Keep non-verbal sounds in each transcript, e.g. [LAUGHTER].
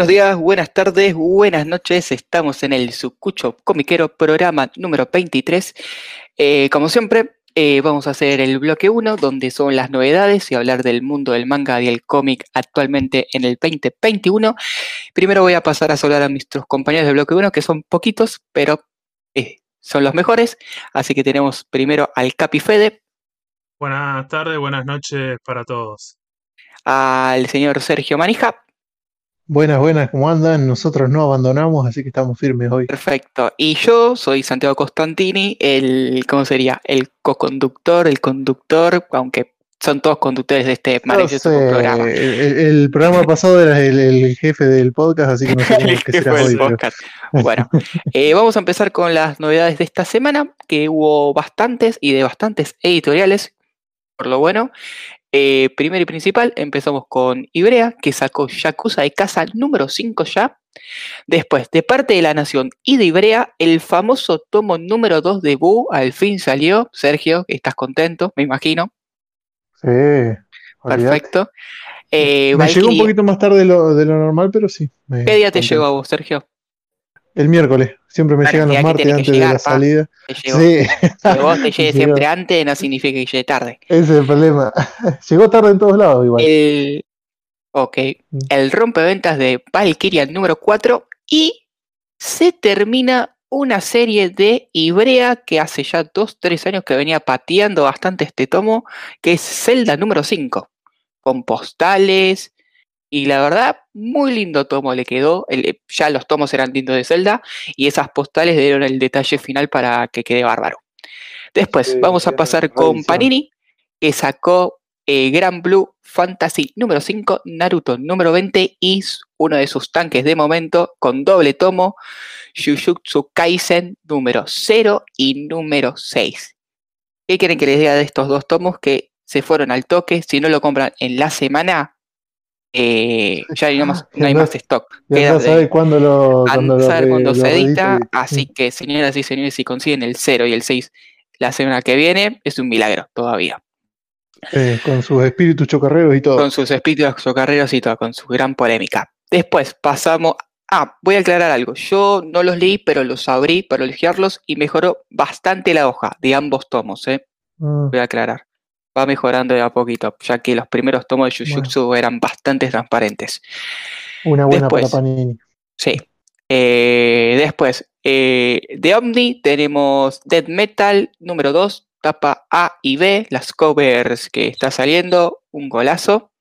Buenos días, buenas tardes, buenas noches. Estamos en el Sucucho Comiquero, programa número 23. Eh, como siempre, eh, vamos a hacer el bloque 1, donde son las novedades y hablar del mundo del manga y el cómic actualmente en el 2021. Primero voy a pasar a saludar a nuestros compañeros del bloque 1, que son poquitos, pero eh, son los mejores. Así que tenemos primero al Capi Fede. Buenas tardes, buenas noches para todos. Al señor Sergio Manija. Buenas, buenas, ¿cómo andan? Nosotros no abandonamos, así que estamos firmes hoy. Perfecto. Y yo soy Santiago Costantini, el, ¿cómo sería? El co-conductor, el conductor, aunque son todos conductores de este maravilloso programa. El, el, programa pasado era el, el, jefe del podcast, así que no [LAUGHS] sabemos qué será hoy. Bueno, [LAUGHS] eh, vamos a empezar con las novedades de esta semana, que hubo bastantes y de bastantes editoriales, por lo bueno. Eh, primero y principal, empezamos con Ibrea, que sacó Yakuza de casa número 5 ya. Después, de parte de la Nación y de Ibrea, el famoso tomo número 2 de Boo al fin salió. Sergio, estás contento, me imagino. Sí. Perfecto. Eh, me llegó un poquito más tarde de lo, de lo normal, pero sí. ¿Qué día te llegó a vos, Sergio? El miércoles. Siempre me llegan los martes antes llegar, de la pa. salida. Te llegó. Sí. Que vos te [LAUGHS] llegues siempre antes no significa que llegue tarde. Ese es el problema. [LAUGHS] Llegó tarde en todos lados igual. El... Ok. El rompeventas de Valkyria número 4 y se termina una serie de Ibrea que hace ya 2-3 años que venía pateando bastante este tomo, que es Zelda número 5, con postales, y la verdad, muy lindo tomo le quedó. El, ya los tomos eran lindos de Zelda y esas postales dieron el detalle final para que quede bárbaro. Después sí, vamos a pasar con Panini, que sacó eh, Gran Blue Fantasy número 5, Naruto número 20 y uno de sus tanques de momento con doble tomo, Jujutsu Kaisen número 0 y número 6. ¿Qué quieren que les diga de estos dos tomos que se fueron al toque? Si no lo compran en la semana, eh, ya no, más, no, hay más stock. Ya no sabe cuándo lo, cuando, lo, cuando se edita. Así que, señoras y señores, si consiguen el 0 y el 6 la semana que viene, es un milagro todavía. Eh, con sus espíritus chocarreros y todo. Con sus espíritus chocarreros y todo, con su gran polémica. Después pasamos. Ah, voy a aclarar algo. Yo no los leí, pero los abrí para elogiarlos y mejoró bastante la hoja de ambos tomos. ¿eh? Mm. Voy a aclarar va mejorando de a poquito, ya que los primeros tomos de Jujutsu bueno. eran bastante transparentes. Una buena después, para Panini. Sí. Eh, después, eh, de Omni tenemos Dead Metal número 2, tapa A y B, las covers que está saliendo, un golazo.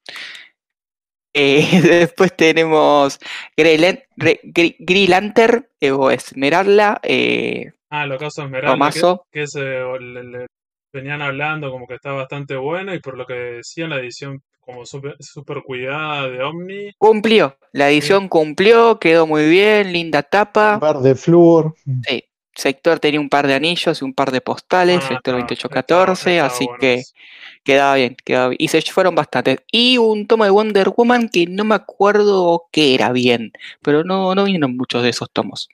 Eh, [LAUGHS] después tenemos Grey Lantern o Esmeralda. ah, lo caso Esmeralda, que, que es el, el, venían hablando como que está bastante bueno y por lo que decían la edición como súper super cuidada de Omni. Cumplió, la edición sí. cumplió, quedó muy bien, linda tapa. Un par de flúor. Sí, sector tenía un par de anillos y un par de postales, ah, sector 2814, así que quedaba bien, quedaba bien. Y se fueron bastantes. Y un tomo de Wonder Woman que no me acuerdo qué era bien, pero no, no vinieron muchos de esos tomos.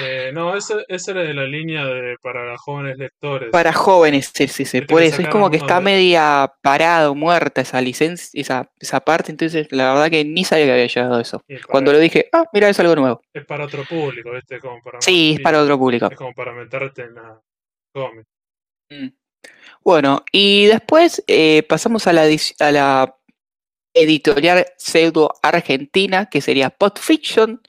Eh, no, ese, ese, era de la línea de para jóvenes lectores. Para jóvenes, sí, sí, sí. por eso es como que está de... media parado, muerta esa licencia, esa, esa parte, entonces la verdad que ni sabía que había llegado eso. Cuando lo dije, ah, mira, es algo nuevo. Es para otro público, ¿viste? Como para sí, es para otro público. Es como para meterte en la cómic. Mm. Bueno, y después eh, pasamos a la, a la, editorial pseudo argentina, que sería Pot Fiction,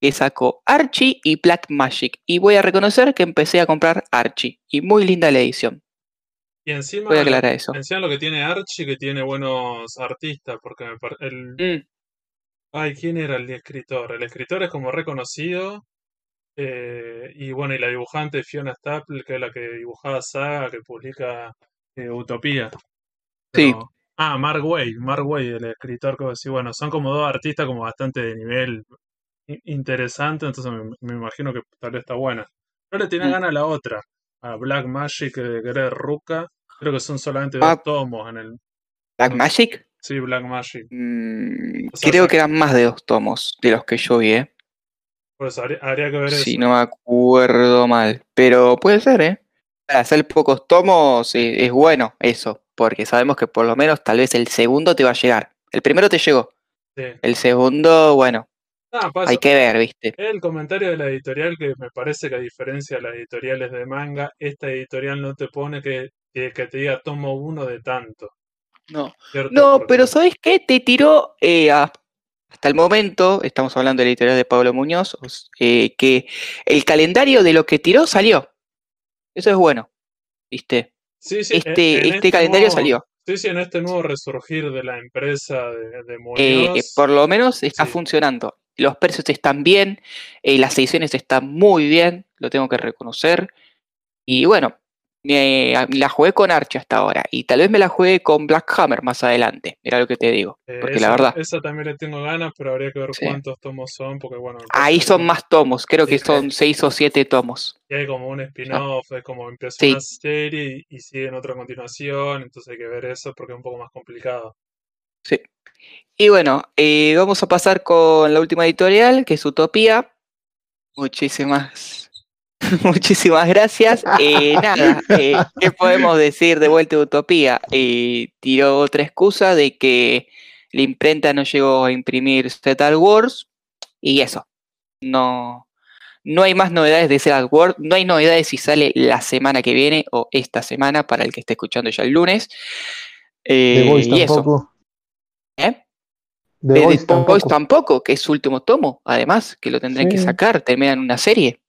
que sacó Archie y Black Magic. Y voy a reconocer que empecé a comprar Archie, y muy linda la edición. Y encima, voy a aclarar eso. encima lo que tiene Archie, que tiene buenos artistas, porque el... Mm. Ay, ¿quién era el escritor? El escritor es como reconocido, eh, y bueno, y la dibujante Fiona Staple, que es la que dibujaba Saga, que publica eh, Utopía. Pero, sí. Ah, Mark Way, Mark Way, el escritor, como decir, bueno, son como dos artistas como bastante de nivel interesante, entonces me, me imagino que tal vez está buena. No le tenía mm. ganas a la otra, a Black Magic de Greg Ruka, creo que son solamente dos ah, tomos en el... ¿Black Magic? Sí, Black Magic. Mm, o sea, creo que eran más de dos tomos de los que yo vi, ¿eh? Pues habría, habría que ver si eso. Si no me acuerdo mal. Pero puede ser, ¿eh? Para hacer pocos tomos eh, es bueno eso. Porque sabemos que por lo menos tal vez el segundo te va a llegar. El primero te llegó. Sí. El segundo, bueno. Ah. Hay que ver, ¿viste? El comentario de la editorial que me parece que a diferencia de las editoriales de manga, esta editorial no te pone que, que, que te diga tomo uno de tanto. No, ¿cierto? no Porque- pero ¿sabes qué? Te tiró eh, a- hasta el momento, estamos hablando de la editorial de Pablo Muñoz, eh, que el calendario de lo que tiró salió. Eso es bueno, ¿viste? Sí, sí, Este, en este calendario nuevo- salió. Sí, sí, en este nuevo resurgir de la empresa de, de Eh, Muñoz. eh, por lo menos está sí. funcionando. Los precios están bien, las ediciones están muy bien, lo tengo que reconocer. Y bueno, me, la jugué con Archie hasta ahora. Y tal vez me la juegue con Black Hammer más adelante. Mira lo que te digo. Eh, Porque esa, la verdad, esa también le tengo ganas, pero habría que ver Sí. cuántos tomos son, porque bueno. ahí son más tomos. Creo que son seis o siete tomos. Y hay como un spin-off, es como empieza Sí. una serie y, y sigue en otra continuación, entonces hay que ver eso porque es un poco más complicado. Sí. Y bueno, eh, vamos a pasar con la última editorial, que es Utopía. Muchísimas, [LAUGHS] muchísimas gracias. Eh, nada, eh, ¿qué podemos decir de vuelta de Utopía? Eh, tiró otra excusa de que la imprenta no llegó a imprimir Star Wars y eso. No, no hay más novedades de Star Wars. No hay novedades si sale la semana que viene o esta semana para el que esté escuchando ya el lunes. The Eh, Voice y eso. tampoco. ¿eh? The Voice The tampoco. Que es su último tomo, además, que lo tendrán que sacar, terminan una serie.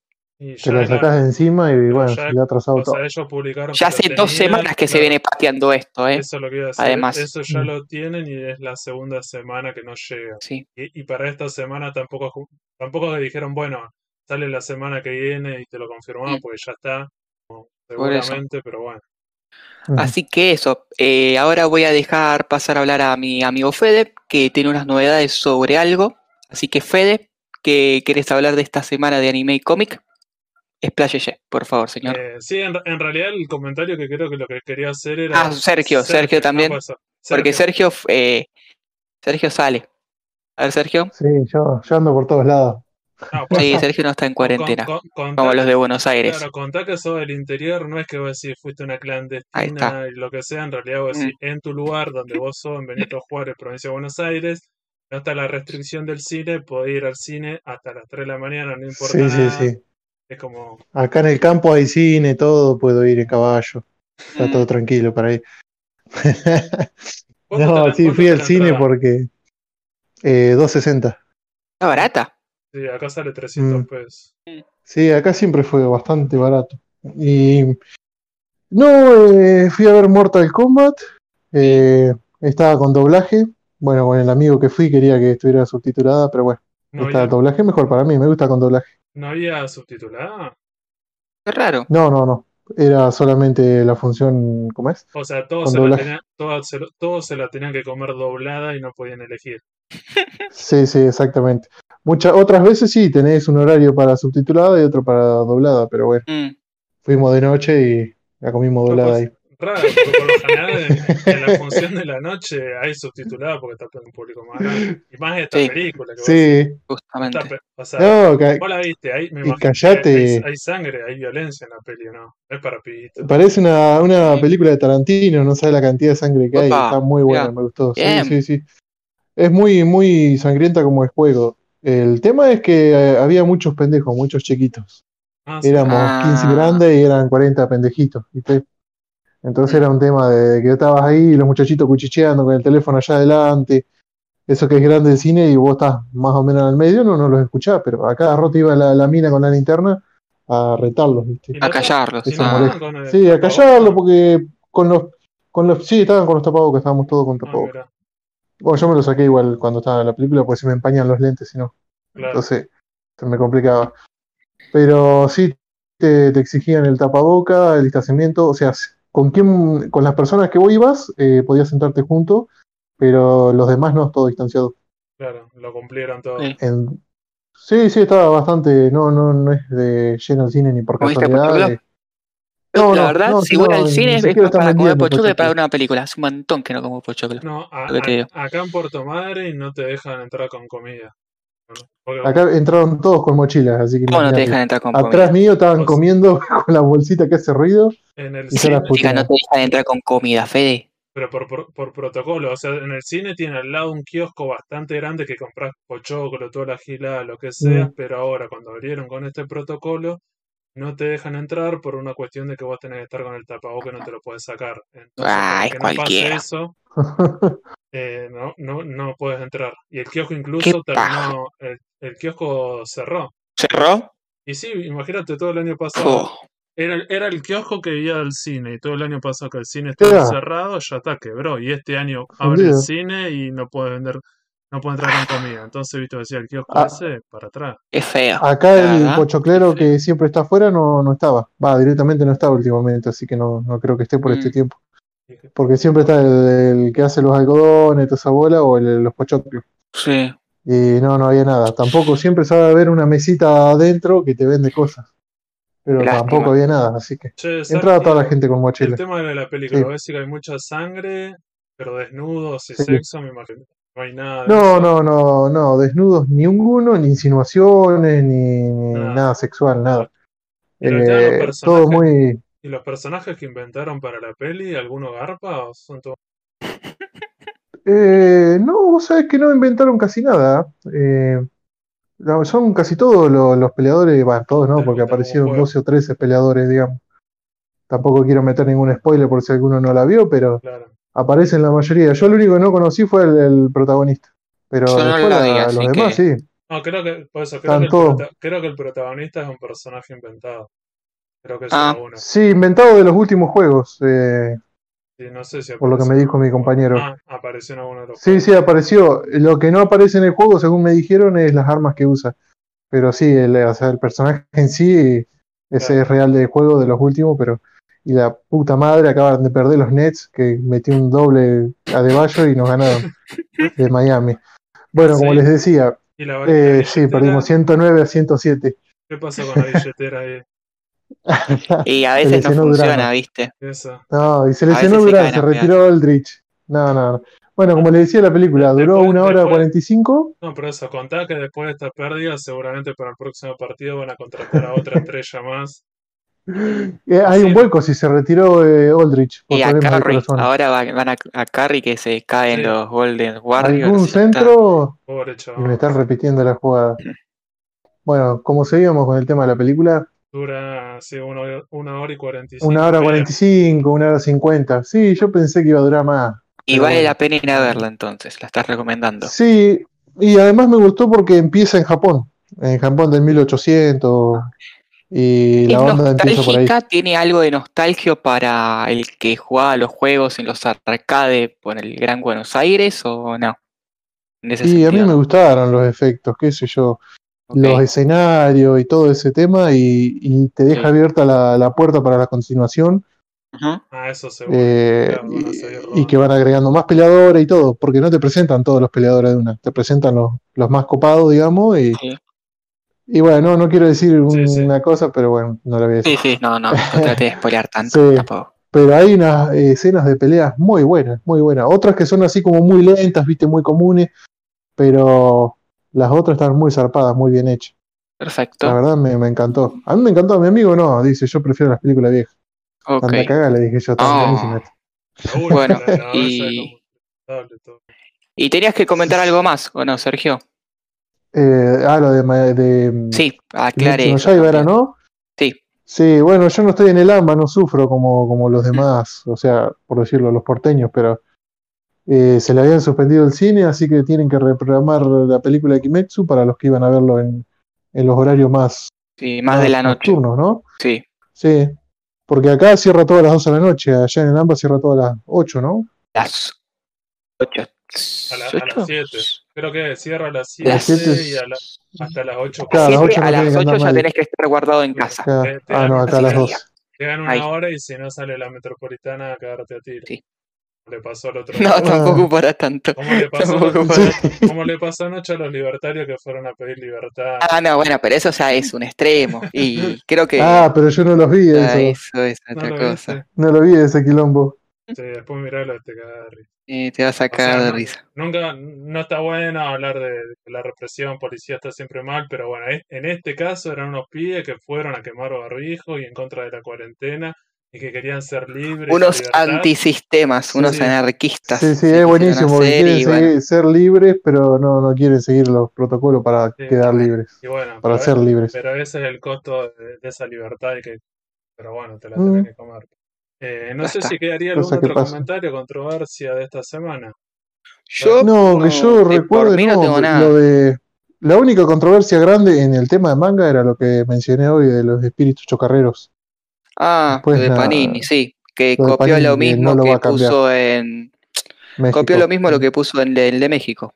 Y Te ya lo la- sacás de encima y bueno, ya- se le ha atrasado o todo. sea, ellos publicaron Ya hace dos semanas que se viene pateando esto, ¿eh? Eso es lo que iba a decir. Además. Eso ya Mm. lo tienen y es la segunda semana que no llega. Sí, Y, y para esta semana tampoco, tampoco le dijeron, bueno, sale la semana que viene y te lo confirmamos Mm. porque ya está. Seguramente, pero bueno. Así que eso. eh, ahora voy a dejar pasar a hablar a mi amigo Fede, que tiene unas novedades sobre algo. Así que Fede, ¿qué querés hablar de esta semana de anime y cómic? Expláyese, por favor, señor. Eh, sí, en, en realidad el comentario que creo que lo que quería hacer era. Ah, Sergio, Sergio también, Porque Sergio. Sergio, eh, Sergio sale. A ver, Sergio. Sí, yo, yo ando por todos lados. Ah, pues, Sí, Sergio no está en cuarentena, con- contá- como los de Buenos Aires. Claro, contá que sos del interior, no es que vos decís fuiste una clandestina y lo que sea, en realidad vos Mm. decís en tu lugar donde vos sos, en Benito Juárez, provincia de Buenos Aires, no está la restricción del cine, podés ir al cine hasta las 3 de la mañana, no importa Sí, sí, sí. Es como, Acá en el campo hay cine, todo, puedo ir en caballo. Está Mm. todo tranquilo para ir. [LAUGHS] ¿cuánto no, sí, fui al cine entrada? porque eh, 260. ¿Está barata? Sí, acá sale 300 Mm. pesos. Sí, acá siempre fue bastante barato. Y no, eh, fui a ver Mortal Kombat. eh, estaba con doblaje. Bueno, con el amigo que fui quería que estuviera subtitulada, pero bueno, No está había, doblaje mejor para mí, me gusta con doblaje. No había subtitulada. Qué raro. No, no, no. Era solamente la función, ¿cómo es? O sea, todos se, la tenían, todos, se, todos se la tenían que comer doblada y no podían elegir. [LAUGHS] Sí, sí, exactamente. Muchas otras veces sí, tenés un horario para subtitulada y otro para doblada, pero bueno, Mm. fuimos de noche y la comimos doblada pues, ahí. Raro, porque por lo general en, en la función de la noche hay subtitulada porque está para un público más grande. Y más esta Sí. película que Sí, Justamente. esta o sea, no, vos la viste, ahí me imagino callate. hay, hay sangre, hay violencia en la peli, ¿no? Es para pibitos. parece una, una película de Tarantino, no sabes la cantidad de sangre que hay, está muy buena, me gustó. Sí, sí, sí. Es muy, muy sangrienta como el juego. El tema es que eh, había muchos pendejos, muchos chiquitos. Ah, sí. Éramos Ah. 15 grandes y eran 40 pendejitos, ¿viste? Entonces era un tema de que estabas ahí, los muchachitos cuchicheando con el teléfono allá adelante. Eso que es grande el cine y vos estás más o menos en el medio, no, no los escuchás, pero a cada rato iba la, la mina con la linterna a retarlos, ¿viste? A callarlos. Eso ah. Sí, a tapabocas. callarlo porque con los, con los, sí, estaban con los tapabocas, estábamos todos con Ah, tapabocas. Bueno, yo me lo saqué igual cuando estaba en la película porque se me empañan los lentes, si no. claro. Entonces se me complicaba. Pero sí te, te exigían el tapaboca, el distanciamiento, o sea, con quién, con las personas que vos ibas, eh, podías sentarte junto, pero los demás no, todo distanciado. Claro, lo cumplieron todo. Sí. En- sí, sí, estaba bastante, no, no, no es de lleno el cine ni por ¿Viste casualidad. Pochoclo? eh. No, la no, verdad, no, si voy no, al cine es para comer vendiendo pochoclo y para ver pochoclo. una película. Hace un montón que no como pochoclo. No, a- a- acá en Puerto Madre no te dejan entrar con comida. Acá entraron todos con mochilas, así que ¿Cómo no te dejan entrar con Atrás comida? mío estaban Pues- comiendo [LAUGHS] con la bolsita que hace ruido en el y cine, Chica, no te dejan entrar con comida, Fede. pero por, por, protocolo. O sea, en el cine tiene al lado un kiosco bastante grande que compras pochoclo, toda la gila, lo que sea, mm. pero ahora cuando abrieron con este protocolo, no te dejan entrar por una cuestión de que vos tenés que estar con el tapabocas y no te lo puedes sacar. Entonces, Ay, que no pase eso, [LAUGHS] eh, no, no, no puedes entrar. Y el kiosco incluso terminó, el, kiosco cerró. ¿Cerró? Y sí, imagínate, todo el año pasado era, era el kiosco que vivía del cine y todo el año pasado que el cine estaba cerrado, ya está, quebró. Y este año abre el cine y no puede vender, no puede entrar con comida. Entonces, viste, decía el kiosco ah. ese para atrás. Es feo. Acá el pochoclero que siempre está afuera no, no estaba. Va, directamente no estaba últimamente, así que no, no creo que esté por este mm. tiempo. Porque siempre está el, que hace los algodones, toda esa bola, o el, los pochoclos. Sí. Y no, no había nada. Tampoco siempre sabe haber una mesita adentro que te vende cosas pero tampoco había nada, así que entraba toda la gente con mochila. El tema de la película, sí. que hay mucha sangre, pero desnudos y sexo, me imagino. No hay nada. no, no, no, no, desnudos ninguno, ni insinuaciones, ni, nada. sexual, nada. Eh, todo muy. ¿Y los personajes que inventaron para la peli, alguno garpa o son todos.? Eh, no, vos sabés que no inventaron casi nada. Eh, son casi todos los, peleadores, bueno, todos no, porque aparecieron 12 o 13 peleadores, digamos. Tampoco quiero meter ningún spoiler por si alguno no la vio, pero aparecen la mayoría. Yo lo único que no conocí fue el, protagonista. Pero los demás sí. No, creo que, por eso, creo, que el, creo que el protagonista es un personaje inventado. Creo que es ah. uno. Sí, inventado de los últimos juegos. Eh, no sé si por lo que me dijo mi compañero. Ah, apareció en alguno de los Sí, sí, apareció. Lo que no aparece en el juego, según me dijeron, es las armas que usa. Pero sí, el, el personaje en sí, ese es real del juego de los últimos, pero. Y la puta madre acaban de perder los Nets, que metió un doble a Deballo y nos ganaron [LAUGHS] de Miami. Bueno, como les decía, eh, sí, perdimos 109 a 107. ¿Qué pasó con la billetera ahí? [LAUGHS] y a veces no funciona, ¿viste? No, y se lesionó Durán, se, retiró Aldrich. No, no, no. Bueno, como le decía la película, duró una hora cuarenta y cinco. No, pero eso, contá que después de esta pérdida, seguramente para el próximo partido van a contratar a otra [LAUGHS] estrella más. Eh, hay un hueco si se retiró eh, Aldrich. Y a Curry, ahora van a, a Curry que se caen los Golden Warriors. ¿Algún centro? y me están repitiendo la jugada. Bueno, como seguíamos con el tema de la película, Dura sí, una, hora y cuarenta y cinco. Una hora cuarenta y cinco, una hora cincuenta. Sí, yo pensé que iba a durar más. Y vale la pena ir a verla entonces, la estás recomendando. Sí, y además me gustó porque empieza en Japón, en Japón del 1800. Y la onda empieza por ahí. ¿Tiene algo de nostalgia para el que jugaba los juegos en los arcades por el Gran Buenos Aires o no? Y a mí me gustaron los efectos, qué sé yo los escenarios y todo ese tema y, te deja abierta la, puerta para la continuación. Ah, eso seguro. Eh, y, que van agregando más peleadores y todo, porque no te presentan todos los peleadores de una, te presentan los, los más copados, digamos, y, y bueno, no, quiero decir una cosa, pero bueno, no la voy a decir. Sí, sí, no, no, no trate de spoilear tanto [LAUGHS] tampoco. Pero hay unas escenas de peleas muy buenas, muy buenas. Otras que son así como muy lentas, viste, muy comunes, pero las otras están muy zarpadas, muy bien hechas. Perfecto. La verdad me, me, encantó. A mí me encantó, a mi amigo no, dice, yo prefiero las películas viejas. Ok. Anda caga, le dije yo, oh. Bueno, y... y tenías que comentar algo más, ¿o no, Sergio? Eh, ah, lo de... de sí, aclaré. No, ya iba, ¿no? Sí. Sí, bueno, yo no estoy en el AMBA, no sufro como, como los demás, o sea, por decirlo, los porteños, pero eh, se le habían suspendido el cine, así que tienen que reprogramar la película de Kimetsu para los que iban a verlo en, los horarios más, sí, más, de la noche. Nocturnos, ¿no? Sí. Sí. Porque acá cierra todas las 2 de la noche, allá en el AMBA cierra todas las 8, ¿no? Las 8. A, las 7. Creo que cierra a las 7 y a hasta las 8. Claro, a las 8 ya tenés que estar guardado en casa. ah, no, acá a las 2. Llegan una hora y si no sale la metropolitana a quedarte a tiro. Sí le pasó al otro No, tampoco para tanto. ¿Cómo le, pasó le pasó anoche a los libertarios que fueron a pedir libertad? Ah, no, bueno, pero eso ya es un extremo. Y creo que. Ah, pero yo no los vi. Ah, eso, es otra cosa. No lo vi ese quilombo. Sí, después miralo te caga de risa. Y te va a sacar de risa. Nunca, no está bueno hablar de, la represión, policía está siempre mal, pero bueno, en este caso eran unos pibes que fueron a quemar barbijos y en contra de la cuarentena y que querían ser libres. Unos antisistemas, unos anarquistas. Sí, sí, es buenísimo. quieren ser libres, pero no, no quieren seguir los protocolos para quedar libres. para ser libres. Pero ese es el costo de, esa libertad. Y que, pero bueno, te la mm. tenés que comer. Eh, no sé si quedaría algún otro comentario, controversia de esta semana. Yo, no, que yo recuerdo no, lo de la única controversia grande en el tema de manga era lo que mencioné hoy de los espíritus chocarreros. Ah, de Panini, sí, que copió lo mismo que puso en copió lo mismo lo que puso en el de México.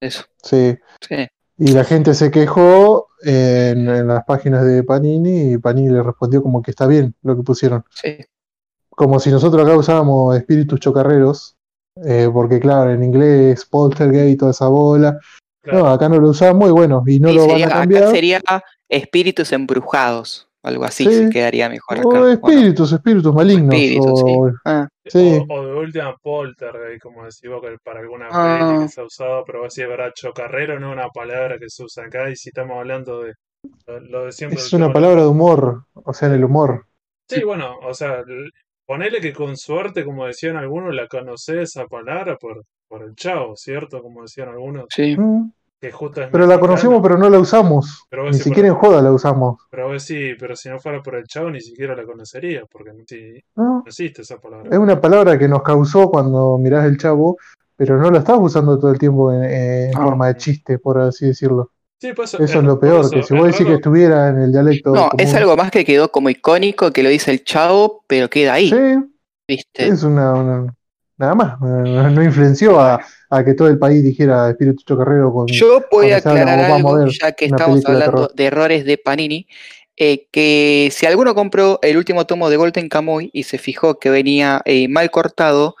Eso. Sí. sí. Y la gente se quejó en, las páginas de Panini y Panini le respondió como que está bien lo que pusieron. Sí. Como si nosotros acá usábamos espíritus chocarreros, eh, porque claro, en inglés, poltergeist y toda esa bola. No, acá no lo usamos y bueno, y no lo van a cambiar. Acá sería espíritus embrujados. Algo así se quedaría mejor acá. O espíritus, espíritus malignos. o, ah. sí. o, de última poltergeist, como decís vos, que para alguna ah. que se ha usado, pero así es verdad, chocarrero no es una palabra que se usa acá, y si estamos hablando de lo de siempre. Es una palabra de humor, o sea, en el humor. Sí, bueno, o sea, ponele que con suerte, como decían algunos, la conocés esa palabra por, por el chavo, ¿cierto? Como decían algunos. Sí. Mm pero la conocemos, pero no la usamos. ni siquiera en joda la usamos. Pero sí, pero si no fuera por el chavo, ni siquiera la conocería, porque no, existe esa palabra. Es una palabra que nos causó cuando mirás el chavo, pero no la estás usando todo el tiempo en, ah. forma de chiste, por así decirlo. Pues, eso es, lo peor, que si vos decís que estuviera en el dialecto. No, es algo más que quedó como icónico, que lo dice el chavo, pero queda ahí. Sí. ¿Viste? Es una nada más. No influenció a, que todo el país dijera Espíritu Chocarrero con. Yo voy a aclarar algo, ya que estamos hablando de, errores de Panini. Eh, que si alguno compró el último tomo de Golden Kamuy y se fijó que venía eh, mal cortado,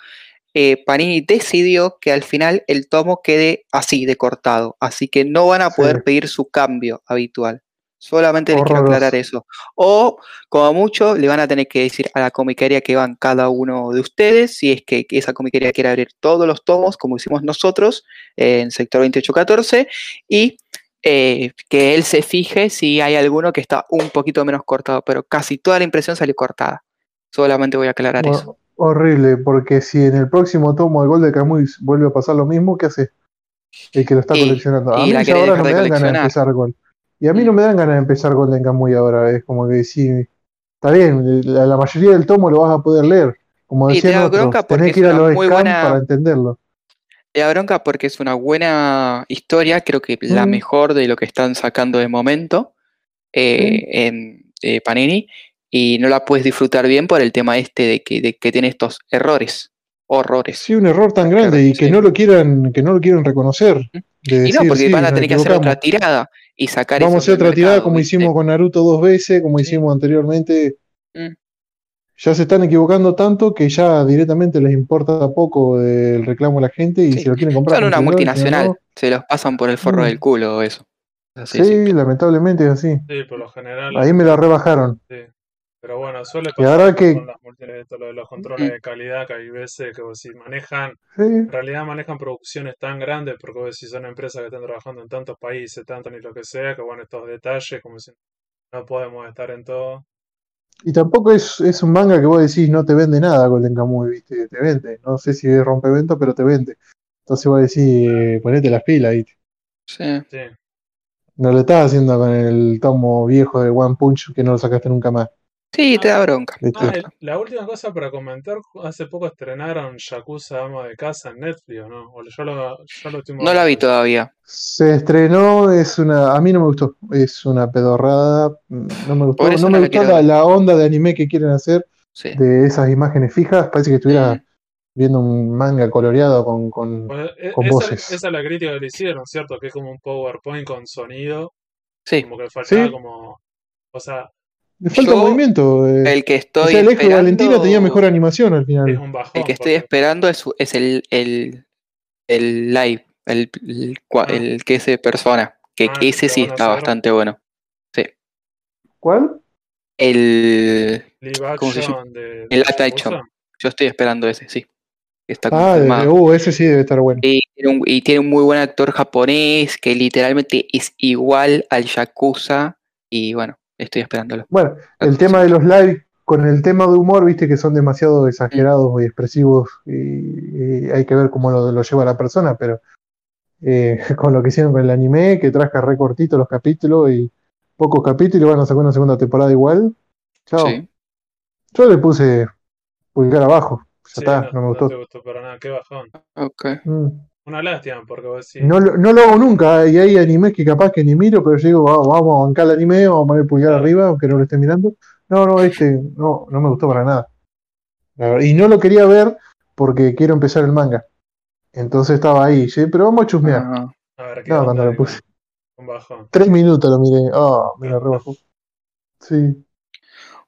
eh, Panini decidió que al final el tomo quede así de cortado. Así que no van a poder pedir su cambio habitual. Solamente les quiero aclarar eso. O, como mucho, le van a tener que decir a la comiquería que van cada uno de ustedes, si es que, esa comiquería quiere abrir todos los tomos, como hicimos nosotros en sector 2814, y eh, que él se fije si hay alguno que está un poquito menos cortado, pero casi toda la impresión salió cortada. Solamente voy a aclarar eso. Horrible, porque si en el próximo tomo de Gol de Camuy vuelve a pasar lo mismo, ¿qué hace? El que lo está coleccionando. A mí ahora no me dan ganas de empezar Gol. Y a mí no me dan ganas de empezar Golden Kamuy ahora, es como que sí, está bien, la, mayoría del tomo lo vas a poder leer. Como decía otros, tenés que ir a los scans para entenderlo. Te da bronca porque es una buena historia, creo que la mm. mejor de lo que están sacando de momento eh, en Panini, y no la puedes disfrutar bien por el tema este de que, de que tiene estos errores, horrores. Sí, un error tan grande y que no lo quieran, que no lo quieren reconocer. y no, porque van a tener que hacer otra tirada y sacar Vamos a hacer otra tirada como hicimos con Naruto dos veces, como hicimos anteriormente. Mm. Ya se están equivocando tanto que ya directamente les importa poco el reclamo a la gente y si lo quieren comprar. Son una multinacional, se los pasan por el forro mm. del culo eso. sí, lamentablemente es así. Sí, por lo general. Ahí me la rebajaron. Sí. Pero bueno, suele pasar con las multinacionales, lo de los controles de calidad, que hay veces que si manejan, en realidad manejan producciones tan grandes, porque si son empresas que están trabajando en tantos países, tanto ni lo que sea, que bueno, estos detalles, como si no podemos estar en todo. Y tampoco es, es un manga que vos decís no te vende nada Golden Kamuy, ¿viste? Te vende. No sé si es rompevento, pero te vende. Entonces vos decís, eh, ponete las pilas, ¿viste? Sí. sí. No lo estás haciendo con el tomo viejo de One Punch que no lo sacaste nunca más. Sí, te da bronca. la última cosa para comentar, hace poco estrenaron Yakuza Ama de Casa en Netflix, ¿no? no la vi todavía. Se estrenó, es una, a mí no me gustó, es una pedorrada, no me gustó, no me gustó la, onda de anime que quieren hacer de esas imágenes fijas, parece que estuviera viendo un manga coloreado con, con, pues, e, voces. Esa es la crítica que le hicieron, ¿cierto? Que es como un PowerPoint con sonido. Sí. Como que faltaba como, o sea, le falta movimiento. Eh. El que estoy. el eje de Valentina tenía mejor animación al final. el que estoy esperando es, es el, el, el, live, el, el, que es de persona. Que ah, ese sí está bastante bueno. Sí. ¿Cuál? El. ¿Cómo se llama? el Act Action. Yo estoy esperando ese, sí. Está ah, uh, ese sí debe estar bueno. Y tiene, un, y tiene un muy buen actor japonés que literalmente es igual al Yakuza. Y bueno, Estoy esperándolo. Bueno, el tema de los live con el tema de humor, viste que son demasiado exagerados y expresivos y, hay que ver cómo lo, lleva la persona, pero eh, [LAUGHS] con lo que hicieron con el anime, que traje recortito los capítulos y pocos capítulos, van a sacar una segunda temporada igual. Chao. Yo le puse pulgar abajo. Ya está, no, me gustó. No te gustó para nada, qué bajón. Ok. Mm. Una lástima, porque vos decís... no, no, lo hago nunca, y hay animes que capaz que ni miro, pero yo digo, vamos a bancar el anime, vamos a poner pulgar arriba, aunque no lo esté mirando. No, no, este no, no me gustó para nada. Y no lo quería ver porque quiero empezar el manga. Entonces estaba ahí, ¿sí? pero vamos a chusmear. A ver, ¿qué no, cuando lo puse. Tres minutos lo miré. Oh, me lo rebajó. Sí.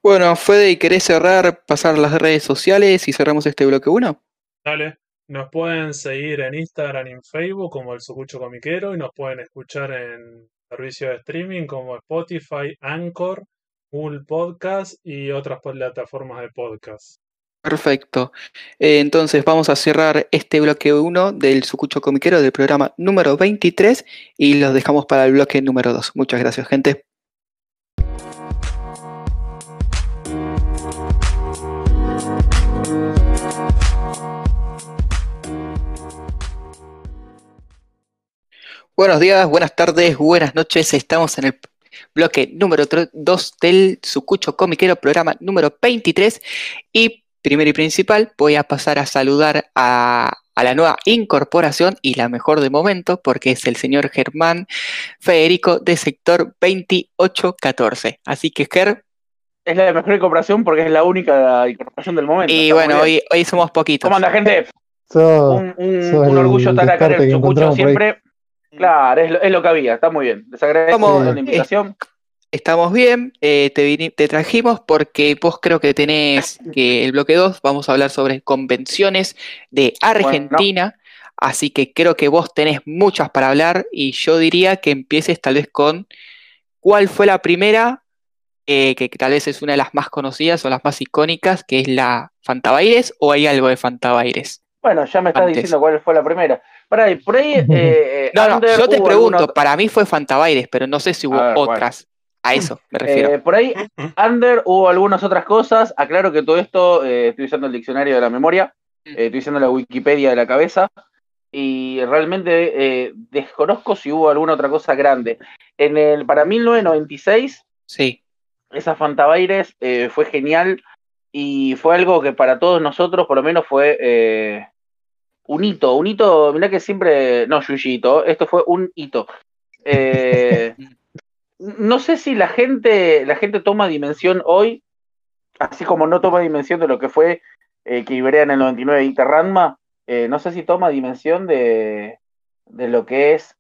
Bueno, Fede, ¿querés cerrar, pasar las redes sociales y cerramos este bloque 1? Dale. Nos pueden seguir en Instagram y en Facebook como el Sucucho Comiquero y nos pueden escuchar en servicios de streaming como Spotify, Anchor, Google Podcast y otras plataformas de podcast. Perfecto. Eh, entonces vamos a cerrar este bloque 1 del Sucucho Comiquero del programa número 23 y los dejamos para el bloque número 2. Muchas gracias, gente. Buenos días, buenas tardes, buenas noches. Estamos en el bloque número 2 del Sucucho Comiquero, programa número 23. Y primero y principal, voy a pasar a saludar a, la nueva incorporación y la mejor de momento, porque es el señor Germán Federico de sector 2814. Así que, Ger. Es la mejor incorporación porque es la única incorporación del momento. Y bueno, hoy, hoy somos poquitos. ¿Cómo anda, gente? un, orgullo estar acá en el Sucucho siempre. Claro, es lo, que había, está muy bien. Les agradezco la invitación. Estamos bien, eh, te, trajimos porque vos creo que tenés que el bloque 2, vamos a hablar sobre convenciones de Argentina, así que creo que vos tenés muchas para hablar y yo diría que empieces tal vez con cuál fue la primera, eh, que, tal vez es una de las más conocidas o las más icónicas, que es la Fantabaires, o hay algo de Fantabaires. Bueno, ya me estás diciendo cuál fue la primera. Por ahí, por ahí. Eh, no, no, yo te pregunto, para mí fue Fantabaires, pero no sé si hubo otras. A eso me refiero. Eh, por ahí, [LAUGHS] Under hubo algunas otras cosas. Aclaro que todo esto, eh, estoy usando el diccionario de la memoria, mm. estoy usando la Wikipedia de la cabeza. Y realmente desconozco si hubo alguna otra cosa grande. En el, para 1996, sí. esa Fantabaires fue genial y fue algo que para todos nosotros, por lo menos, fue un hito, un hito, mirá que siempre, no, Yuyito, esto fue un hito. Eh, [LAUGHS] no sé si la gente, la gente toma dimensión hoy, así como no toma dimensión de lo que fue eh, que Iberia en el 99 y Terranma, eh, no sé si toma dimensión de, de lo que es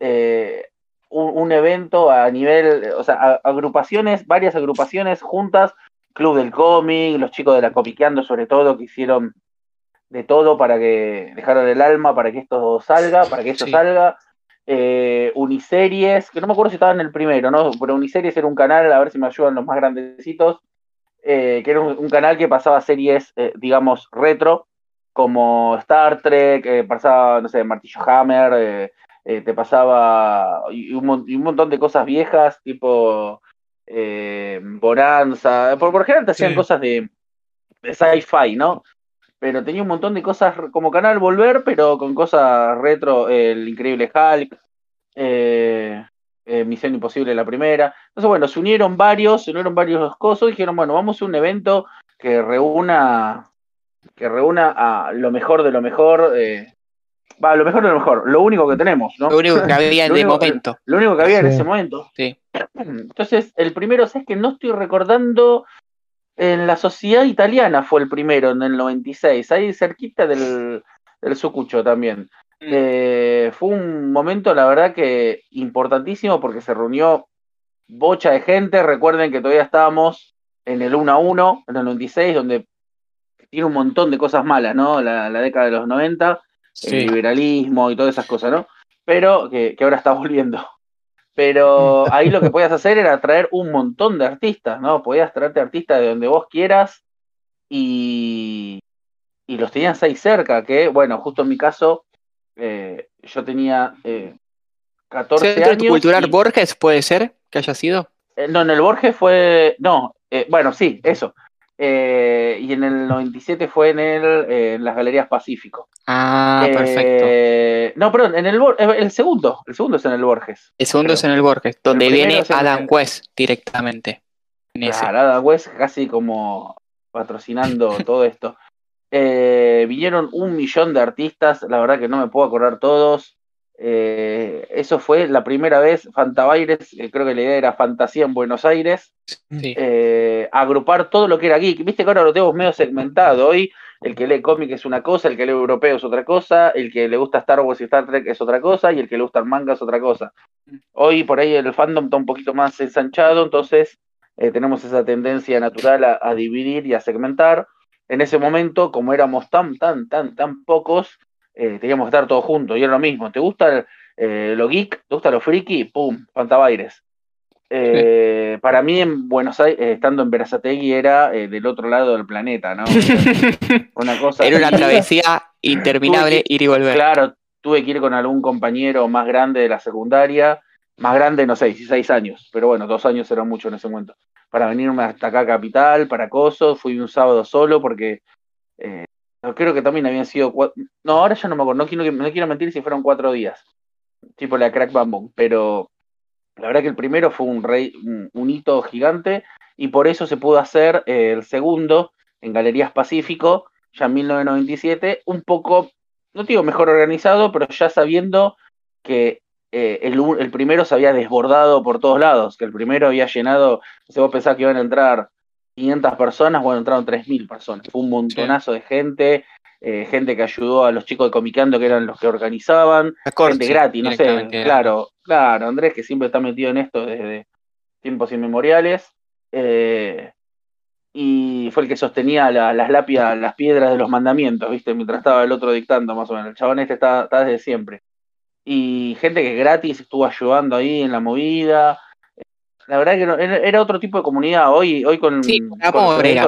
un, evento a nivel, o sea, agrupaciones, varias agrupaciones juntas, Club del Cómic, los chicos de la Comiqueando sobre todo, que hicieron de todo para que dejaron el alma para que esto salga, para que esto salga. Eh, Uniseries, que no me acuerdo si estaba en el primero, ¿no? Pero Uniseries era un canal, a ver si me ayudan los más grandecitos, eh, que era un, canal que pasaba series, eh, digamos, retro, como Star Trek, pasaba, no sé, Martillo Hammer, te pasaba y un, montón de cosas viejas, tipo Bonanza, por, por general te hacían cosas de, de sci-fi, ¿no? Pero tenía un montón de cosas como canal Volver, pero con cosas retro, el increíble Hulk, eh, eh, Misión Imposible la primera. Entonces, bueno, se unieron varios, se unieron varios cosas y dijeron, bueno, vamos a un evento que reúna, que reúna a lo mejor de lo mejor. Eh, va, lo mejor de lo mejor, lo único que tenemos, ¿no? Lo único que había [LAUGHS] en ese momento. Lo único que había en ese momento. Sí. [CLEARS THROAT] Entonces, el primero, es que no estoy recordando en la sociedad italiana fue el primero, en el 96, ahí cerquita del, del Sucucho también. Mm. Eh, fue un momento, la verdad que importantísimo porque se reunió bocha de gente. Recuerden que todavía estábamos en el 1 a 1, en el 96, donde tiene un montón de cosas malas, ¿no? La, década de los 90, el liberalismo y todas esas cosas, ¿no? Pero que, que ahora está [LAUGHS] volviendo. Pero [LAUGHS] ahí lo que podías hacer era traer un montón de artistas, ¿no? Podías traerte artistas de donde vos quieras y, y los tenías ahí cerca, que bueno, justo en mi caso, eh, yo tenía eh, 14 ¿Centro años. Cultural Borges puede ser que haya sido? Eh, no, en el Borges fue, no, eh, bueno, sí, eso. Eh, y en el 97 fue en, el, en las Galerías Pacífico. Ah, perfecto. Eh, no, perdón, en el, el segundo. El segundo es en el Borges. El segundo es en el Borges, donde viene Adam West directamente. Claro, Adam West casi como patrocinando [LAUGHS] todo esto. Eh, vinieron un millón de artistas, la verdad que no me puedo acordar todos. Eh, eso fue la primera vez, Fantabaires, eh, creo que la idea era Fantasía en Buenos Aires, agrupar todo lo que era geek. Viste que ahora lo tenemos medio segmentado. Hoy el que lee cómic es una cosa, el que lee europeo es otra cosa, el que le gusta Star Wars y Star Trek es otra cosa, y el que le gusta el manga es otra cosa. Hoy por ahí el fandom está un poquito más ensanchado, entonces tenemos esa tendencia natural a dividir y a segmentar en ese momento, como éramos tan, tan, tan, tan pocos, eh, teníamos que estar todos juntos y era lo mismo. ¿Te gusta eh, lo geek? ¿Te gusta lo friki? ¡Pum! Fantabaires. Eh, Para mí, en Buenos Aires, estando en Berazategui, era del otro lado del planeta, ¿no? [LAUGHS] una cosa era una travesía interminable ir y volver. Claro, tuve que ir con algún compañero más grande de la secundaria, más grande, no sé, 16 años, pero bueno, dos años era mucho en ese momento para venirme hasta acá Capital, para Coso, fui un sábado solo porque eh, creo que también habían sido no, ahora ya no me acuerdo, no quiero, no quiero mentir si fueron cuatro días, tipo la Crack Bamboo, pero la verdad que el primero fue un, rey, un, hito gigante y por eso se pudo hacer eh, el segundo en Galerías Pacífico, ya en 1997, un poco, no digo mejor organizado, pero ya sabiendo que eh, el, primero se había desbordado por todos lados, que el primero había llenado, si vos pensás que iban a entrar 500 personas, bueno, entraron 3.000 personas, fue un montonazo de gente, eh, gente que ayudó a los chicos de Comicando, que eran los que organizaban, gente gratis, no sé, claro, claro, Andrés que siempre está metido en esto desde tiempos inmemoriales, eh, y fue el que sostenía las lápidas, las piedras de los mandamientos, ¿viste? Mientras estaba el otro dictando, más o menos. El chabón este está desde siempre y gente que gratis estuvo ayudando ahí en la movida. La verdad que era otro tipo de comunidad. Hoy, hoy con, sí,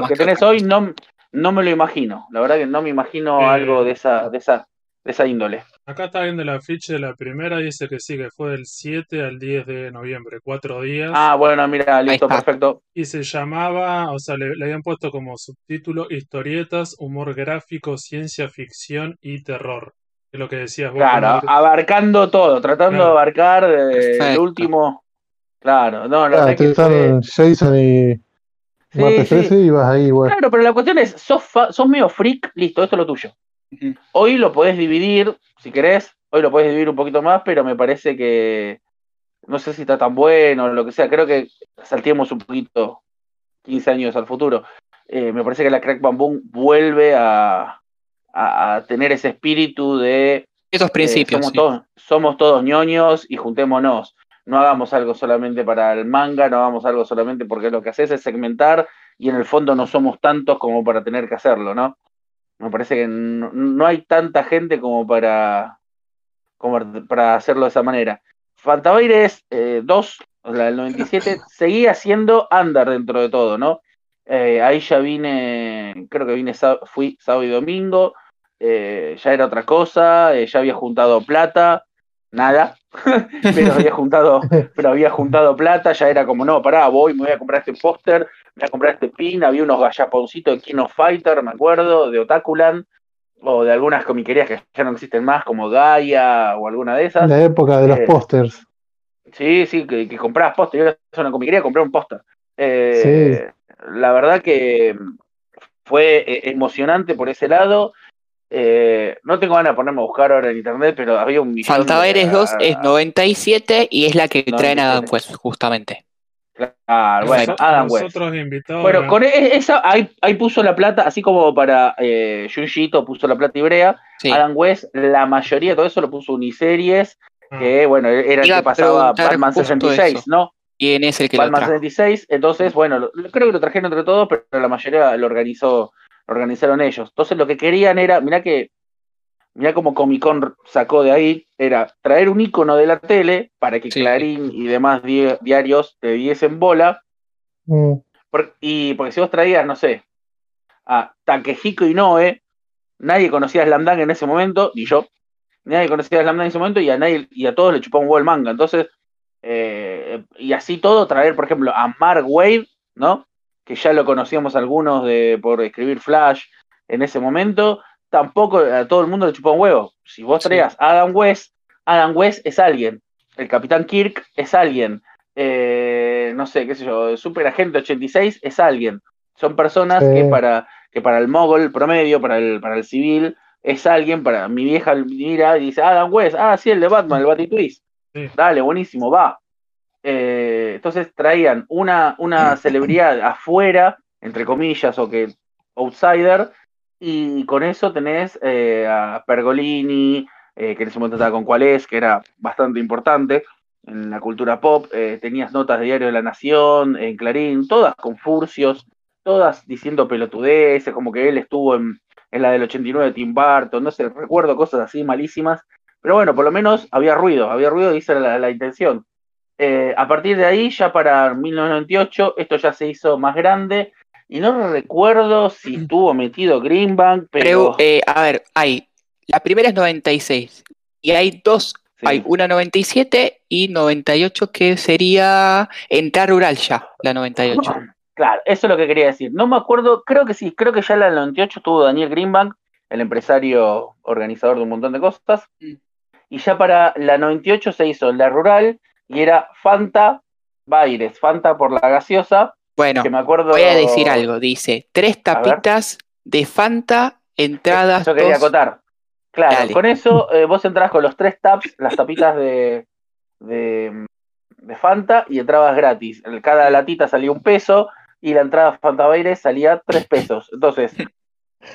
que tenés hoy no, no me lo imagino. La verdad que no me imagino eh, algo de esa, de esa, de esa índole. Acá está viendo la ficha de la primera, dice que sí, que fue del 7 al 10 de noviembre, cuatro días. Ah, bueno, mira, listo, perfecto. Y se llamaba, o sea, le, habían puesto como subtítulo historietas, humor gráfico, ciencia ficción y terror lo que decías vos. Claro, abarcando todo, tratando de abarcar el último. Claro, no, no. Claro, están Jason y sí, 13 y vas ahí, bueno. Claro, pero la cuestión es, sos, sos medio freak, listo, esto es lo tuyo. Hoy lo podés dividir, si querés, hoy lo podés dividir un poquito más, pero me parece que no sé si está tan bueno o lo que sea, creo que saltemos un poquito 15 años al futuro. Eh, me parece que la Crack Bamboo vuelve a, a, tener ese espíritu de... Esos principios. somos, todos, somos todos ñoños y juntémonos. No hagamos algo solamente para el manga, no hagamos algo solamente porque lo que haces es segmentar y en el fondo no somos tantos como para tener que hacerlo, ¿no? Me parece que no, hay tanta gente como para, como para hacerlo de esa manera. Fantabaires 2, eh, la del 97, seguía siendo under dentro de todo, ¿no? Eh, ahí ya vine, creo que vine, fui sábado y domingo, eh, ya era otra cosa, eh, ya había juntado plata, nada, [LAUGHS] pero había juntado, pero había juntado plata, ya era como, no, pará, voy, me voy a comprar este póster, me voy a comprar este pin, había unos gallaponcitos de King of Fighter, me acuerdo, de Otakulan, o de algunas comiquerías que ya no existen más, como Gaia o alguna de esas. La época de los eh, pósters. Sí, sí, que, que comprabas póster, yo era una comiquería, compré un póster. La verdad que fue emocionante por ese lado. Eh, no tengo ganas de ponerme a buscar ahora en internet, pero había un millón. Faltaba Eres 2 es 97 y es la que traen a Adam West, justamente. Claro, bueno, Adam West. bueno, con e, esa, ahí, puso la plata, así como para eh, puso la plata Ibrea, Adam West, la mayoría de todo eso lo puso Uniseries, ah. que bueno, era el que pasaba Batman 66, ¿no? ¿Quién es el que Batman lo 66, entonces, bueno, creo que lo trajeron entre todos, pero la mayoría lo organizó organizaron ellos. Entonces lo que querían era, mirá que, mirá como Comic Con sacó de ahí, era traer un icono de la tele para que Clarín y demás diarios te diesen bola. Mm. y porque si vos traías, no sé, a Takehiko y Noe, nadie conocía a Slamdang en ese momento, y yo, nadie conocía a Slamdang en ese momento, y a nadie, y a todos le chupaba un huevo el manga. Entonces, eh, y así todo, traer, por ejemplo, a Mark Wade, ¿no? Que ya lo conocíamos algunos de, por escribir Flash en ese momento, tampoco a todo el mundo le chupó un huevo. Si vos traías Adam West, Adam West es alguien, el Capitán Kirk es alguien, eh, no sé, qué sé yo, Super Agente 86 es alguien. Son personas que para que para el mogol promedio, para el, para el civil, es alguien, para mi vieja mira y dice, Adam West, ah, sí, el de Batman, el Batitwist. Dale, buenísimo, va. Eh, entonces traían una, una celebridad afuera, entre comillas, o que outsider, y con eso tenés eh, a Pergolini, eh, que en ese momento estaba con cuál es, que era bastante importante en la cultura pop. Eh, tenías notas de Diario de la Nación, en Clarín, todas con furcios, todas diciendo pelotudeces, como que él estuvo en, la del 89 de Tim Burton, no sé, recuerdo cosas así malísimas. Pero bueno, por lo menos había ruido, había ruido y esa era la, intención. A partir de ahí, ya para 1998, esto ya se hizo más grande y no recuerdo si estuvo metido Greenbank, pero... Eh, a ver, hay. La primera es 96. Y hay dos. Hay una 97 y 98 que sería entrar rural ya, la 98. [LAUGHS] Claro, eso es lo que quería decir. No me acuerdo, creo que sí, creo que ya la 98 estuvo Daniel Greenbank, el empresario organizador de un montón de cosas. Mm. Y ya para la 98 se hizo la rural y era Fanta Baires, Fanta por la gaseosa, bueno, voy a decir algo. Dice, tres tapitas de Fanta, entradas. Yo quería acotar. Claro, con eso eh, vos entrabas con los tres taps, las tapitas de, de, Fanta y entrabas gratis. Cada latita salía un peso y la entrada Fanta Baires salía tres pesos. Entonces,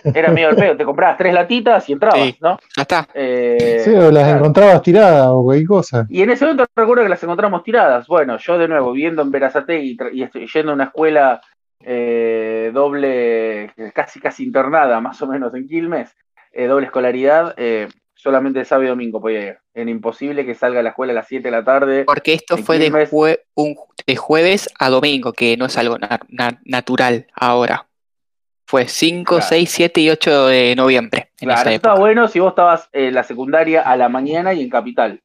era medio el pedo. Te comprabas tres latitas y entrabas, ¿no? Ya está. Eh, sí, o las encontrabas tiradas o cualquier cosa. Y en ese momento recuerdo que las encontramos tiradas. Bueno, yo de nuevo, viviendo en Verazate y, y yendo a una escuela eh, doble, casi casi internada, más o menos en Quilmes, eh, doble escolaridad, solamente el sábado y domingo podía ir. Era imposible que salga a la escuela a las 7 de la tarde. Porque esto fue de, un, de, jueves a domingo, que no es algo natural ahora. Fue 5, 6, 7 y 8 de noviembre. claro, está bueno si vos estabas en la secundaria a la mañana y en Capital.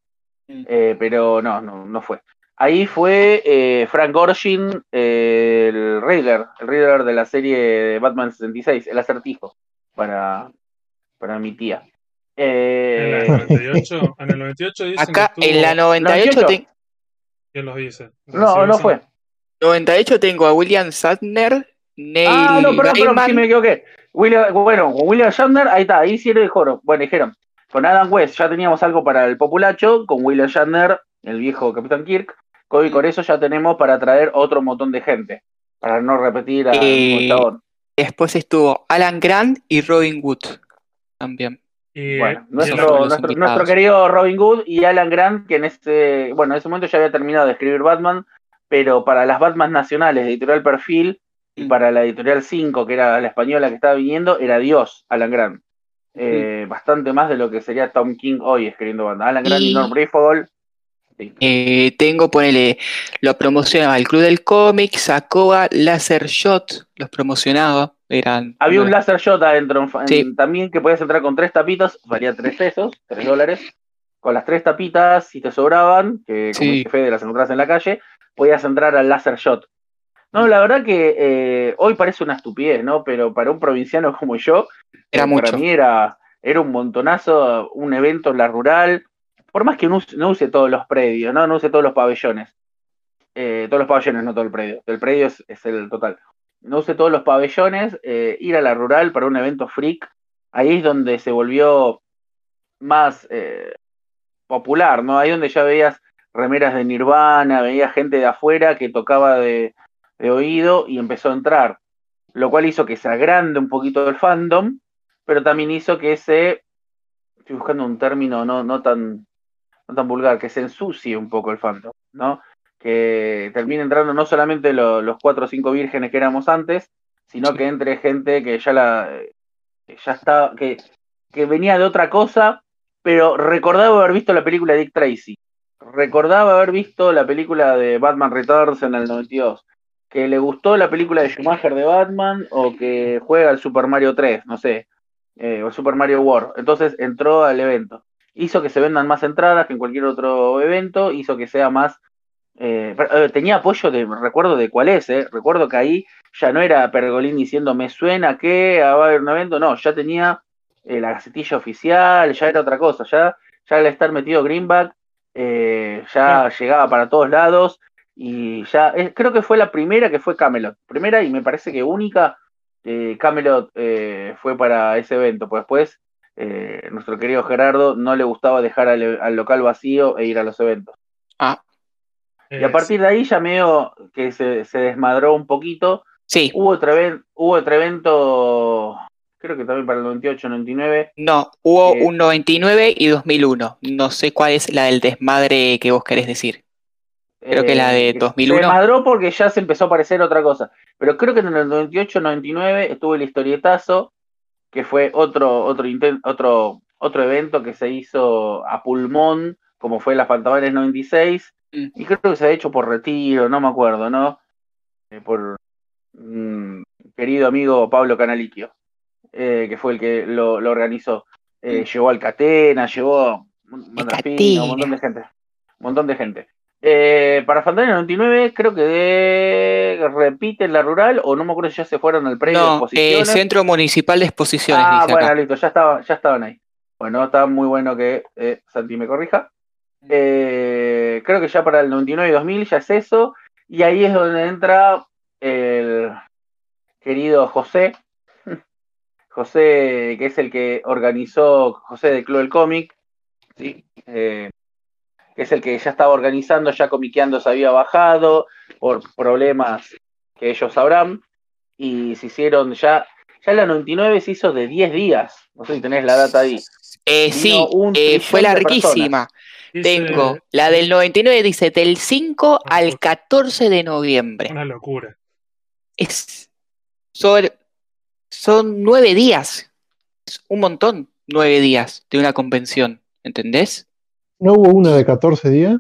Mm. Eh, pero no, no, no fue. Ahí fue eh, Frank Gorshin, eh, el Riddler, el Riddler de la serie de Batman 66, el acertijo, para, para mi tía. en el 98, [LAUGHS] en el 98 dicen Acá, en la 98, ¿Quién los dice? No, no fue. 98 tengo a William Sadner ah, no, perdón, perdón, sí me equivoqué. William, bueno, con William Shatner, ahí está, ahí sí lo dijeron. Bueno, dijeron, con Adam West ya teníamos algo para el populacho, con William Shatner, el viejo Capitán Kirk, y con eso ya tenemos para traer otro montón de gente, para no repetir a eh, Después estuvo Alan Grant y Robin Wood también. bueno, nuestro, nuestro, querido Robin Wood y Alan Grant, que en ese, bueno, en ese momento ya había terminado de escribir Batman, pero para las Batman nacionales de editorial perfil para la editorial 5, que era la española que estaba viniendo, era Dios, Alan Grant. Eh, bastante más de lo que sería Tom King hoy escribiendo banda. Alan Grant y, Norm Breyfogle. Eh, tengo, ponele, lo promocionaba el Club del Cómic, sacó a Laser Shot, los promocionaba. Eran, Había un Laser Shot adentro también que podías entrar con tres tapitas, valía tres pesos, tres dólares. Con las tres tapitas, si te sobraban, que como sí. de las encontrás en la calle, podías entrar al Laser Shot no, la verdad que eh, hoy parece una estupidez, ¿no? Pero para un provinciano como yo, era eh, mucho. para mí era, era un montonazo, un evento en la rural, por más que no, use todos los predios, ¿no? No use todos los pabellones. Eh, todos los pabellones, no todo el predio. El predio es, el total. No use todos los pabellones, ir a la rural para un evento freak, ahí es donde se volvió más popular, ¿no? Ahí donde ya veías remeras de Nirvana, veía gente de afuera que tocaba de, de oído y empezó a entrar, lo cual hizo que se agrande un poquito el fandom, pero también hizo que se, estoy buscando un término no, no, tan, no tan vulgar, que se ensucie un poco el fandom, ¿no? Que termine entrando no solamente los cuatro o cinco vírgenes que éramos antes, sino que entre gente que ya la ya está, que, que venía de otra cosa, pero recordaba haber visto la película de Dick Tracy, recordaba haber visto la película de Batman Returns en el 92, que le gustó la película de Schumacher de Batman o que juega el Super Mario 3, no sé, eh, o el Super Mario World. Entonces entró al evento. Hizo que se vendan más entradas que en cualquier otro evento, hizo que sea más Eh, eh, tenía apoyo de, recuerdo de cuál es, recuerdo que ahí ya no era Pergolín diciendo me suena que va a haber un evento, no, ya tenía la gacetilla oficial, ya era otra cosa, ya, ya al estar metido Greenback ya llegaba para todos lados y ya creo que fue la primera que fue Camelot, primera y me parece que única Camelot fue para ese evento, pues después nuestro querido Gerardo no le gustaba dejar al, al local vacío e ir a los eventos. Ah, y a partir de ahí ya medio que se, desmadró un poquito. Sí. Hubo otro, hubo otro evento, creo que también para el 98, 99. No, hubo un 99 y 2001. No sé cuál es la del desmadre que vos querés decir. Creo que la de 2001. Se desmadró porque ya se empezó a parecer otra cosa. Pero creo que en el 98, 99 estuvo el historietazo, que fue otro, otro, otro, otro evento que se hizo a pulmón, como fue la Fantabares 96 y creo que se ha hecho por retiro, no me acuerdo, ¿no? Eh, por un querido amigo Pablo Canaliquio, eh, que fue el que lo, organizó. Eh, llevó al Catena, llevó un montón de gente. Un montón de gente. Para Fantasía 99 creo que repite la rural o no me acuerdo si ya se fueron al predio no, de Centro Municipal de Exposiciones. Ah, bueno, listo, ya, estaba, ya estaban ahí. Bueno, está muy bueno que Santi me corrija. Eh, creo que ya para el 99 y 2000 ya es eso. Y ahí es donde entra el querido José. [LAUGHS] José, que es el que organizó, José de Club del Cómic, ¿sí? Eh, que es el que ya estaba organizando, ya comiqueando se había bajado por problemas que ellos sabrán. Y se hicieron ya, ya la 99 se hizo de 10 días. No sé si tenés la data ahí. Eh, sí, fue larguísima. Tengo la del 99, dice del 5 al 14 de noviembre. Una locura. Es, son, son nueve días. Es un montón, nueve días de una convención. ¿Entendés? ¿No hubo una de 14 días?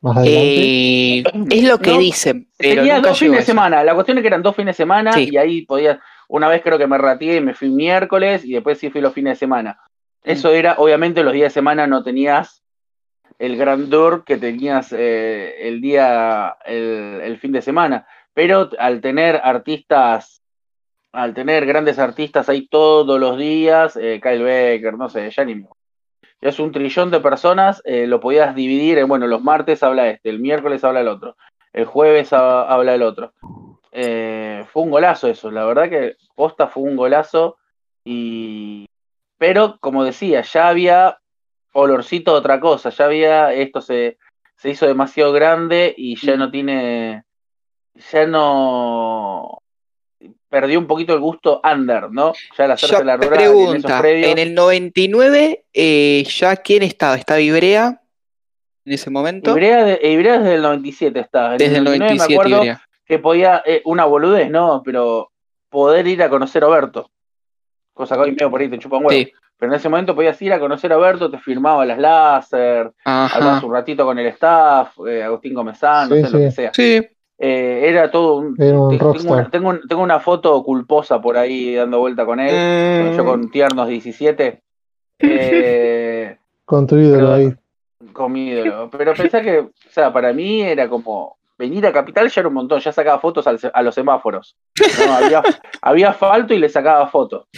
Más adelante. Eh, es lo que dicen. Pero tenía dos fines de semana. La cuestión es que eran dos fines de semana y ahí podías. Una vez creo que me ratié y me fui miércoles y después sí fui los fines de semana. Mm. Eso era, obviamente, los días de semana no tenías el grandor que tenías eh, el día, el, fin de semana. Pero al tener artistas, al tener grandes artistas ahí todos los días, eh, Kyle Becker, no sé, ya ni ya es un trillón de personas, eh, lo podías dividir en, bueno, los martes habla este, el miércoles habla el otro, el jueves habla el otro. fue un golazo eso, la verdad que posta fue un golazo y... Pero, como decía, ya había olorcito otra cosa. Ya había, esto se, se hizo demasiado grande y ya no tiene, ya no perdió un poquito el gusto under, ¿no? Ya la hacerse la rural pregunta, en, el 99, eh, ¿ya quién estaba? ¿Está Vibrea en ese momento? Vibrea, desde el 97 está. desde el 97, me acuerdo que podía, eh, una boludez, ¿no? Pero poder ir a conocer a Berto. Cosa que hoy medio por ahí te chupa un huevo. Pero en ese momento podías ir a conocer a Berto, te firmaba las láser, hablabas un ratito con el staff, eh, Agustín Comezán, no sé lo que sea. Sí. Eh, era todo un. tengo, una, foto culposa por ahí dando vuelta con él, yo con tiernos 17. [LAUGHS] Eh, con tu ídolo ahí. Con mi ídolo. Pero pensé que, o sea, para mí era como. Venir a Capital ya era un montón, ya sacaba fotos a los semáforos. Había, [LAUGHS] había asfalto y le sacaba fotos.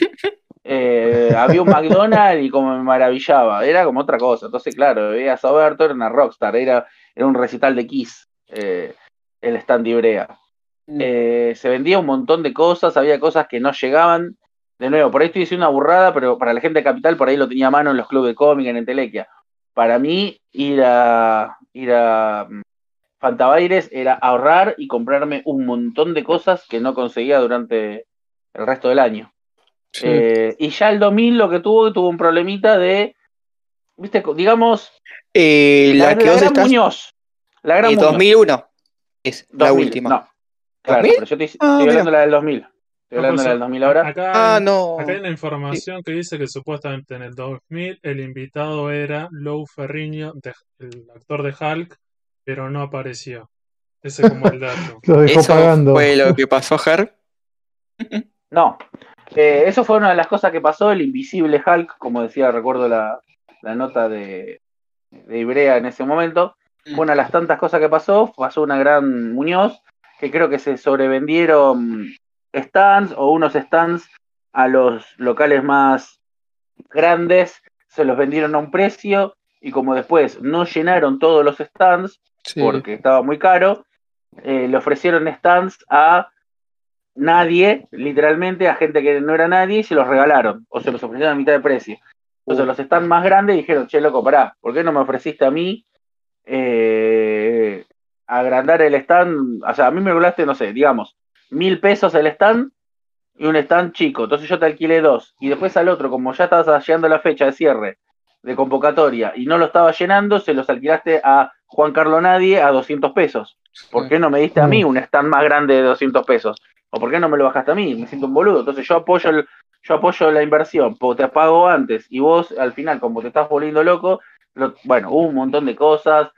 Eh, había un McDonald's y como me maravillaba, era como otra cosa. Entonces, claro, veía a Soberto, era una rockstar, era, era un recital de Kiss, eh, el stand Ibrea. Mm. Eh, se vendía un montón de cosas, había cosas que no llegaban. De nuevo, por ahí estoy diciendo una burrada, pero para la gente de Capital por ahí lo tenía a mano en los clubes de cómic, en Entelequia. Para mí, ir a, ir a mm, Fantabaires era ahorrar y comprarme un montón de cosas que no conseguía durante el resto del año. Eh, y ya el 2000 lo que tuvo, tuvo un problemita de, viste, digamos, eh, la, que gran Muñoz. La gran 2001 es la última. No, claro, pero yo estoy, ah, hablando de la del 2000. Estoy hablando de la del 2000 ahora. Acá, ah, no. acá hay una información que dice que supuestamente en el 2000 el invitado era Lou Ferriño, el actor de Hulk, pero no apareció. Ese es como el dato. [LAUGHS] lo dejó Eso pagando. fue lo que pasó, [LAUGHS] Ger. no, eh, eso fue una de las cosas que pasó, el invisible Hulk, como decía, recuerdo la, nota de, de Ibrea en ese momento. Fue una de las tantas cosas que pasó, pasó una gran Muñoz, que creo que se sobrevendieron stands o unos stands a los locales más grandes, se los vendieron a un precio y como después no llenaron todos los stands porque estaba muy caro, eh, le ofrecieron stands a nadie, literalmente a gente que no era nadie y se los regalaron o se los ofrecieron a mitad de precio. Entonces los stands más grandes dijeron, che loco, pará, ¿por qué no me ofreciste a mí eh, agrandar el stand? O sea, a mí me regalaste, no sé, digamos, mil pesos el stand y un stand chico. Entonces yo te alquilé dos. Y después al otro, como ya estabas llegando la fecha de cierre de convocatoria y no lo estaba llenando, se los alquilaste a Juan Carlos Nadie a 200 pesos. ¿Por qué no me diste a mí un stand más grande de 200 pesos? ¿O por qué no me lo bajaste a mí? Me siento un boludo. Entonces yo apoyo, el, yo apoyo la inversión, te pago antes y vos al final, como te estás volviendo loco, bueno, hubo un montón de cosas.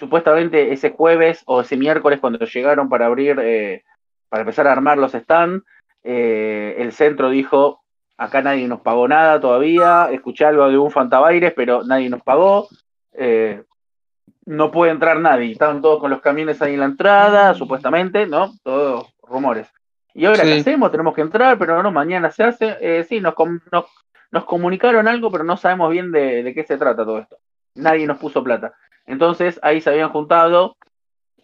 Supuestamente ese jueves o ese miércoles cuando llegaron para abrir, eh, para empezar a armar los stands, eh, el centro dijo, acá nadie nos pagó nada todavía, escuché algo de un Fantabaires, pero nadie nos pagó. Eh, no puede entrar nadie. Estaban todos con los camiones ahí en la entrada, supuestamente, ¿no? Todos rumores. Y ahora, ¿qué hacemos? Tenemos que entrar, pero no, mañana se hace. Eh, sí, nos, nos, comunicaron algo, pero no sabemos bien de, qué se trata todo esto. Nadie nos puso plata. Entonces, ahí se habían juntado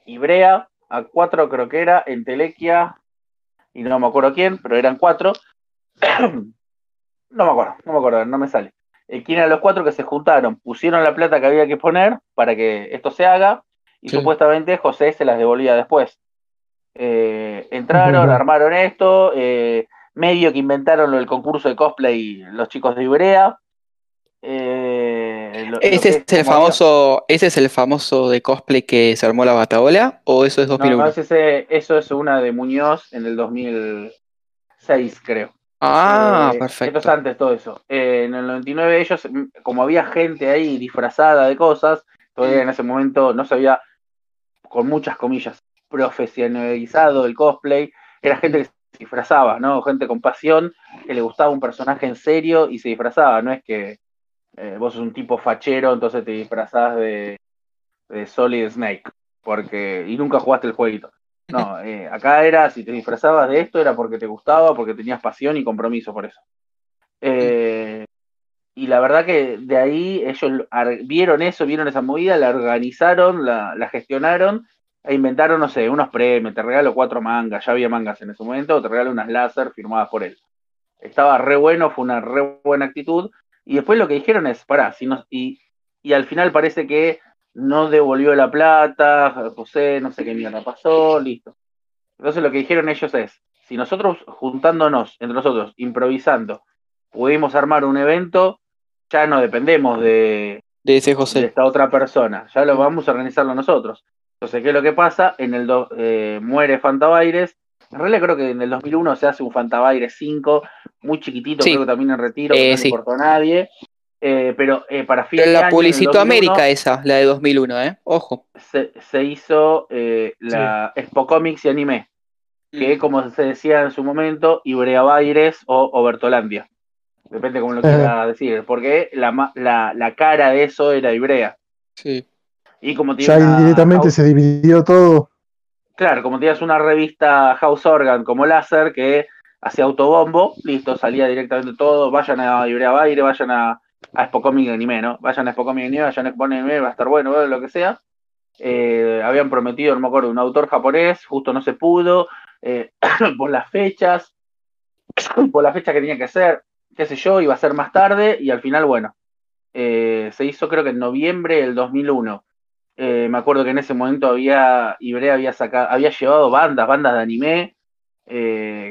Ibrea, a cuatro creo que era, Entelequia, y no me acuerdo quién, pero eran cuatro. [CLEARS THROAT] no me acuerdo, no me acuerdo, no me sale. Eh, ¿Quién eran los cuatro que se juntaron? Pusieron la plata que había que poner para que esto se haga y supuestamente José se las devolvía después. Eh, entraron, armaron esto, eh, medio que inventaron el concurso de cosplay los chicos de Ibrea. ¿Ese es, el famoso, ¿Ese es el famoso de cosplay que se armó la bataola o eso es 2001? No, eso es una de Muñoz en el 2006, creo. Ah, eh, perfecto. Esto antes todo eso. Eh, en el 99 ellos, mm, como había gente ahí disfrazada de cosas, todavía en ese momento no se había, con muchas comillas, profesionalizado el cosplay. Era gente que se disfrazaba, ¿no? Gente con pasión, que le gustaba un personaje en serio y se disfrazaba. No es que eh, vos sos un tipo fachero, entonces te disfrazás de, de Solid Snake. Porque, y nunca jugaste el jueguito. No, [LAUGHS] eh, acá era, si te disfrazabas de esto, era porque te gustaba, porque tenías pasión y compromiso por eso. Eh, y la verdad que de ahí ellos vieron eso, vieron esa movida, la organizaron, la, gestionaron e inventaron, no sé, unos premios, te regalo cuatro mangas, ya había mangas en ese momento, te regalo unas láser firmadas por él. Estaba re bueno, fue una re buena actitud. Y después lo que dijeron es, pará, si no, y, y al final parece que no devolvió la plata, José, no sé qué mierda pasó, listo. Entonces lo que dijeron ellos es, si nosotros juntándonos entre nosotros, improvisando, pudimos armar un evento, ya no dependemos de, de ese José. esta otra persona, ya lo vamos a organizarlo nosotros. Entonces, ¿qué es lo que pasa? En el eh, muere Fantabaires. En realidad creo que en el 2001 se hace un Fantabaires 5, muy chiquitito, creo que también en retiro, que no le importó a nadie. Eh, pero eh, para fin de la Publicito América esa, la de 2001, ¿eh? Ojo. Se, hizo eh, la Expo Comics y Anime, que mm. como se decía en su momento, Ibrea Baires o Obertolandia. Depende cómo lo [LAUGHS] quiera decir, porque la, la, cara de eso era Ibrea. Sí. Y como ya directamente se dividió todo. Claro, como tenías una revista House Organ como Láser que hacía autobombo, listo, salía directamente todo, vayan a Ibrea Baires, vayan a a Expo Comic Anime, ¿no? Vayan a Expo Comic Anime, vayan a Expo Anime, va a estar bueno, lo que sea. Eh, habían prometido, no me acuerdo, un autor japonés, justo no se pudo, eh, [COUGHS] por las fechas, [COUGHS] por la fecha que tenía que ser, qué sé yo, iba a ser más tarde y al final, bueno, eh, se hizo creo que en noviembre del 2001. Me acuerdo que en ese momento había, Ibrea había sacado, había llevado bandas, bandas de anime,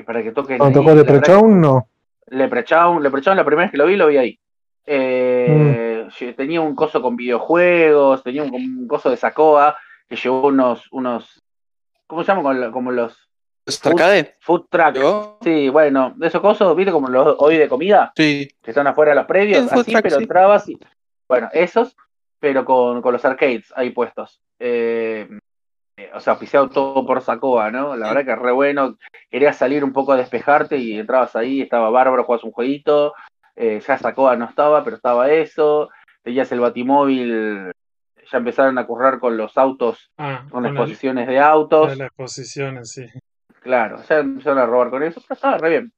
para que toquen. ¿No tocó Leprechaun? No. Leprechaun, Leprechaun, la primera vez que lo vi, lo vi ahí. Eh, tenía un coso con videojuegos, tenía un, coso de Sacoa que llevó unos, unos ¿cómo se llama? Como, los arcade? Food, track. Sí, bueno, de esos cosos, ¿viste? Como los hoy de comida. Sí. Que están afuera de los predios, así, pero entrabas y. Bueno, esos, pero con, los arcades ahí puestos. Eh, o sea, oficiado todo por Sacoa, ¿no? La verdad que es re bueno. Querías salir un poco a despejarte y entrabas ahí, estaba bárbaro, jugabas un jueguito, eh, ya Sacoa no estaba, pero estaba eso, tenías el batimóvil ya empezaron a currar con los autos, ah, con, exposiciones de autos. las exposiciones, sí. Claro, ya empezaron a robar con eso, pero estaba re bien.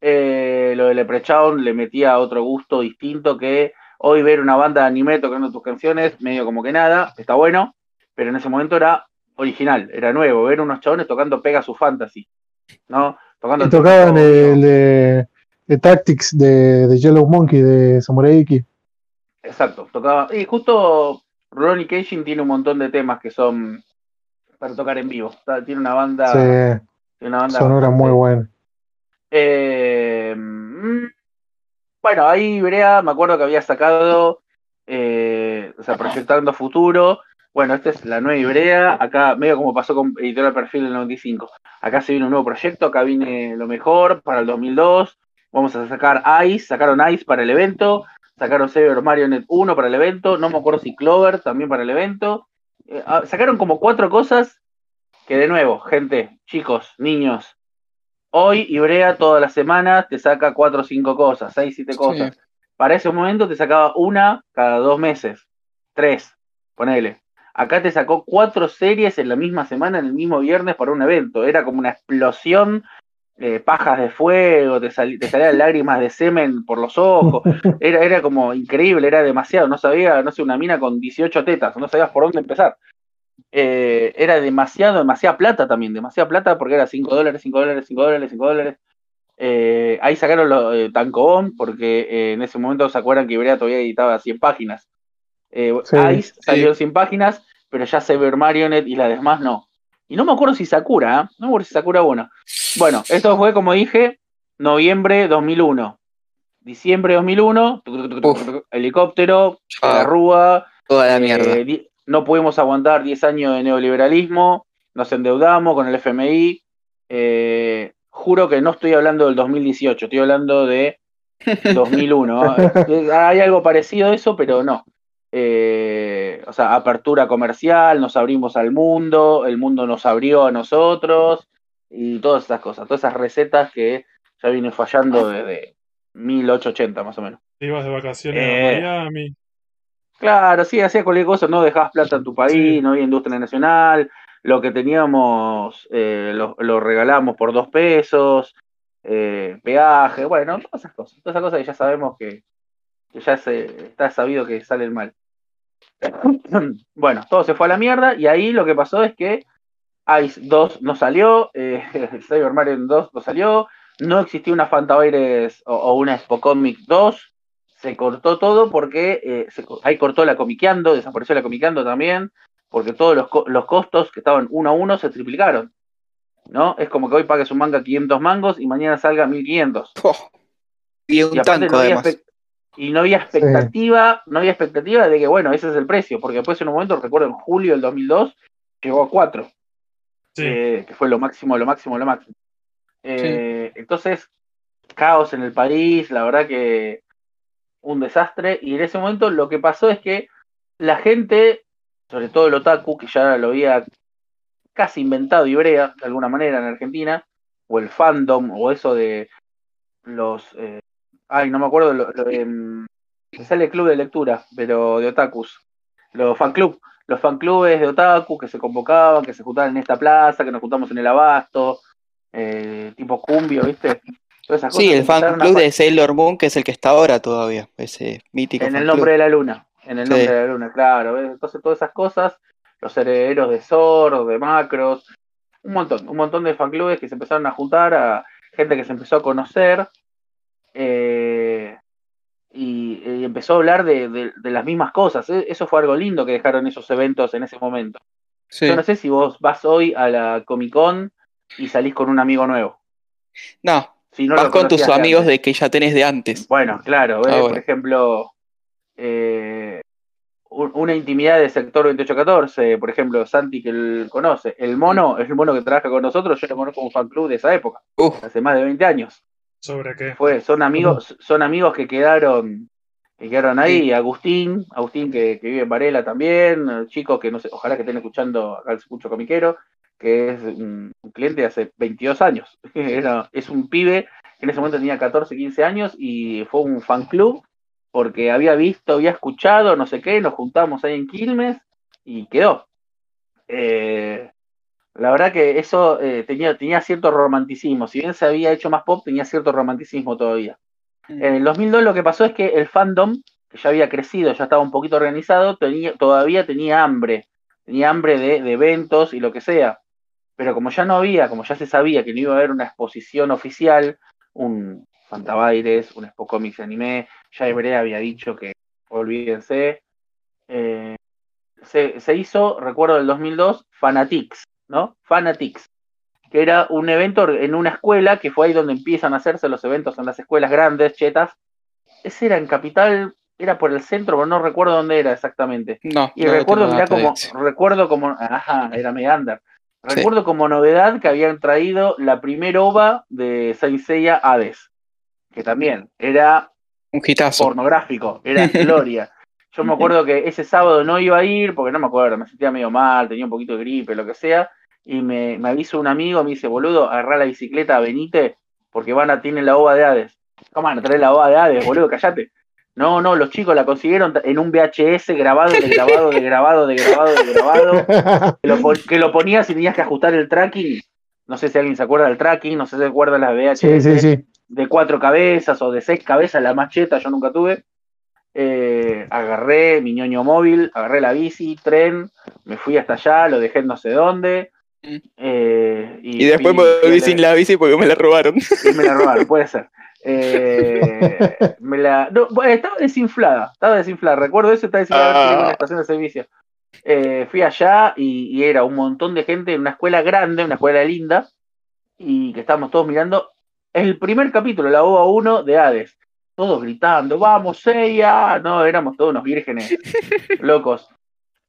Eh, lo de Leprechaun le metía otro gusto distinto que hoy ver una banda de anime tocando tus canciones, medio como que nada, está bueno, pero en ese momento era original, era nuevo, ver unos chabones tocando Pegasus Fantasy, ¿no? Tocando tocaban el de, Tactics de, Yellow Monkey de Samurai Iki. Exacto, tocaba. Y justo Ronnie Caging tiene un montón de temas que son para tocar en vivo. Tiene una banda. Sí, una banda sonora muy buena. Eh, mm, bueno, ahí Brea, me acuerdo que había sacado, eh, o sea, proyectando futuro. Bueno, esta es la nueva Ibrea. Acá, medio como pasó con Editorial Perfil del 95. Acá se viene un nuevo proyecto. Acá viene lo mejor para el 2002. Vamos a sacar Ice. Sacaron Ice para el evento. Sacaron Saber Marionette 1 para el evento. No me acuerdo si Clover también para el evento. Eh, ah, sacaron como cuatro cosas que, de nuevo, gente, chicos, niños. Hoy Ibrea todas las semanas te saca cuatro o cinco cosas, seis, siete cosas. Para ese momento te sacaba una cada dos meses. Tres, ponele. Acá te sacó cuatro series en la misma semana, en el mismo viernes, para un evento. Era como una explosión, eh, pajas de fuego, te, salían lágrimas de semen por los ojos. [LAUGHS] Era, era como increíble, era demasiado. No sabía, no sé, una mina con 18 tetas, no sabías por dónde empezar. Eh, era demasiado, demasiada plata también, demasiada plata porque era 5 dólares, 5 dólares, 5 dólares, 5 dólares. Eh, ahí sacaron los eh, Tancobón porque en ese momento se acuerdan que Ibrea todavía editaba 100 páginas. Eh, Ice salió sin páginas, pero ya Sever Marionette y la demás no. Y no me acuerdo si Sakura, ¿eh? no me acuerdo si Sakura bueno. Bueno, esto fue, como dije, noviembre 2001. Diciembre 2001, helicóptero, la rúa. Toda la mierda. Eh, no pudimos aguantar 10 años de neoliberalismo, nos endeudamos con el FMI. Eh, juro que no estoy hablando del 2018, estoy hablando de [LAUGHS] 2001. Hay algo parecido a eso, pero no. Eh, o sea, apertura comercial, nos abrimos al mundo, el mundo nos abrió a nosotros y todas esas cosas, todas esas recetas que ya vienen fallando desde 1880 más o menos. ibas de vacaciones a eh, Miami. Claro, sí, hacía cualquier cosa, no dejabas plata en tu país, no había industria nacional, lo que teníamos eh, lo, lo, regalamos por dos pesos, peaje, bueno, todas esas cosas, todas esas cosas que ya sabemos que, que ya se, está sabido que salen mal. [COUGHS] Bueno, todo se fue a la mierda y ahí lo que pasó es que Ice 2 no salió, eh, [LAUGHS] Cyber Mario 2 no salió, no existía una Fantavirus o, o una Spocomic 2, se cortó todo porque eh, ahí cortó la comiqueando, desapareció la comiqueando también, porque todos los, los, costos que estaban uno a uno se triplicaron. ¿No? Es como que hoy pagues un manga 500 mangos y mañana salga 1500. [LAUGHS] y un tanco, además y no había expectativa, no había expectativa de que, bueno, ese es el precio, porque después en un momento, recuerdo en julio del 2002, llegó a 4, eh, que fue lo máximo, lo máximo, lo máximo. Eh, entonces, caos en el país, la verdad que un desastre, y en ese momento lo que pasó es que la gente, sobre todo el otaku, que ya lo había casi inventado Ibrea, de alguna manera en Argentina, o el fandom, o eso de los... Eh, Ay, no me acuerdo. Lo, em, sale el club de lectura, pero de otakus. Los fan club. Los fan clubes de otaku que se convocaban, que se juntaban en esta plaza, que nos juntamos en el abasto, eh, tipo cumbio, ¿viste? Sí, el fan club de Sailor Moon, que es el que está ahora todavía, ese mítico. En el nombre de la luna, en el nombre de la luna, claro. Entonces todas esas cosas, los herederos de Zor, de Macros, un montón, un montón de fan clubes que se empezaron a juntar a gente que se empezó a conocer eh, y, empezó a hablar de, las mismas cosas. E, eso fue algo lindo que dejaron esos eventos en ese momento. Yo no sé si vos vas hoy a la Comic Con y salís con un amigo nuevo. No, vas con tus amigos de, que ya tenés de antes. Bueno, claro, ah, por ejemplo, eh, una intimidad del sector 2814, por ejemplo, Santi que él conoce. El mono, es el mono que trabaja con nosotros, yo lo conozco como fan club de esa época, hace más de 20 años. ¿Sobre qué? Fue, son amigos, son amigos que quedaron, que quedaron ahí, Agustín, Agustín que, vive en Varela también, chicos que no sé, ojalá que estén escuchando acá el escucho comiquero, que es un, cliente de hace 22 años. [LAUGHS] es un pibe que en ese momento tenía 14, 15 años y fue un fan club porque había visto, había escuchado, no sé qué, nos juntamos ahí en Quilmes y quedó. Eh, la verdad que eso eh, tenía, tenía cierto romanticismo. Si bien se había hecho más pop, tenía cierto romanticismo todavía. Mm. En el 2002 lo que pasó es que el fandom, que ya había crecido, ya estaba un poquito organizado, tenía, todavía tenía hambre. Tenía hambre de, de eventos y lo que sea. Pero como ya no había, como ya se sabía que no iba a haber una exposición oficial, un Fantabaires, un Expo Comics Anime, ya Ibrea había dicho que olvídense. Eh, se, se, hizo, recuerdo del 2002, Fanatics, ¿no? Fanatics, que era un evento en una escuela, que fue ahí donde empiezan a hacerse los eventos en las escuelas grandes, chetas. Ese era en Capital, era por el centro, pero no recuerdo dónde era exactamente. No, y recuerdo, como, recuerdo como, ajá, era Megander. Recuerdo como novedad que habían traído la primera ova de Saint Seiya Hades, que también era un hitazo. pornográfico, era [LAUGHS] gloria. Yo me acuerdo que ese sábado no iba a ir porque no me acuerdo, me sentía medio mal, tenía un poquito de gripe, lo que sea, y me, me avisó un amigo, me dice, boludo, agarrá la bicicleta, venite, porque van a tener la ova de Hades. ¿Cómo van a traer la ova de Hades, boludo? Callate. No, no, los chicos la consiguieron en un VHS grabado, de grabado, de grabado, de grabado, de grabado, que lo, que lo ponías y tenías que ajustar el tracking. No sé si alguien se acuerda del tracking, no sé si se acuerda las VHS de cuatro cabezas o de seis cabezas, la macheta, yo nunca tuve. Eh, agarré mi ñoño móvil, agarré la bici, tren, me fui hasta allá, lo dejé en no sé dónde. Mm. Eh, y, después me volví sin la bici porque me la robaron. me la robaron, puede ser. Eh, me la, estaba desinflada, estaba desinflada. Recuerdo eso, estaba desinflada en una ah. estación de servicio. Eh, fui allá y, era un montón de gente en una escuela grande, una escuela linda, y que estábamos todos mirando el primer capítulo, la OVA 1 de Hades. Todos gritando, vamos, Seiya. No, éramos todos unos vírgenes [LAUGHS] locos.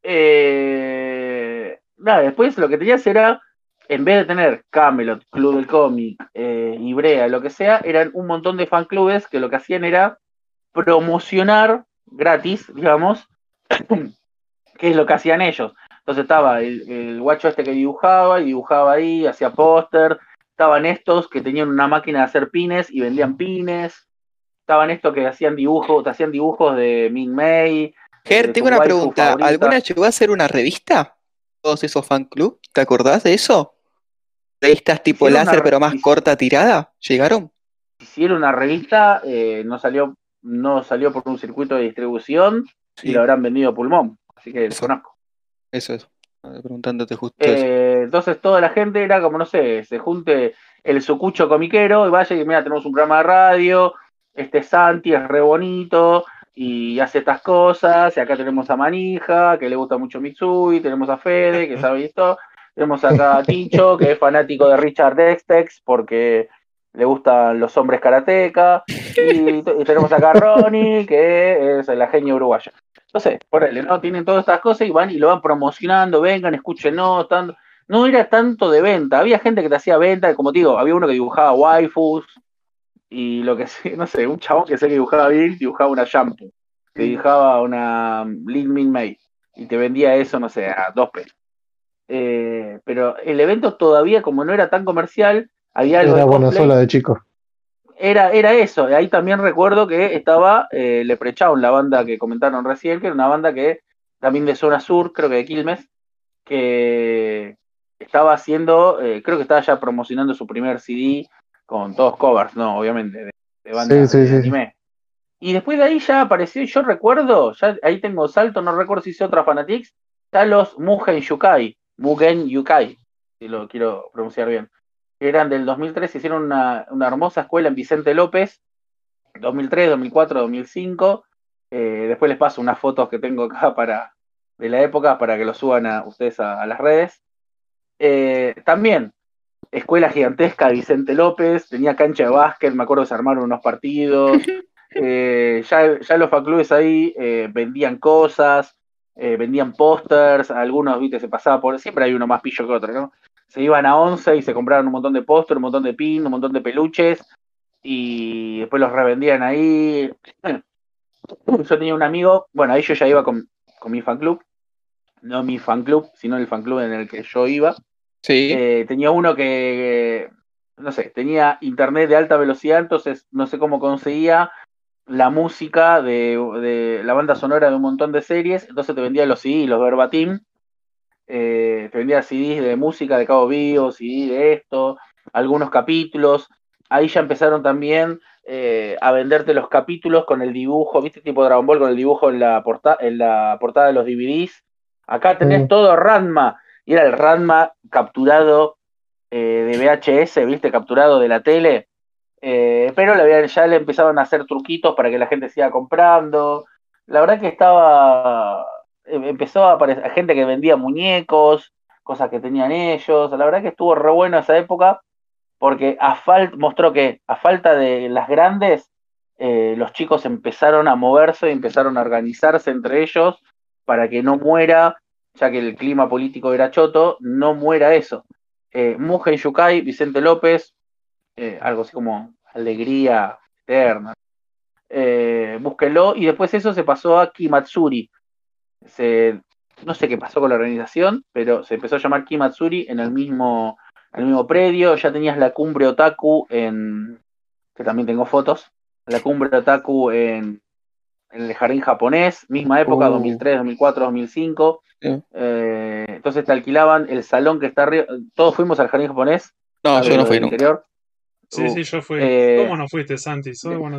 Eh, nada, después lo que tenías era en vez de tener Camelot, Club del Cómic, eh, Ibrea, lo que sea, eran un montón de fan clubes que lo que hacían era promocionar gratis, digamos, [CLEARS THROAT] qué es lo que hacían ellos. Entonces estaba el, guacho este que dibujaba y dibujaba ahí, hacía póster. Estaban estos que tenían una máquina de hacer pines y vendían pines. Estaban estos que hacían dibujos, hacían dibujos de Min May. Ger, tengo una pregunta. ¿Alguna llegó a hacer una revista? Todos esos fan club, ¿te acordás de eso? revistas tipo láser, pero más corta tirada? ¿Llegaron? Hicieron una revista, eh, no salió no salió por un circuito de distribución y lo habrán vendido a pulmón. Así que eso, conozco. Eso es. Preguntándote justo eh, Entonces toda la gente era como, no sé, se junte el sucucho comiquero y vaya y mira, tenemos un programa de radio, este Santi es re bonito y hace estas cosas, y acá tenemos a Manija, que le gusta mucho Mitsui, tenemos a Fede, que sabe esto, tenemos acá a Ticho, que es fanático de Richard Dextex porque le gustan los hombres karateca. Y, tenemos acá a Ronnie, que es la genia uruguaya. Entonces, por él, ¿no? Tienen todas estas cosas y van y lo van promocionando, vengan, escúchenos, tanto. No era tanto de venta, había gente que te hacía venta, como te digo, había uno que dibujaba waifus y lo que [LAUGHS] sé, no sé, un chabón que sé que dibujaba bien, dibujaba una shampoo, que dibujaba una Lin Min May y te vendía eso, no sé, a dos pesos. Eh, pero el evento todavía, como no era tan comercial, había algo. Era buena sola de chicos. Era, era eso. Ahí también recuerdo que estaba eh, Leprechaun, la banda que comentaron recién, que era una banda que también de zona sur, creo que de Quilmes, que estaba haciendo, eh, creo que estaba ya promocionando su primer CD con todos covers, no, obviamente, de, bandas de anime. Y después de ahí ya apareció, yo recuerdo, ya ahí tengo salto, no recuerdo si hice otra Fanatics, está los Mugen Yukai, Mugen Yukai, si lo quiero pronunciar bien, que eran del 2003, hicieron una, hermosa escuela en Vicente López, 2003, 2004, 2005. después les paso unas fotos que tengo acá para de la época para que lo suban a ustedes a, las redes. Eh, también, escuela gigantesca Vicente López, tenía cancha de básquet, me acuerdo que se armaron unos partidos. [LAUGHS] Eh, ya, ya los clubes ahí eh, vendían cosas, eh, vendían pósters, algunos, viste, se pasaba por, siempre hay uno más pillo que otro, ¿no? Se iban a 11 y se compraron un montón de pósters, un montón de pins, un montón de peluches y después los revendían ahí. [CLEARS THROAT] Yo tenía un amigo, bueno, ahí yo ya iba con, mi fan club, no mi fan club, sino el fan club en el que yo iba. Sí. Eh, tenía uno que, no sé, tenía internet de alta velocidad, entonces no sé cómo conseguía la música de, la banda sonora de un montón de series, entonces te vendía los CD, los verbatim, eh, te vendía CDs de música de Cabo Vivo, CD de esto, algunos capítulos, ahí ya empezaron también eh, a venderte los capítulos con el dibujo, viste tipo Dragon Ball con el dibujo en la, en la portada de los DVDs, acá tenés todo Ranma, y era el Ranma capturado eh, de VHS, viste, capturado de la tele, eh, pero ya le empezaban a hacer truquitos para que la gente siga comprando. La verdad que estaba. Em, empezó a aparecer gente que vendía muñecos, cosas que tenían ellos. La verdad que estuvo re bueno esa época, porque a mostró que a falta de las grandes, eh, los chicos empezaron a moverse y empezaron a organizarse entre ellos para que no muera, ya que el clima político era choto, no muera eso. Eh, Yukai, Vicente López, eh, algo así como alegría eterna. Eh, y después eso se pasó a Kimatsuri. No sé qué pasó con la organización, pero se empezó a llamar Kimatsuri en el mismo, el mismo predio. Ya tenías la cumbre otaku en, que también tengo fotos, la cumbre otaku en, en el jardín japonés, misma época, 2003, 2004, 2005. entonces te alquilaban el salón que está arriba. Todos fuimos al jardín japonés. No, yo no fui nunca. Sí, sí, yo fui. Eh, ¿Cómo no fuiste, Santi?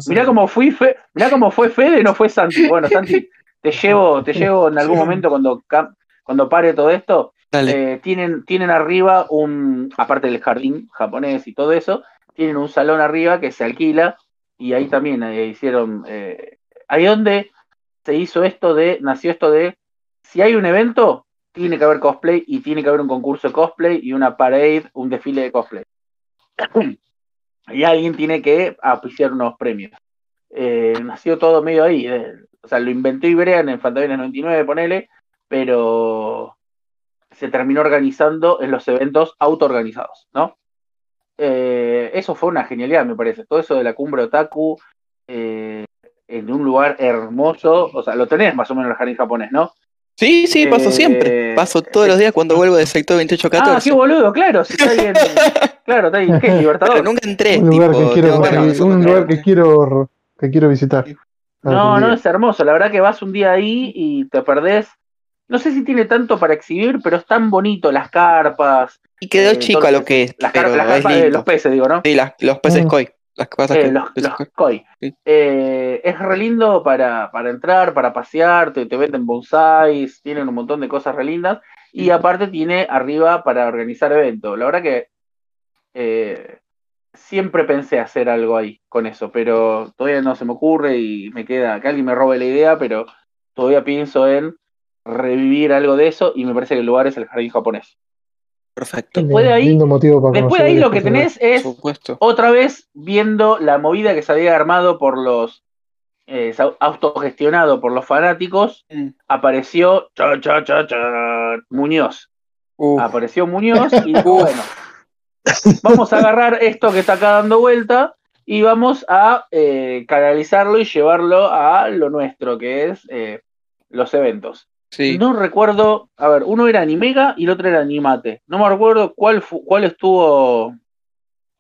mirá cómo fui, Fe, mirá cómo fue Fede, no fue Santi. Bueno, Santi, te llevo, te [LAUGHS] llevo en algún momento cuando, cuando pare todo esto. Eh, tienen, tienen arriba un, aparte del jardín japonés y todo eso, tienen un salón arriba que se alquila y ahí también eh, hicieron, ahí donde se hizo esto de, nació esto de, si hay un evento, tiene que haber cosplay y tiene que haber un concurso de cosplay y una parade, un desfile de cosplay. [CLEARS THROAT] y alguien tiene que apreciar unos premios. Eh, nació todo medio ahí. Eh, o sea, lo inventó Ibrea en el Fantasmas 99, ponele, pero se terminó organizando en los eventos autoorganizados, ¿no? Eh, eso fue una genialidad, me parece. Todo eso de la cumbre otaku en un lugar hermoso, o sea, lo tenés más o menos en el jardín japonés, ¿no? Sí, sí, paso siempre. Paso todos los días cuando vuelvo del sector 2814. Ah, qué boludo, claro. Si está ahí [LAUGHS] claro, está ahí. ¿Qué? Libertador. Pero nunca entré. Un lugar, que, quiero, un lugar que, quiero, que quiero visitar. No, no, es hermoso. La verdad que vas un día ahí y te perdés. No sé si tiene tanto para exhibir, pero es tan bonito las carpas. Y quedó eh, chico a lo que es. Las, carpas de los peces, digo, ¿no? Sí, los peces mm. koi. Las eh, los, koi. Eh, es re lindo para, para entrar, para pasear, te, venden bonsais, tienen un montón de cosas re lindas. Y aparte tiene arriba para organizar eventos. La verdad que eh, siempre pensé hacer algo ahí con eso, pero todavía no se me ocurre y me queda que alguien me robe la idea, pero todavía pienso en revivir algo de eso y me parece que el lugar es el jardín japonés. Perfecto. Después de ahí, después ahí lo que tenés es otra vez viendo la movida que se había armado por los eh, autogestionado por los fanáticos, mm. apareció Muñoz. Apareció Muñoz y [LAUGHS] bueno, vamos a agarrar esto que está acá dando vuelta y vamos a eh, canalizarlo y llevarlo a lo nuestro, que es eh, los eventos. No recuerdo, a ver, uno era Animega y el otro era Animate. No me recuerdo cuál cuál estuvo.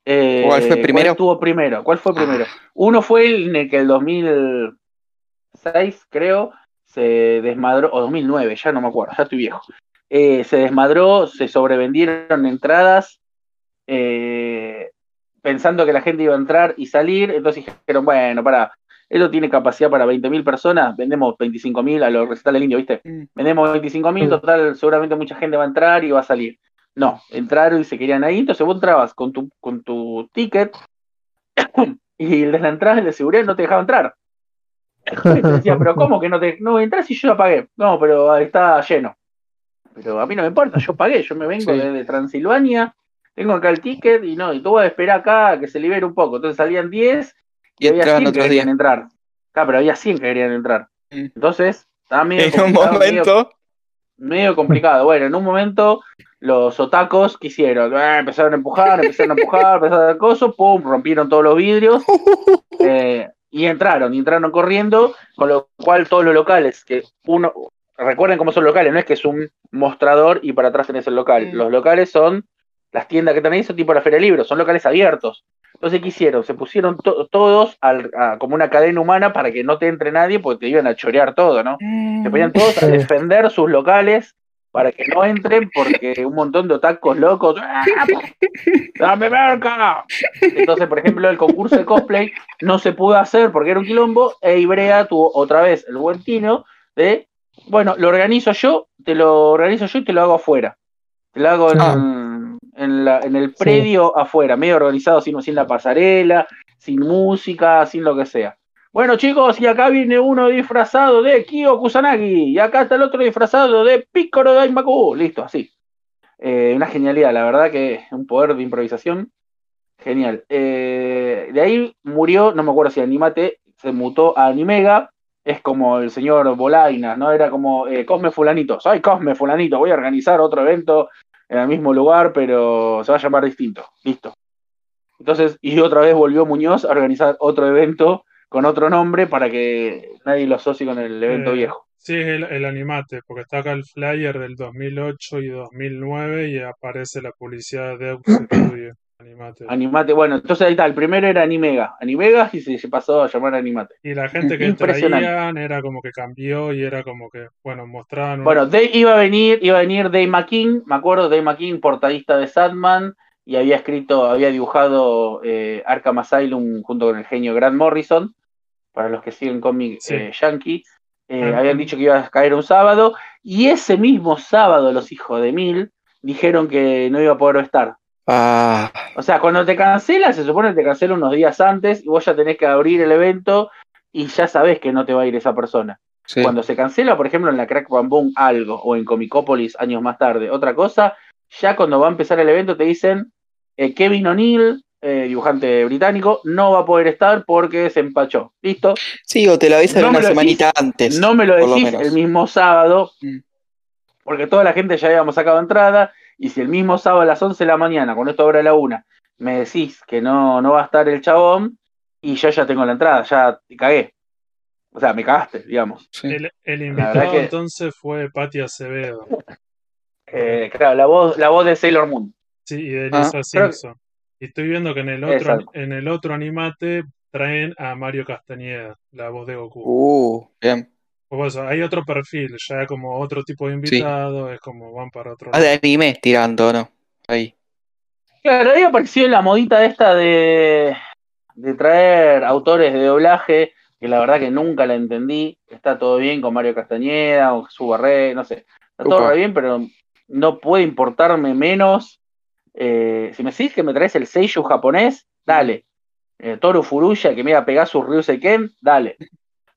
Eh, ¿Cuál fue primero? ¿Cuál estuvo primero? ¿Cuál fue primero? Uno fue el en el que el 2006, creo, se desmadró, o 2009, ya no me acuerdo, ya estoy viejo. Eh, se desmadró, se sobrevendieron entradas eh, pensando que la gente iba a entrar y salir, entonces dijeron, bueno, para, eso tiene capacidad para 20.000 personas, vendemos 25.000 a los recitales del indio, ¿viste? Mm. Vendemos 25.000, total, seguramente mucha gente va a entrar y va a salir. No, entraron y se querían ahí, entonces vos entrabas con tu, con tu ticket [COUGHS] y el de la entrada de seguridad no te dejaba entrar. Te decía, pero ¿cómo que no te no entras si yo ya pagué? No, pero está lleno. Pero a mí no me importa, yo pagué, yo me vengo desde Transilvania, tengo acá el ticket y no, y tú vas a esperar acá a que se libere un poco. Entonces salían 10 y, había 100 que querían entrar. Claro, pero había 100 que querían entrar. Entonces, también. En un momento. Medio, complicado. Bueno, en un momento los otacos quisieron, eh, empezaron a empujar, empezaron a empujar, [LAUGHS] empezaron a hacer cosas, pum, rompieron todos los vidrios [LAUGHS] eh, y entraron, y entraron corriendo, con lo cual todos los locales, que uno, recuerden cómo son locales, no es que es un mostrador y para atrás tenés el local, mm. los locales son, las tiendas que tenéis son tipo la Feria Libro, son locales abiertos, Entonces, ¿qué hicieron? Se pusieron todos como una cadena humana para que no te entre nadie porque te iban a chorear todo, ¿no? Se ponían todos a defender sus locales para que no entren porque un montón de otacos locos ¡Ah, ¡Dame merca! Entonces, por ejemplo, el concurso de cosplay no se pudo hacer porque era un quilombo e Ibrea tuvo otra vez el buen tino de, bueno, lo organizo yo, te lo organizo yo y te lo hago afuera. Te lo hago en, ah. El predio afuera, medio organizado, sin, sin la pasarela, sin música, sin lo que sea. Bueno, chicos, y acá viene uno disfrazado de Kyo Kusanagi. Y acá está el otro disfrazado de Piccolo Daimaku. Listo, así. Eh, una genialidad, la verdad que un poder de improvisación. Genial. Eh, de ahí murió, no me acuerdo si Animate se mutó a Animega. Es como el señor Bolaina, ¿no? Era como eh, Cosme Fulanito. Soy Cosme Fulanito. Voy a organizar otro evento en el mismo lugar, pero se va a llamar distinto. Listo. Entonces, y otra vez volvió Muñoz a organizar otro evento con otro nombre para que nadie lo asocie con el evento eh, viejo. Sí, es el, animate, porque está acá el flyer del 2008 y 2009 y aparece la publicidad de Studio. Animate. Animate, bueno, entonces ahí está, el primero era Animega, Animega y se, pasó a llamar Animate. Y la gente que traían era como que cambió y era como que, bueno, mostraban... Bueno, iba a venir, iba a venir Dave McKean, me acuerdo, Dave McKean, portadista de Sadman, y había escrito, había dibujado eh, Arkham Asylum junto con el genio Grant Morrison, para los que siguen cómic eh, yankee, eh, habían dicho que iba a caer un sábado, y ese mismo sábado los hijos de Mil dijeron que no iba a poder estar. Ah. O sea, cuando te cancelas, se supone que te cancela unos días antes y vos ya tenés que abrir el evento y ya sabés que no te va a ir esa persona. Cuando se cancela, por ejemplo, en la Crack Bam algo, o en Comicópolis años más tarde, otra cosa, ya cuando va a empezar el evento te dicen eh, Kevin O'Neill eh, dibujante británico, no va a poder estar porque se empachó. ¿Listo? Sí, o te lo avisan una semanita antes. No me lo decís el mismo sábado, mm. porque toda la gente ya habíamos sacado entrada, y si el mismo sábado a las 11 de la mañana, con esto ahora la una, me decís que no, no va a estar el chabón, y yo ya tengo la entrada, ya te cagué. O sea, me cagaste, digamos. El, invitado entonces fue Patti Acevedo. Eh, claro, la voz, la voz de Sailor Moon. Sí, y de Lisa ah, Simpson. Y estoy viendo que en el otro, en el otro animate traen a Mario Castañeda, la voz de Goku. Uh, bien. Pues hay otro perfil, ya como otro tipo de invitado, es como van para otro ah, de anime tirando, ¿no? Ahí. Claro, ahí apareció la modita esta de, de traer autores de doblaje, que la verdad que nunca la entendí. Está todo bien con Mario Castañeda o Jesús Barré, no sé. Está todo bien, pero no puede importarme menos eh, si me decís que me traes el Seishu japonés, dale. Eh, Toru Furuya, que me iba a pegar su Ryusei dale.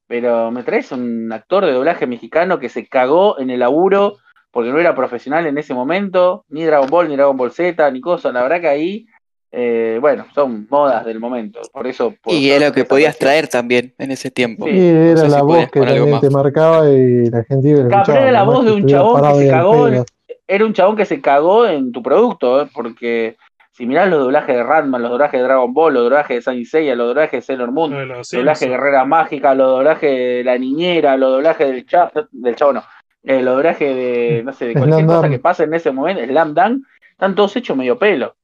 Pero me traes un actor de doblaje mexicano que se cagó en el laburo porque no era profesional en ese momento, ni Dragon Ball, ni Dragon Ball Z, ni cosa. La verdad que ahí, eh, bueno, son modas del momento. Por eso. y era lo que podías traer también en ese tiempo. Sí, era la voz que también te marcaba y la gente iba a Era la voz de un chabón que se cagó era un chabón que se cagó en tu producto, ¿eh? porque si mirás los doblajes de Ratman, los doblajes de Dragon Ball, los doblajes de Saint Seiya, los doblajes de Sailor Moon, los doblajes de Guerrera Mágica, los doblajes de La Niñera, los doblajes del chavo, del chavo no, eh, los doblajes de, no sé, de cualquier cosa que pase en ese momento, Slam Dunk, están todos hechos medio pelo.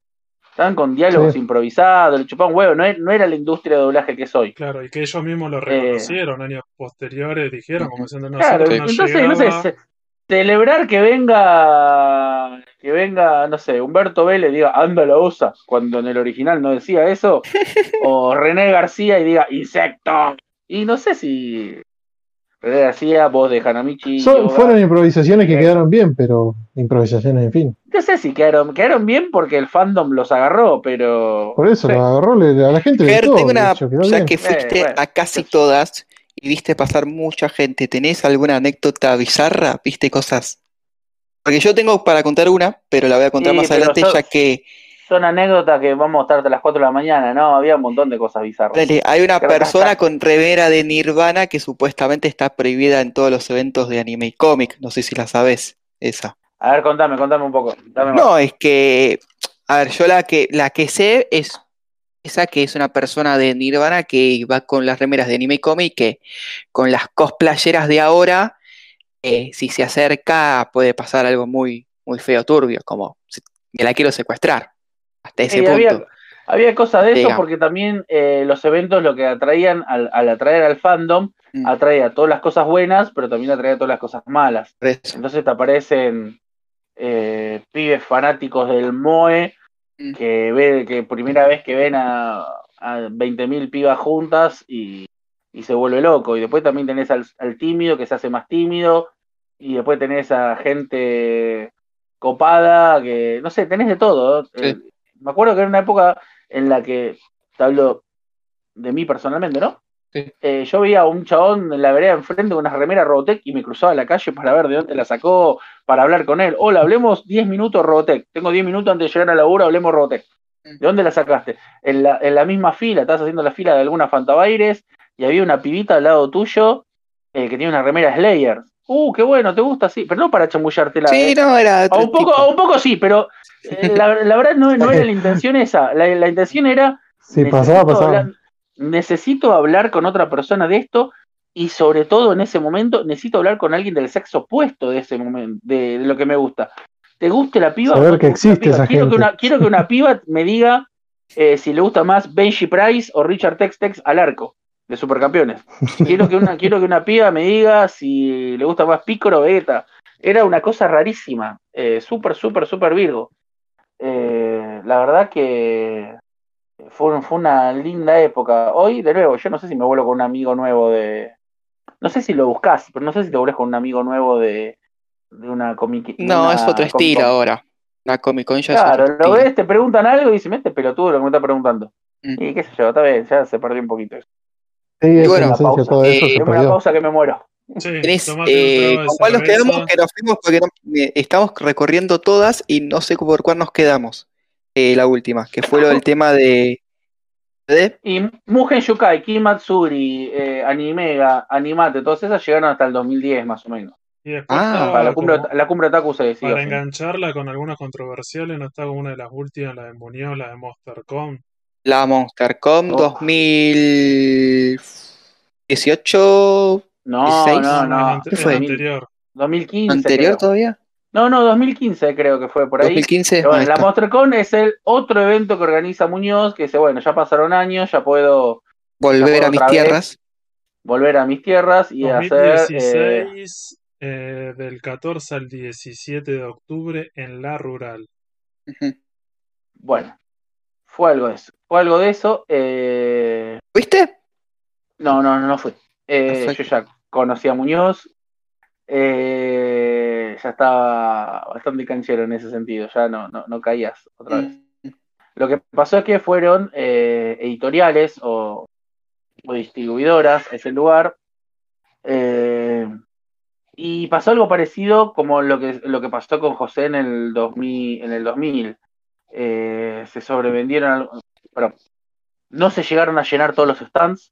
Están con diálogos improvisados, le chupaban huevo, no, no, era la industria de doblaje que soy. Claro, y que ellos mismos lo eh, reconocieron, años posteriores dijeron, como diciendo, no, claro, entonces, no sé, celebrar que venga, que venga, no sé, Humberto Vélez diga, anda la osa, cuando en el original no decía eso, [LAUGHS] o René García y diga, insecto. Y no sé si René García, voz de Hanamichi. fueron improvisaciones que quedaron bien, pero improvisaciones, en fin. No sé si quedaron, quedaron bien porque el fandom los agarró, pero. Por eso, los agarró a la gente. ya que fuiste eh, a casi todas, y viste pasar mucha gente. ¿Tenés alguna anécdota bizarra? ¿Viste cosas? Porque yo tengo para contar una, pero la voy a contar más adelante ya que... Son anécdotas que vamos a estar hasta las 4 de la mañana, ¿no? Había un montón de cosas bizarras. hay una persona con revera de Nirvana que supuestamente está prohibida en todos los eventos de anime y cómic. No sé si la sabes, esa. A ver, contame, contame un poco. no, es que... A ver, yo la que, la que sé es esa que es una persona de Nirvana que va con las remeras de anime y cómic, que con las cosplayeras de ahora, eh, si se acerca puede pasar algo muy, muy feo, turbio, como me la quiero secuestrar, hasta ese punto. Había cosas de eso porque también eh, los eventos lo que atraían al, atraer al fandom, mm. atraía todas las cosas buenas, pero también atraía todas las cosas malas. Entonces te aparecen eh, pibes fanáticos del MOE mm. que ve que primera vez que ven a, a 20.000 pibas juntas y, se vuelve loco. Y después también tenés al, tímido que se hace más tímido. Y después tenés a gente copada, que no sé, tenés de todo. Eh, me acuerdo que era una época en la que, te hablo de mí personalmente, ¿no? Eh, yo veía a un chabón en la vereda enfrente con una remera Robotech y me cruzaba la calle para ver de dónde la sacó, para hablar con él. Hola, hablemos 10 minutos Robotech. Tengo 10 minutos antes de llegar a la laburo, hablemos Robotech. Mm. ¿De dónde la sacaste? En la, en la misma fila, estás haciendo la fila de alguna Fantabaires y había una pibita al lado tuyo eh, que tiene una remera Slayer. Uh, qué bueno, te gusta, sí, pero no para chamullártela. Sí, eh. no, era. un, poco, un poco sí, pero [LAUGHS] la, verdad no, no, era la intención esa. La, la intención era. Sí, pasaba, pasaba necesito hablar con otra persona de esto y sobre todo en ese momento necesito hablar con alguien del sexo opuesto de ese momento, de, lo que me gusta. ¿Te guste la piba? Saber que existe esa quiero gente. Que una, quiero que una piba me diga eh, si le gusta más Benji Price o Richard Tex-Tex al arco de Supercampeones. [LAUGHS] Quiero que una, quiero que una piba me diga si le gusta más Picoro o Vegeta. Era una cosa rarísima, eh, súper, súper, súper Virgo. Eh, la verdad que fue, fue una linda época. Hoy, de nuevo, yo no sé si me vuelvo con un amigo nuevo de. No sé si lo buscas, pero no sé si te vuelves con un amigo nuevo de, de una Comic No, es otro estilo ahora. La Comic Con ya claro, es lo ves, te preguntan algo y dices, mete pelotudo lo que me está preguntando. Mm. Y qué sé yo, tal vez ya se perdió un poquito eso. Sí, y bueno, pausa. Todo eso eh, una pausa que me muero. Sí, eh, ¿Con cuál nos quedamos? Que nos fuimos porque estamos recorriendo todas y no sé por cuál nos quedamos. Eh, la última, que fue lo del [LAUGHS] tema de. Y Mugen Shukai, Kimatsuri, eh, Animega, Animate, todas esas llegaron hasta el 2010 más o menos. Y ah, la cumbre, la cumbre Otaku se decía. Para engancharla con algunas controversiales, no está como una de las últimas, la de Muñoz, la de MonsterCon. La MonsterCon 2018. No, no, no. ¿Qué fue? Anterior. 2015. ¿Anterior todavía? No, no, 2015 creo que fue por ahí. 2015. Bueno, la MonsterCon es el otro evento que organiza Muñoz, que dice, bueno, ya pasaron años, ya puedo... Volver a mis tierras. Volver a mis tierras y 2016, hacer... Eh, del 14 al 17 de octubre en La Rural. Bueno, fue algo de eso. Fue algo de eso. Eh... ¿Fuiste? No, no, no, no fui. Eh, yo ya conocía a Muñoz. Eh ya estaba bastante canchero en ese sentido, ya no, no, caías otra vez. Mm. Lo que pasó es que fueron eh, editoriales o, distribuidoras a ese lugar. Y pasó algo parecido como lo que, lo que pasó con José en el 2000. En el 2000. Eh, se sobrevendieron, bueno, no se llegaron a llenar todos los stands.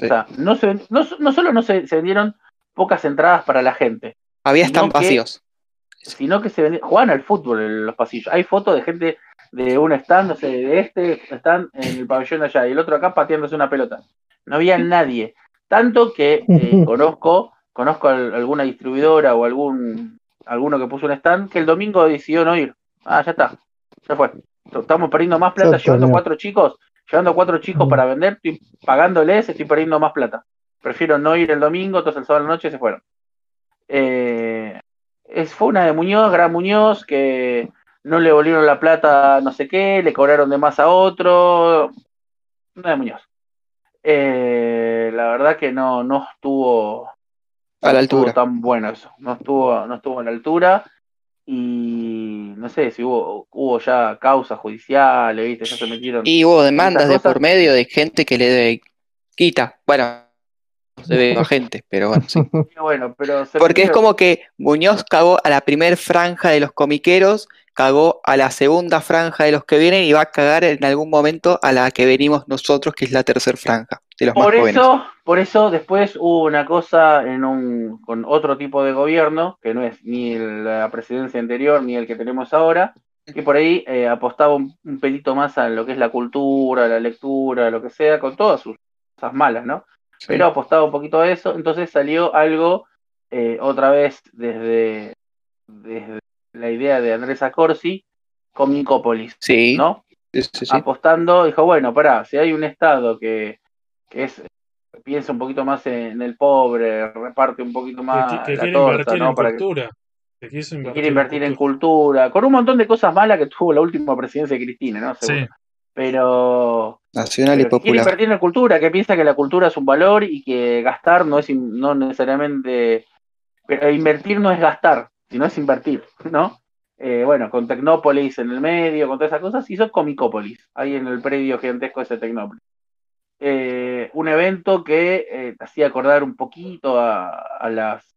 O sea, no, se, no, no solo no se, se vendieron pocas entradas para la gente, había están vacíos. Sino que se juegan al fútbol en los pasillos. Hay fotos de gente de un stand, no sé, de este están en el pabellón de allá y el otro acá pateándose una pelota. No había nadie. Tanto que eh, [LAUGHS] conozco, conozco a alguna distribuidora o algún alguno que puso un stand que el domingo decidió no ir. Ah, ya está. Ya fue. Estamos perdiendo más plata llevando cuatro chicos, llevando cuatro chicos para vender, estoy pagándoles, estoy perdiendo más plata. Prefiero no ir el domingo, entonces el sábado a la noche se fueron. Eh, es, fue una de Muñoz, Gran Muñoz, que no le volvieron la plata no sé qué, le cobraron de más a otro. Una de Muñoz. Eh, la verdad que no, no estuvo a la altura. tan bueno eso. No estuvo, no estuvo a la altura. Y no sé si hubo, hubo ya causas judiciales, ¿viste? Ya se metieron. Y hubo demandas de por medio de gente que le quita. Bueno, se ve a [LAUGHS] gente, pero bueno, sí. bueno, pero Porque es como que Muñoz cagó a la primer franja de los comiqueros, cagó a la segunda franja de los que vienen y va a cagar en algún momento a la que venimos nosotros, que es la tercera franja de los por más eso, Por eso después hubo una cosa en un, con otro tipo de gobierno, que no es ni la presidencia anterior ni el que tenemos ahora, que por ahí eh, apostaba un, un, pelito más a lo que es la cultura, la lectura, lo que sea, con todas sus cosas malas, ¿no? pero apostaba un poquito a eso, entonces salió algo eh, otra vez desde, desde, la idea de Andrés Acorsi, Comicópolis, sí. ¿no? apostando, dijo, bueno, pará, si hay un Estado que, que es piensa un poquito más en el pobre, reparte un poquito más que, la quiere torta, invertir ¿no? en Para cultura. Que, que invertir quiere invertir en cultura, con un montón de cosas malas que tuvo la última presidencia de Cristina, ¿no? Seguro. Sí. Pero, Nacional y que quiere popular. invertir en cultura, que piensa que la cultura es un valor y que gastar no es in- no necesariamente pero invertir no es gastar, sino es invertir, ¿no? Eh, bueno, con Tecnópolis en el medio, con todas esas cosas, hizo Comicópolis, ahí en el predio gigantesco ese Tecnópolis. Eh, un evento que eh, hacía acordar un poquito a, las,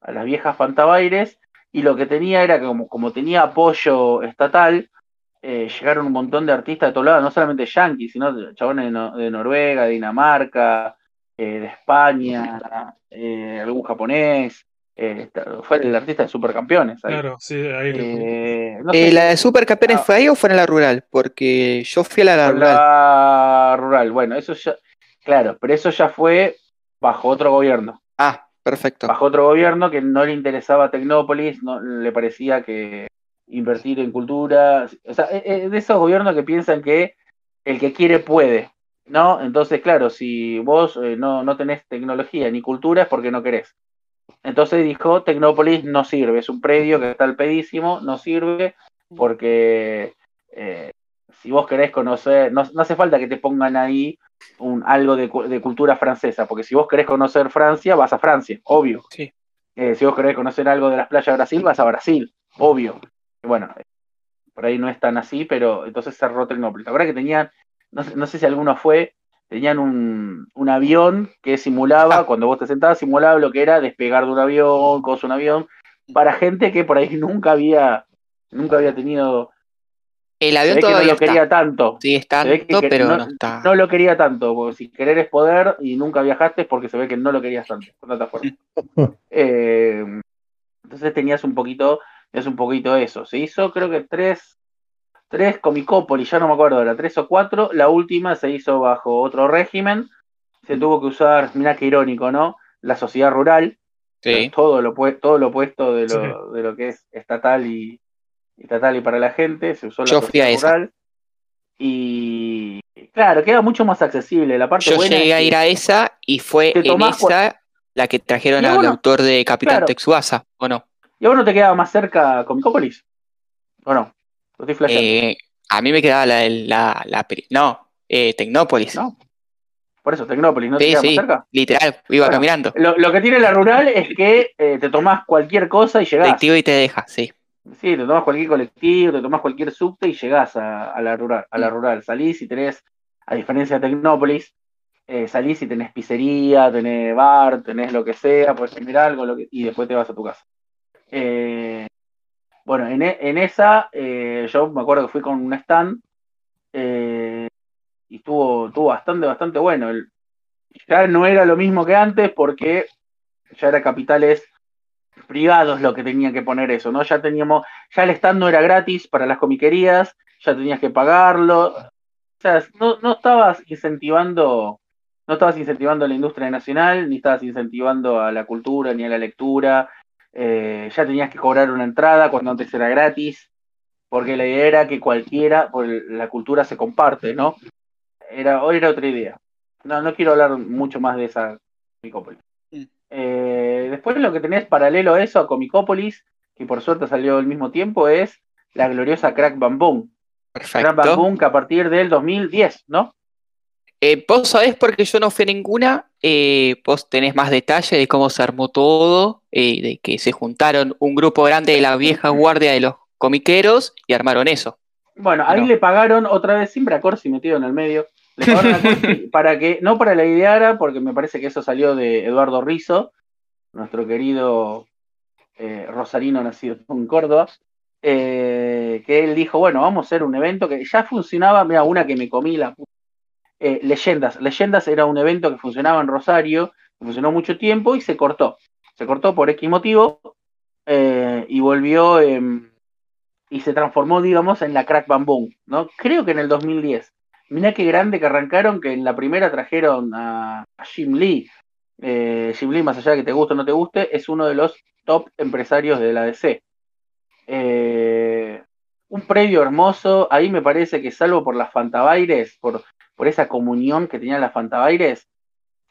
a las viejas Fantabaires, y lo que tenía era que como, como tenía apoyo estatal, eh, llegaron un montón de artistas de todos lados, no solamente yanquis, sino chabones de, de Noruega, de Dinamarca, de España, algún japonés. Eh, fue el artista de Supercampeones. ahí. Claro, sí, ahí Eh, no Eh, sé ¿La de Supercampeones Ah. fue ahí o fue en la rural? Porque yo fui a la, Con rural. la rural. Bueno, eso ya, claro, pero eso ya fue bajo otro gobierno. Ah, perfecto. Bajo otro gobierno que no le interesaba Tecnópolis, no le parecía que invertir en cultura, o sea, eh, eh, de esos gobiernos que piensan que el que quiere puede, ¿no? Entonces, claro, si vos eh, no, no tenés tecnología ni cultura es porque no querés. Entonces dijo, Tecnópolis no sirve, es un predio que está al pedísimo, no sirve porque eh, si vos querés conocer, no, no hace falta que te pongan ahí un, algo de, cu- de cultura francesa, porque si vos querés conocer Francia, vas a Francia, obvio. Sí. Eh, si vos querés conocer algo de las playas de Brasil, vas a Brasil, obvio. Y bueno, por ahí no es tan así, pero entonces cerró Tecnópolis. La verdad que tenían, no no sé si alguno fue, tenían un, un avión que simulaba, Ah. cuando vos te sentabas, simulaba lo que era despegar de un avión, cosa un avión, para gente que por ahí nunca había, nunca había tenido, El avión ve que no todavía lo está. quería tanto. Que- estando, que pero no- no, está. No lo quería tanto, porque si querer es poder y nunca viajaste es porque se ve que no lo querías tanto, con tanta. [LAUGHS] Eh, entonces tenías un poquito, tenías un poquito eso. Se hizo creo que tres, tres Comicópolis, ya no me acuerdo, era tres o cuatro. La última se hizo bajo otro régimen. Se tuvo que usar, mira qué irónico, ¿no? La sociedad rural, Sí. todo lo, todo lo opuesto de lo, de lo que es estatal y estatal y para la gente, se usó la Yo sociedad esa. rural. Y claro, queda mucho más accesible. La parte Yo buena llegué a ir a esa y fue en esa la que trajeron al autor de Capitán claro. Texuasa, ¿o no? ¿Y a vos no te quedaba más cerca Comicópolis? ¿O no? Estoy flasheando. Eh, a mí me quedaba la, la, la peri- no, eh, Tecnópolis. ¿No? Por eso, Tecnópolis, ¿no te Sí, queda sí, cerca? literal, iba Bueno, caminando. Lo, lo que tiene la rural es que eh, te tomás cualquier cosa y llegás. Colectivo y te deja, sí. Sí, te tomás cualquier colectivo, te tomás cualquier subte y llegás a, a la rural. A la Mm. rural. Salís y tenés, a diferencia de Tecnópolis, eh, salís y tenés pizzería, tenés bar, tenés lo que sea, puedes comer algo lo que- y después te vas a tu casa. Eh, bueno, en, e- en esa, eh, yo me acuerdo que fui con un stand eh, y estuvo, estuvo bastante, bastante bueno. El- ya no era lo mismo que antes porque ya era capitales privados lo que tenían que poner eso, ¿no? Ya teníamos, ya el stand no era gratis para las comiquerías, ya tenías que pagarlo. O sea, no, no estabas incentivando, no estabas incentivando a la industria nacional, ni estabas incentivando a la cultura, ni a la lectura. Eh, ya tenías que cobrar una entrada cuando antes era gratis, porque la idea era que cualquiera, por la cultura se comparte, ¿no? Era, hoy era otra idea. No, no quiero hablar mucho más de esa Comicópolis. Mm. Eh, después lo que tenés paralelo a eso, a Comicópolis, que por suerte salió al mismo tiempo, es la gloriosa Crack Bam Boom. Crack Bam Perfecto. Boom que a partir del 2010, ¿no? Eh, vos sabés porque yo no fui a ninguna, eh, vos tenés más detalle de cómo se armó todo, eh, de que se juntaron un grupo grande de la vieja guardia de los comiqueros y armaron eso. Bueno, ahí No. le pagaron otra vez, siempre a Corsi metido en el medio, le pagaron a Corsi [LAUGHS] para que, no para la ideara, porque me parece que eso salió de Eduardo Rizzo, nuestro querido eh, rosarino nacido en Córdoba, eh, que él dijo, bueno, vamos a hacer un evento que ya funcionaba, mira, una que me comí la puta. Eh, Leyendas. Leyendas era un evento que funcionaba en Rosario, funcionó mucho tiempo y se cortó. Se cortó por X motivo eh, y volvió em, y se transformó, digamos, en la Crack Bam Boom, ¿no? Creo que en el 2010. Mirá qué grande que arrancaron, que en la primera trajeron a, Jim Lee. Eh, Jim Lee, más allá de que te guste o no te guste, es uno de los top empresarios de la DC. Un previo hermoso. Ahí me parece que, salvo por las Fantabaires, por, por esa comunión que tenían las Fantabaires,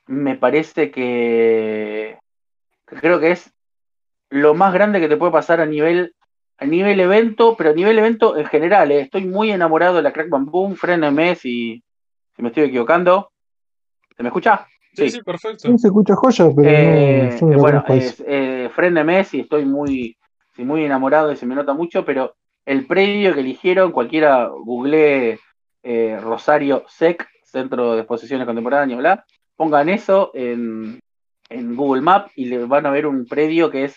me parece que, creo que es lo más grande que te puede pasar a nivel a nivel evento, pero a nivel evento en general. ¿eh? Estoy muy enamorado de la Crack Bam Boom, Frenemes y si me estoy equivocando. ¿Se me escucha? Sí, sí, perfecto. Sí, se escucha joya, pero Eh, no, no bueno, es, eh, Frenemes y estoy muy, sí, muy enamorado y se me nota mucho, pero el predio que eligieron, cualquiera google eh, Rosario SEC, Centro de Exposiciones Contemporáneas, pongan eso en, Google Maps y le van a ver un predio que es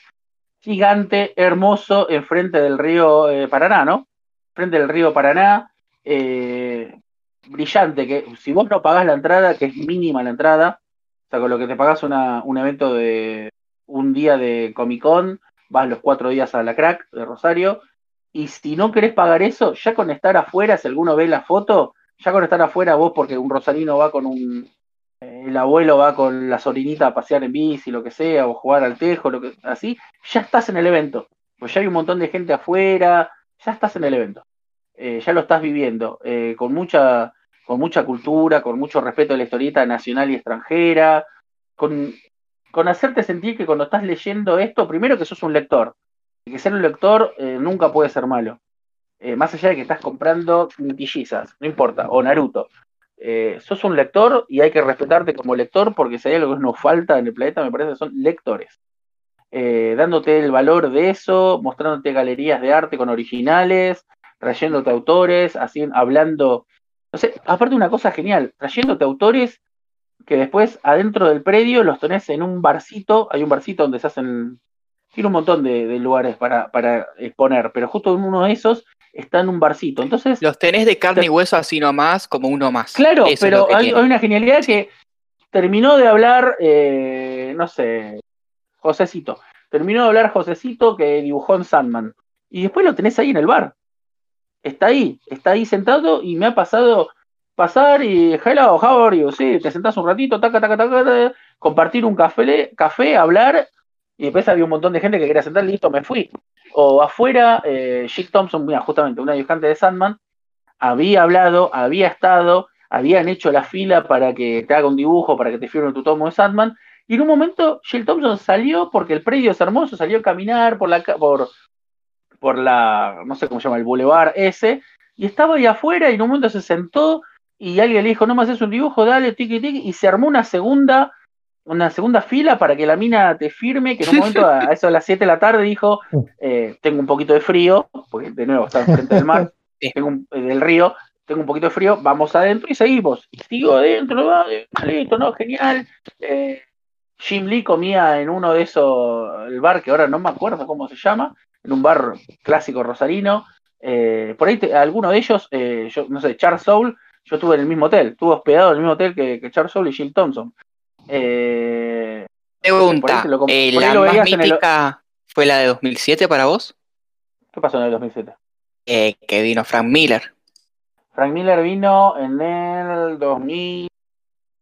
gigante, hermoso, enfrente del río eh, Paraná, ¿no? Frente del río Paraná, eh, brillante, que si vos no pagás la entrada, que es mínima la entrada, o sea, con lo que te pagás un evento de un día de Comic Con, vas los cuatro días a la crack de Rosario, y si no querés pagar eso, ya con estar afuera, si alguno ve la foto, ya con estar afuera vos, porque un rosarino va con un, eh, el abuelo va con la sobrinita a pasear en bici, lo que sea, o jugar al tejo, lo que así, ya estás en el evento. Pues ya hay un montón de gente afuera, ya estás en el evento. Eh, ya lo estás viviendo, eh, con mucha, con mucha cultura, con mucho respeto de la historieta nacional y extranjera, con, con hacerte sentir que cuando estás leyendo esto, primero que sos un lector, que ser un lector eh, nunca puede ser malo. Eh, más allá de que estás comprando mitillizas, no importa, o Naruto. Eh, sos un lector y hay que respetarte como lector porque si hay algo que nos falta en el planeta, me parece son lectores. Dándote el valor de eso, mostrándote galerías de arte con originales, trayéndote autores, así, hablando. No sé, aparte una cosa genial, trayéndote autores que después adentro del predio los tenés en un barcito, hay un barcito donde se hacen, tiene un montón de, de lugares para, para exponer, pero justo en uno de esos está en un barcito. Entonces, Los tenés de carne y hueso así nomás, como uno más. Claro, Eso pero hay una genialidad que terminó de hablar, eh, no sé, Josecito. Terminó de hablar Josecito que dibujó en Sandman. Y después lo tenés ahí en el bar. Está ahí, está ahí sentado y me ha pasado pasar y hello, how are you? Sí, te sentás un ratito, taca, taca, taca, taca, compartir un café, café, hablar, y después había un montón de gente que quería sentar, listo, me fui. O afuera, eh, Thompson, justamente una dibujante de Sandman, había hablado, había estado, habían hecho la fila para que te haga un dibujo, para que te firme tu tomo de Sandman, y en un momento Jill Thompson salió, porque el predio es hermoso, salió a caminar por la, por, por la, no sé cómo se llama, el boulevard ese, y estaba ahí afuera y en un momento se sentó y alguien le dijo, no me haces un dibujo, dale, tiki tiki, y se armó una segunda, una segunda fila para que la mina te firme, que en un momento a a eso de las 7 de la tarde dijo, eh, tengo un poquito de frío, porque de nuevo está enfrente del mar, [LAUGHS] tengo un- eh, del río, tengo un poquito de frío, vamos adentro y seguimos. Y sigo adentro, va, listo, no, genial. Eh, Jim Lee comía en uno de esos, el bar que ahora no me acuerdo cómo se llama, en un bar clásico rosarino. Eh, por ahí te- alguno de ellos, yo no sé, Charles Soul, yo estuve en el mismo hotel, estuve hospedado en el mismo hotel que, que Charles Soul y Jill Thompson. Eh, Pregunta, lo eh, ¿la lo más el- mítica fue la de 2007 para vos? ¿Qué pasó en el 2007? Eh, que vino Frank Miller. Frank Miller vino en el 2017,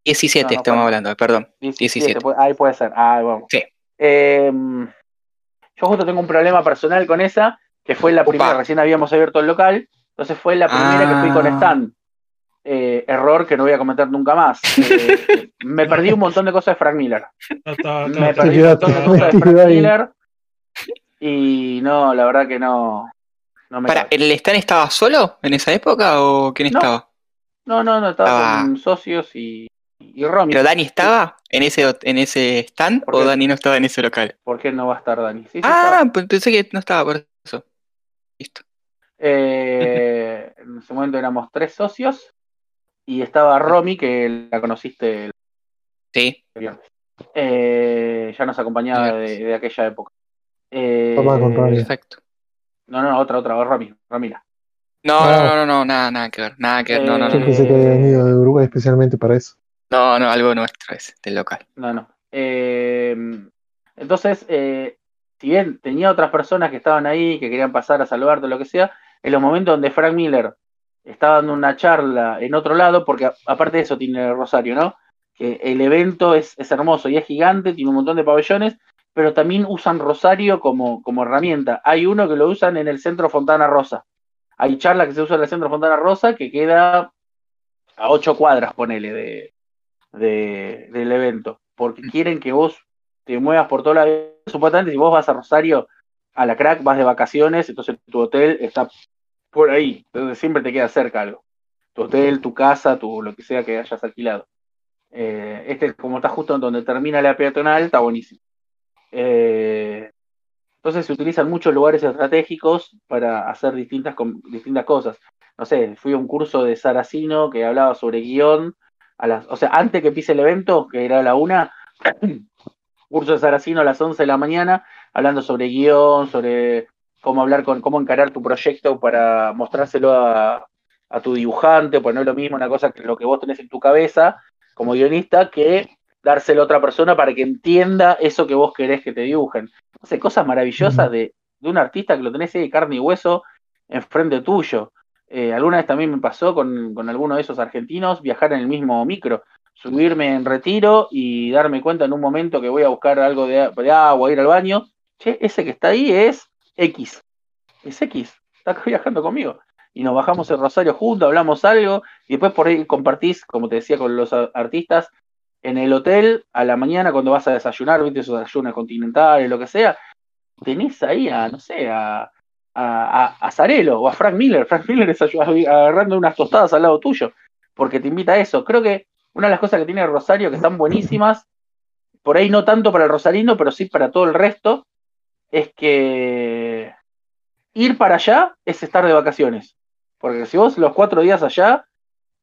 17 No, no estamos hablando, perdón. 17. puede- ahí puede ser. Ah, vamos. Sí. Eh, yo justo tengo un problema personal con esa, que fue la Opa. primera, recién habíamos abierto el local, entonces fue la primera que fui con Ah. Stan. Eh, error que no voy a cometer nunca más. Eh, [LAUGHS] me perdí un montón de cosas de Frank Miller. Ya está, Me está, perdí un montón de cosas de Frank. Miller. Y no, la verdad que no. no me Para, cabe. ¿el Stan estaba solo en esa época o quién No. estaba? No, no, no, estaba Ah. con socios y, y Romy. ¿Pero Dani estaba en ese, en ese stand ¿Por o qué? Dani no estaba en ese local? ¿Por qué no va a estar Dani? Sí, sí, Ah, estaba. pues pensé que no estaba por eso. Listo. Eh, en ese momento éramos tres socios y estaba Romy, que la conociste el Sí. Eh, ya nos acompañaba de, aquella época. Eh, Toma con Romy. Perfecto. no, no, otra, otra, Romy, Romina. No, Ah. no, no, no, no, nada, nada que ver. Nada que ver. No, no, Yo no. pensé que había venido de Uruguay especialmente para eso. No, no, algo nuestro es del local. No, no. Eh, entonces, eh, si bien tenía otras personas que estaban ahí, que querían pasar a saludarte o lo que sea, en los momentos donde Frank Miller estaba dando una charla en otro lado, porque a- aparte de eso tiene Rosario, ¿no? Que el evento es, es hermoso y es gigante, tiene un montón de pabellones, pero también usan Rosario como, como herramienta. Hay uno que lo usan en el centro Fontana Rosa. hay charla que se usa en el centro Fontana Rosa que queda a ocho cuadras, ponele, de, de, del evento, porque mm. quieren que vos te muevas por toda la supuestamente si vos vas a Rosario a la crack, vas de vacaciones, entonces tu hotel está por ahí, entonces siempre te queda cerca algo. Tu hotel, tu casa, tu lo que sea que hayas alquilado. Eh, este, como está justo donde termina la peatonal, está buenísimo. Eh, entonces se utilizan muchos lugares estratégicos para hacer distintas, distintas cosas. No sé, fui a un curso de Saracino que hablaba sobre guion, a las, o sea, antes que pise el evento, que era a la una, [COUGHS] curso de Saracino a las 11 de la mañana, hablando sobre guion, sobre cómo hablar con, cómo encarar tu proyecto para mostrárselo a, a tu dibujante, pues no es lo mismo una cosa que lo que vos tenés en tu cabeza como guionista que dárselo a otra persona para que entienda eso que vos querés que te dibujen. Sé, cosas maravillosas de, de, un artista que lo tenés ahí de carne y hueso enfrente tuyo. Eh, alguna vez también me pasó con, con alguno de esos argentinos viajar en el mismo micro, subirme en retiro y darme cuenta en un momento que voy a buscar algo de, de agua, ir al baño. Che, ese que está ahí es X. Es X. Está viajando conmigo y nos bajamos en Rosario juntos, hablamos algo, y después por ahí compartís, como te decía, con los artistas, en el hotel a la mañana cuando vas a desayunar, viste esos desayunos continentales, lo que sea, tenés ahí a, no sé, a, a, a Zarelo o a Frank Miller. Frank Miller está agarrando unas tostadas al lado tuyo, porque te invita a eso. Creo que una de las cosas que tiene Rosario que están buenísimas, por ahí no tanto para el rosarino, pero sí para todo el resto, es que ir para allá es estar de vacaciones. Porque si vos los cuatro días allá,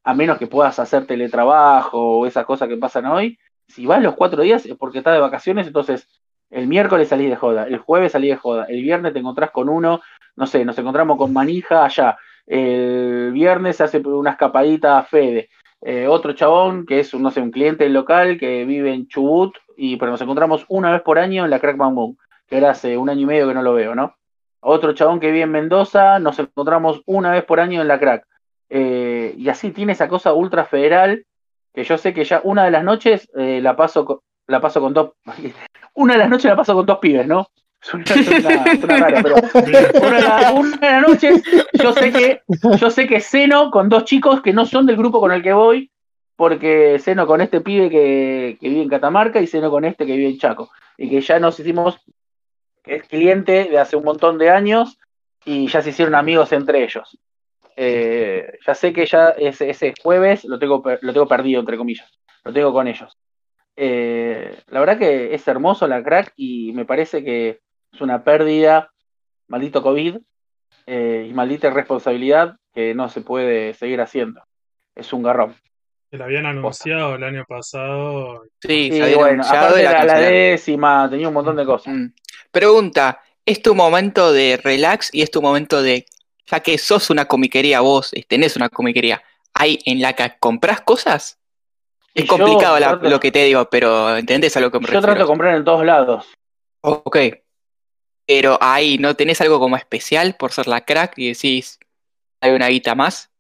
a menos que puedas hacer teletrabajo o esas cosas que pasan hoy, si vas los cuatro días es porque estás de vacaciones, entonces el miércoles salís de joda, el jueves salís de joda, el viernes te encontrás con uno, no sé, nos encontramos con manija allá, el viernes se hace una escapadita a Fede, eh, otro chabón que es, no sé, un cliente local que vive en Chubut, y, pero nos encontramos una vez por año en la Crack Boom, que era hace un año y medio que no lo veo, ¿no? Otro chabón que vive en Mendoza, nos encontramos una vez por año en la crack. Eh, y así tiene esa cosa ultra federal, que yo sé que ya una de las noches eh, la paso con, la paso con dos, [LAUGHS] una de las noches la paso con dos pibes, ¿no? Suena, raro, pero una de, las noches yo sé que yo sé que ceno con dos chicos que no son del grupo con el que voy, porque ceno con este pibe que, que vive en Catamarca y ceno con este que vive en Chaco. Y que ya nos hicimos es cliente de hace un montón de años y ya se hicieron amigos entre ellos. Eh, ya sé que ya ese, ese, jueves lo tengo, lo tengo perdido, entre comillas. Lo tengo con ellos. Eh, la verdad que es hermoso la crack y me parece que es una pérdida, maldito COVID eh, y maldita irresponsabilidad que no se puede seguir haciendo. Es un garrón. Se la habían anunciado el año pasado. Sí, bueno, aparte era la décima, tenía un montón de cosas. Mm. Pregunta, ¿es tu momento de relax y es tu momento de, ya que sos una comiquería vos, tenés una comiquería, ¿hay en la que compras cosas? Es complicado lo que te digo, pero ¿entendés a lo que me Yo trato de comprar en todos lados. Ok. Pero ahí, ¿no tenés algo como especial por ser la crack y decís, hay una guita más?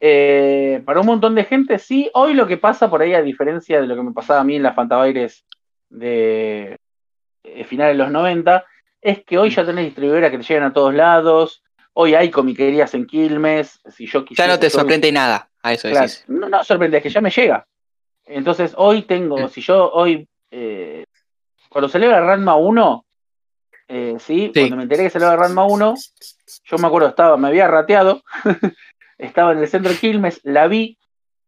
Eh, para un montón de gente, sí. Hoy lo que pasa por ahí, a diferencia de lo que me pasaba a mí en las Fantabaires de, eh, finales de los 90, es que hoy ya tenés distribuidora que te llegan a todos lados, hoy hay comiquerías en Quilmes, si yo quisiera... Ya no te sorprende nada, a eso decís. No, no sorprende, es que ya me llega. Entonces hoy tengo, mm. si yo hoy, eh, cuando celebra Ranma 1, eh, ¿sí? cuando me enteré que celebra Ranma 1, yo me acuerdo, estaba, me había rateado, [LAUGHS] estaba en el centro de Quilmes, la vi,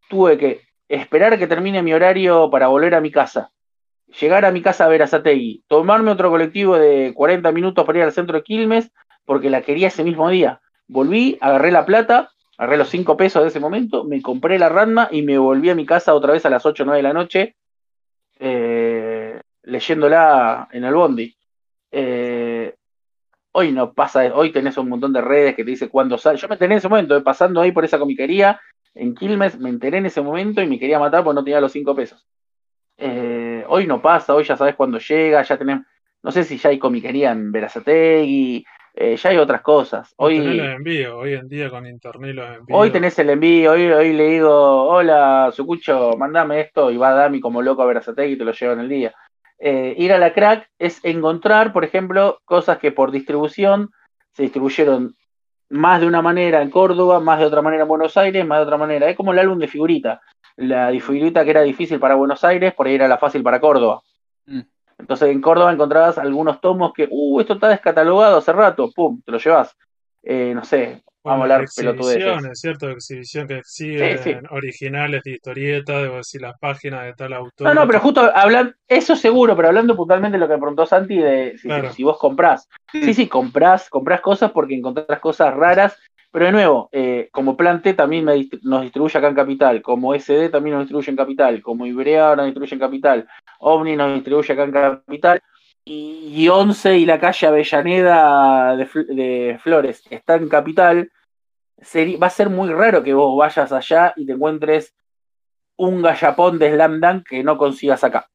tuve que esperar que termine mi horario para volver a mi casa llegar a mi casa a ver a Sategui, tomarme otro colectivo de 40 minutos para ir al centro de Quilmes, porque la quería ese mismo día. Volví, agarré la plata, agarré los 5 pesos de ese momento, me compré la Ranma y me volví a mi casa otra vez a las 8 o 9 de la noche, eh, leyéndola en el bondi. Eh, hoy no pasa, hoy tenés un montón de redes que te dice cuándo sale. Yo me enteré en ese momento, eh, pasando ahí por esa comiquería en Quilmes, me enteré en ese momento y me quería matar porque no tenía los 5 pesos. Eh, hoy no pasa, hoy ya sabes cuándo llega, ya tenemos, no sé si ya hay comiquería en Verazategui, eh, ya hay otras cosas. Hoy, envío, hoy en día con internet los envío. Hoy tenés el envío, hoy, hoy le digo, hola, Sucucho, mandame esto y va a darme como loco a Verazategui y te lo llevo en el día. Eh, ir a la crack es encontrar, por ejemplo, cosas que por distribución se distribuyeron más de una manera en Córdoba, más de otra manera en Buenos Aires, más de otra manera. Es como el álbum de figurita. La figurita que era difícil para Buenos Aires, por ahí era la fácil para Córdoba. Mm. Entonces en Córdoba encontrabas algunos tomos que, uh, esto está descatalogado hace rato, pum, te lo llevas. Eh, no sé, Vamos a hablar pelotudeces. ¿cierto? Exhibición que exhiben originales de historieta, debo decir, las páginas de tal autor. No, no, pero justo hablando, eso seguro, pero hablando puntualmente de lo que preguntó Santi, de si, vos comprás. Sí, sí, comprás, comprás cosas porque encontrás cosas raras, pero de nuevo, eh, como Plante también nos distribuye acá en Capital, como SD también nos distribuye en Capital, como Ibrea nos distribuye en Capital, OVNI nos distribuye acá en Capital, y Once y la calle Avellaneda de, Flores está en Capital, va a ser muy raro que vos vayas allá y te encuentres un gallapón de Slam Dunk que no consigas acá.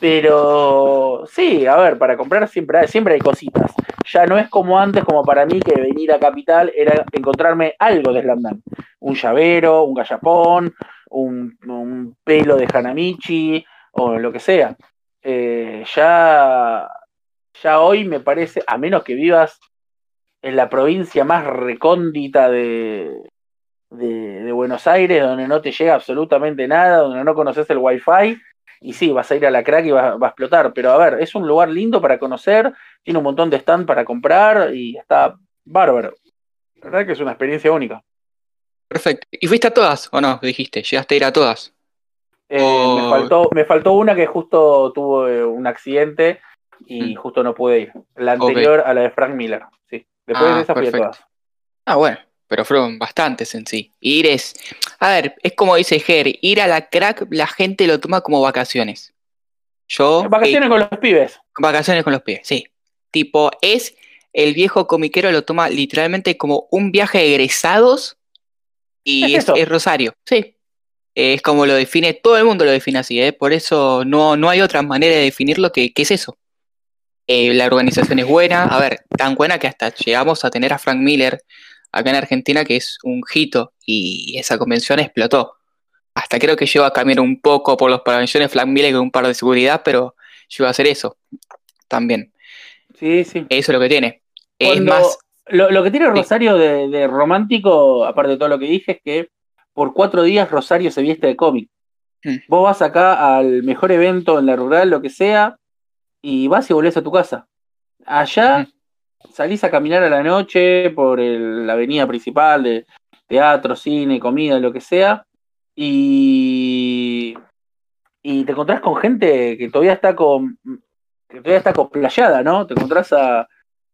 Pero sí, a ver, para comprar siempre hay, siempre hay cositas. Ya no es como antes, como para mí, que venir a Capital era encontrarme algo de Slam Dunk. Un llavero, un gallapón, un, pelo de Hanamichi o lo que sea. Eh, ya, ya hoy me parece, a menos que vivas en la provincia más recóndita de, de, Buenos Aires, donde no te llega absolutamente nada, donde no conoces el wifi, y sí, vas a ir a la crack y va, a explotar. Pero a ver, es un lugar lindo para conocer, tiene un montón de stand para comprar y está bárbaro. La verdad que es una experiencia única. Perfecto. ¿Y fuiste a todas o no? Dijiste, llegaste a ir a todas. Eh, me, faltó, me faltó una que justo tuvo eh, un accidente y mm. justo no pude ir. La anterior a la de Frank Miller. Después de ah, esa fui todas. Ah, bueno, pero fueron bastantes en sí. Ir es. A ver, es como dice Ger, ir a la crack, la gente lo toma como vacaciones. Yo. Vacaciones con los pibes. Vacaciones con los pibes, sí. Tipo, es. El viejo comiquero lo toma literalmente como un viaje de egresados y es, Rosario. Sí. Es como lo define, todo el mundo lo define así, ¿eh? por eso no, no hay otra manera de definirlo que, que es eso. Eh, la organización es buena, a ver, tan buena que hasta llegamos a tener a Frank Miller acá en Argentina, que es un hito, y esa convención explotó. Hasta creo que llegó a cambiar un poco por los pabellones Frank Miller con un par de seguridad, pero llegó a hacer eso también. Sí, sí. Eso es lo que tiene. es más. Lo, que tiene Rosario de, romántico, aparte de todo lo que dije, es que por cuatro días Rosario se viste de cómic. Hmm. Vos vas acá al mejor evento en la rural, lo que sea, y vas y volvés a tu casa. Allá salís a caminar a la noche por la avenida principal de teatro, cine, comida, lo que sea, y, y te encontrás con gente que todavía está con que todavía está cosplayada, ¿no? Te encontrás a,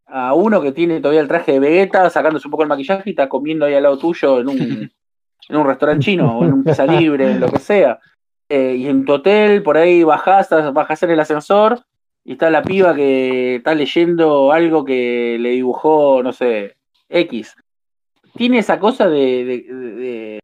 a uno que tiene todavía el traje de Vegeta, sacándose un poco el maquillaje y está comiendo ahí al lado tuyo en un, [LAUGHS] en un restaurante chino o en un pizza libre, lo que sea. Eh, y en tu hotel, por ahí bajás, bajás en el ascensor y está la piba que está leyendo algo que le dibujó, no sé, X. Tiene esa cosa de,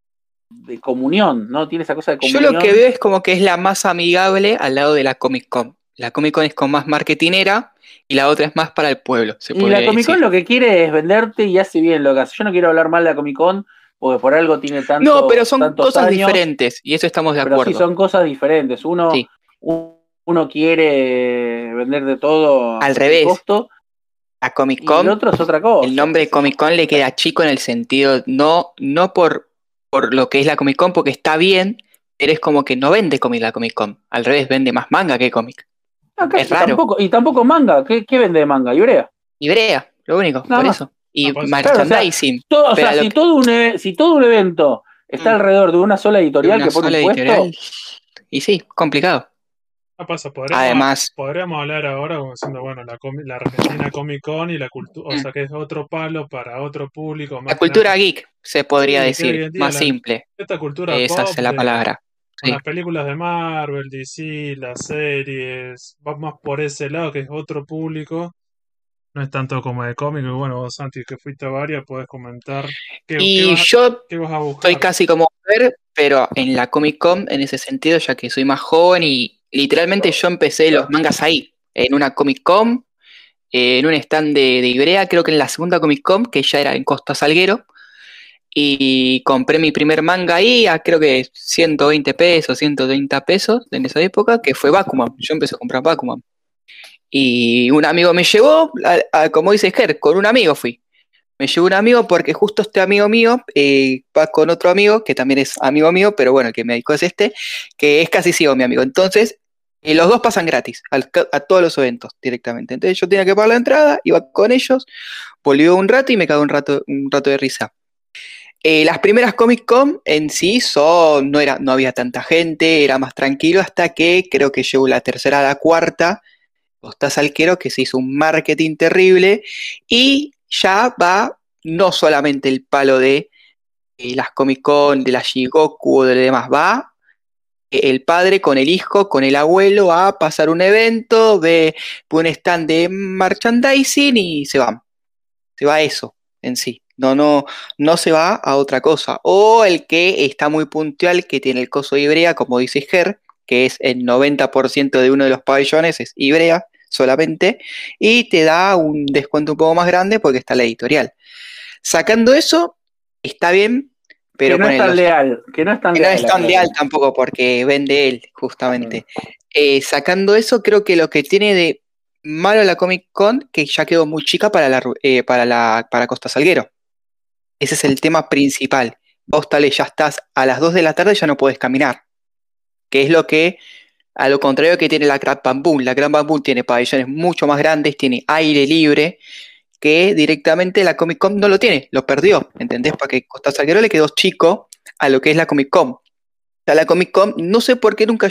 de, comunión, ¿no? Tiene esa cosa de comunión. Yo lo que veo es como que es la más amigable al lado de la Comic Con. La Comic Con es con más marketinera y la otra es más para el pueblo. y la Comic Con lo que quiere es venderte y hace bien lo que hace. Yo no quiero hablar mal de la Comic Con porque por algo tiene tanto. No, pero son cosas diferentes y eso estamos de acuerdo. sí, son cosas diferentes. Uno, uno quiere vender de todo al revés. Costo, a Comic Con. el otro es otra cosa. El nombre de Comic Con le queda chico en el sentido, no, no por, por lo que es la Comic Con, porque está bien, pero es como que no vende cómic la Comic Con. Al revés, vende más manga que cómic. es raro. Tampoco, y tampoco manga. ¿Qué, vende de manga? Ibrea. Ibrea, lo único, por eso. Y merchandising. o sea, si, todo un, si todo un evento está mm. alrededor de una sola editorial que pone puesto, Y sí, complicado. Ah, pasa, podríamos, Además, podríamos hablar ahora como diciendo, bueno, la, la Argentina Comic Con y la cultura, o sea, que es otro palo para otro público. la cultura geek, se podría decir, más simple. Esta cultura Esa es la palabra. Las películas de Marvel, DC, las series, va más por ese lado, que es otro público. No es tanto como de cómic, bueno, vos Santi, que fuiste a varias, podés comentar. Qué, y yo estoy casi como ver, pero en la Comic Con, en ese sentido, ya que soy más joven y literalmente yo empecé los mangas ahí, en una Comic Con, eh, en un stand de, de, Ibrea, creo que en la segunda Comic Con, que ya era en Costa Salguero, y compré mi primer manga ahí a creo que 120 pesos, 130 pesos en esa época, que fue Bakuman. Yo empecé a comprar Bakuman. Y un amigo me llevó, como dice Ger, con un amigo fui. Me llevo un amigo porque justo este amigo mío eh, va con otro amigo que también es amigo mío, pero bueno, el que me dedicó es este, que es casi ciego mi amigo. Entonces, eh, los dos pasan gratis a todos los eventos directamente. Entonces yo tenía que pagar la entrada, iba con ellos, volvió un rato y me cagó un rato, un rato de risa. Eh, las primeras Comic Con en sí son, no, era, no había tanta gente, era más tranquilo hasta que creo que llegó la tercera la cuarta, Costas Alquero, que se hizo un marketing terrible y ya va no solamente el palo de eh, las Comic Con, de la Shigoku o de lo demás, va el padre con el hijo, con el abuelo a pasar un evento, ve un stand de merchandising y se van. Se va eso en sí. No, no, no se va a otra cosa. O el que está muy puntual, que tiene el coso de Ibrea, como dice Ger, que es el 90% de uno de los pabellones, es Ibrea solamente, y te da un descuento un poco más grande porque está la editorial. Sacando eso, está bien, pero que no es tan leal, que no es tan, leal, tampoco porque vende él, justamente. Eh, sacando eso, creo que lo que tiene de malo la Comic Con, que ya quedó muy chica para la, eh, para la para Costa Salguero. Ese es el tema principal. Vos tal ya estás a las 2 de la tarde ya no puedes caminar. Que es lo que, a lo contrario que tiene la Gran Bamboo. La Gran Bamboo tiene pabellones mucho más grandes, tiene aire libre, que directamente la Comic Con no lo tiene, lo perdió, ¿entendés? Porque Costa Salguero le quedó chico a lo que es la Comic Con. La Comic Con, no sé por qué nunca,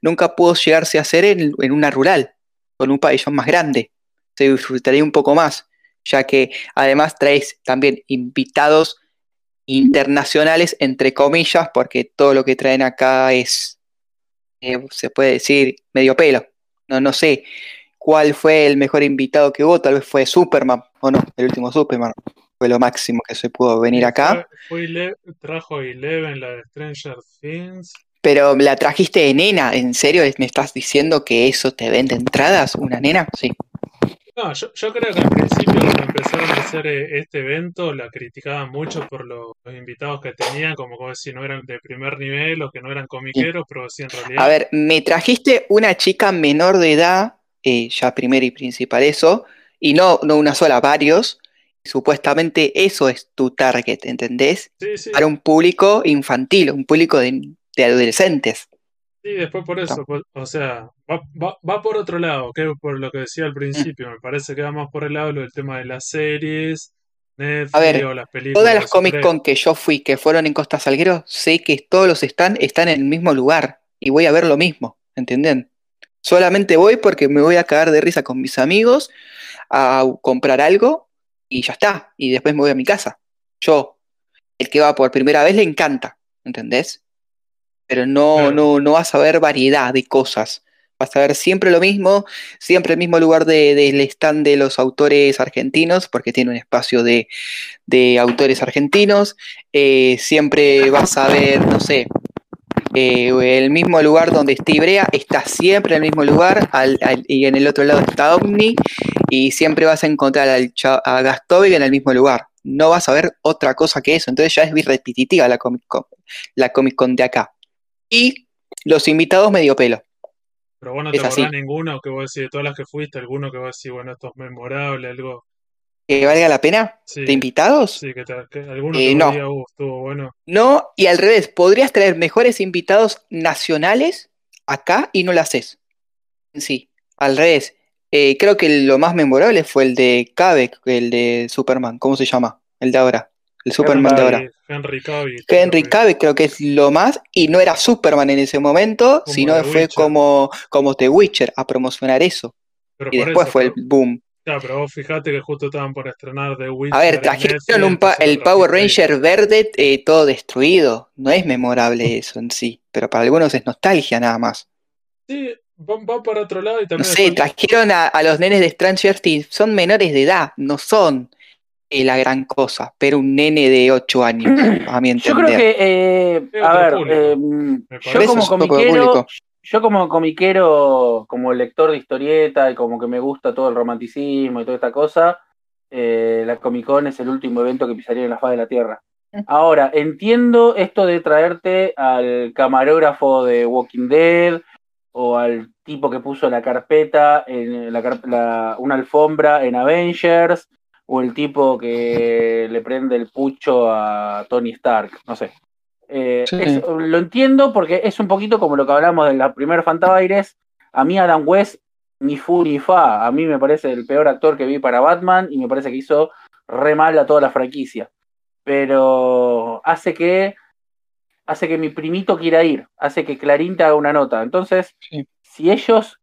nunca pudo llegarse a hacer en, en una rural, con un pabellón más grande. Se disfrutaría un poco más ya que además traes también invitados internacionales, entre comillas, porque todo lo que traen acá es, eh, se puede decir, medio pelo. No, no sé cuál fue el mejor invitado que hubo, tal vez fue Superman, o no, el último Superman. Fue lo máximo que se pudo venir acá. Fue, trajo Eleven, la de Stranger Things. Pero la trajiste de nena, ¿en serio? ¿Me estás diciendo que eso te vende entradas? ¿Una nena? Sí. No, yo, creo que al principio cuando empezaron a hacer eh, este evento la criticaban mucho por los, invitados que tenían, como, si no eran de primer nivel o que no eran comiqueros, pero sí en realidad... A ver, me trajiste una chica menor de edad, eh, ya primero y principal eso, y no, no una sola, varios, supuestamente eso es tu target, ¿entendés? Sí, sí. Para un público infantil, un público de, de adolescentes. Sí, después por eso, pues, o sea, va, va, va, por otro lado, que por lo que decía al principio, me parece que va más por el lado del tema de las series, Netflix o las películas. Todas las Comic Con que yo fui, que fueron en Costa Salguero, sé que todos los están, están en el mismo lugar y voy a ver lo mismo, ¿entienden? Solamente voy porque me voy a cagar de risa con mis amigos a comprar algo y ya está, y después me voy a mi casa. Yo, el que va por primera vez, le encanta, ¿entendés? Pero no, no, no vas a ver variedad de cosas. Vas a ver siempre lo mismo, siempre el mismo lugar del de, stand de los autores argentinos, porque tiene un espacio de, de autores argentinos. Eh, siempre vas a ver, no sé, eh, el mismo lugar donde está Ibrea, está siempre en el mismo lugar, y en el otro lado está Omni, y siempre vas a encontrar al, a Gastovic en el mismo lugar. No vas a ver otra cosa que eso, entonces ya es repetitiva la Comic Con, la Comic Con de acá y los invitados medio pelo. Pero bueno, ¿te acordás ninguno que vos decís, de todas las que fuiste, alguno que vos decís, bueno, esto es memorable, algo... ¿Que valga la pena? ¿De invitados? Sí, que, alguno eh, que no. Uh, estuvo bueno. No, y al revés, podrías traer mejores invitados nacionales acá y no lo haces. Sí, al revés. Eh, creo que lo más memorable fue el de Kavek, el de Superman, ¿cómo se llama? El de ahora el Superman de ahora. Henry Cavill. Henry Cavill creo que es lo más, y no era Superman en ese momento, sino fue como, como The Witcher a promocionar eso. y después fue el boom. Ya, pero vos fijate que justo estaban por estrenar The Witcher. A ver, trajeron el Power Ranger verde eh, todo destruido. No es memorable [LAUGHS] eso en sí, pero para algunos es nostalgia nada más. Sí, va, para otro lado y también. No sé, trajeron a, a, los nenes de Stranger Things, son menores de edad, no son la gran cosa, pero un nene de 8 años, [CLEARS THROAT] a mi entender. Yo creo que, eh, a ver, em, yo como comiquero, yo como comiquero, como lector de historieta y como que me gusta todo el romanticismo y toda esta cosa, eh, la Comic Con es el último evento que pisaría en la faz de la Tierra. Ahora, entiendo esto de traerte al camarógrafo de Walking Dead o al tipo que puso la carpeta en la, una alfombra en Avengers o el tipo que le prende el pucho a Tony Stark, no sé. Eh, lo entiendo porque es un poquito como lo que hablamos de la primera Fantabaires. A mí Adam West ni fu ni fa. A mí me parece el peor actor que vi para Batman y me parece que hizo re mal a toda la franquicia. Pero hace que hace que mi primito quiera ir, hace que Clarín te haga una nota. Entonces, si ellos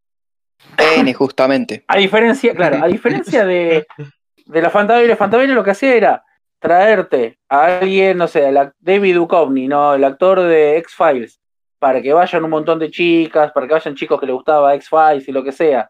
N, justamente. A diferencia, claro, a diferencia de, [LAUGHS] de la Fantabile, Fantabile lo que hacía era traerte a alguien, no sé, David Duchovny, ¿no? El actor de X-Files, para que vayan un montón de chicas, para que vayan chicos que les gustaba X-Files y lo que sea,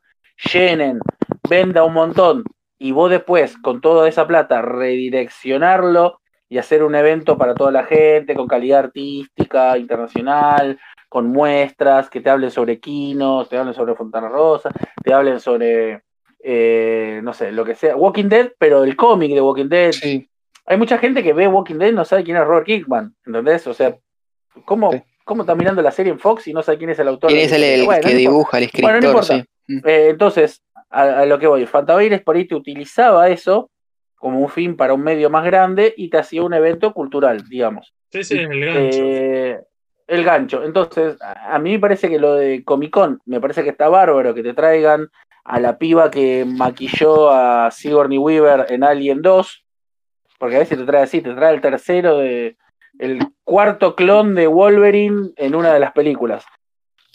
llenen, venda un montón, y vos después, con toda esa plata, redireccionarlo y hacer un evento para toda la gente, con calidad artística, internacional, con muestras, que te hablen sobre Quinos, te hablen sobre Fontana Rosa, te hablen sobre, eh, no sé, lo que sea, Walking Dead, pero el cómic de Walking Dead. Sí. Hay mucha gente que ve Walking Dead y no sabe quién es Robert Kickman, ¿entendés? O sea, ¿cómo, ¿cómo está mirando la serie en Fox y no sabe quién es el autor? ¿Quién es el, que dibuja, el escritor? Bueno, no importa. Mm. Eh, entonces, a, lo que voy, Fantabaires por ahí te utilizaba eso como un fin para un medio más grande y te hacía un evento cultural, digamos. Sí, sí, el gancho. Eh, el gancho. Entonces, a mí me parece que lo de Comic Con, me parece que está bárbaro que te traigan a la piba que maquilló a Sigourney Weaver en Alien 2, porque a veces te trae así, te trae el tercero de el cuarto clon de Wolverine en una de las películas.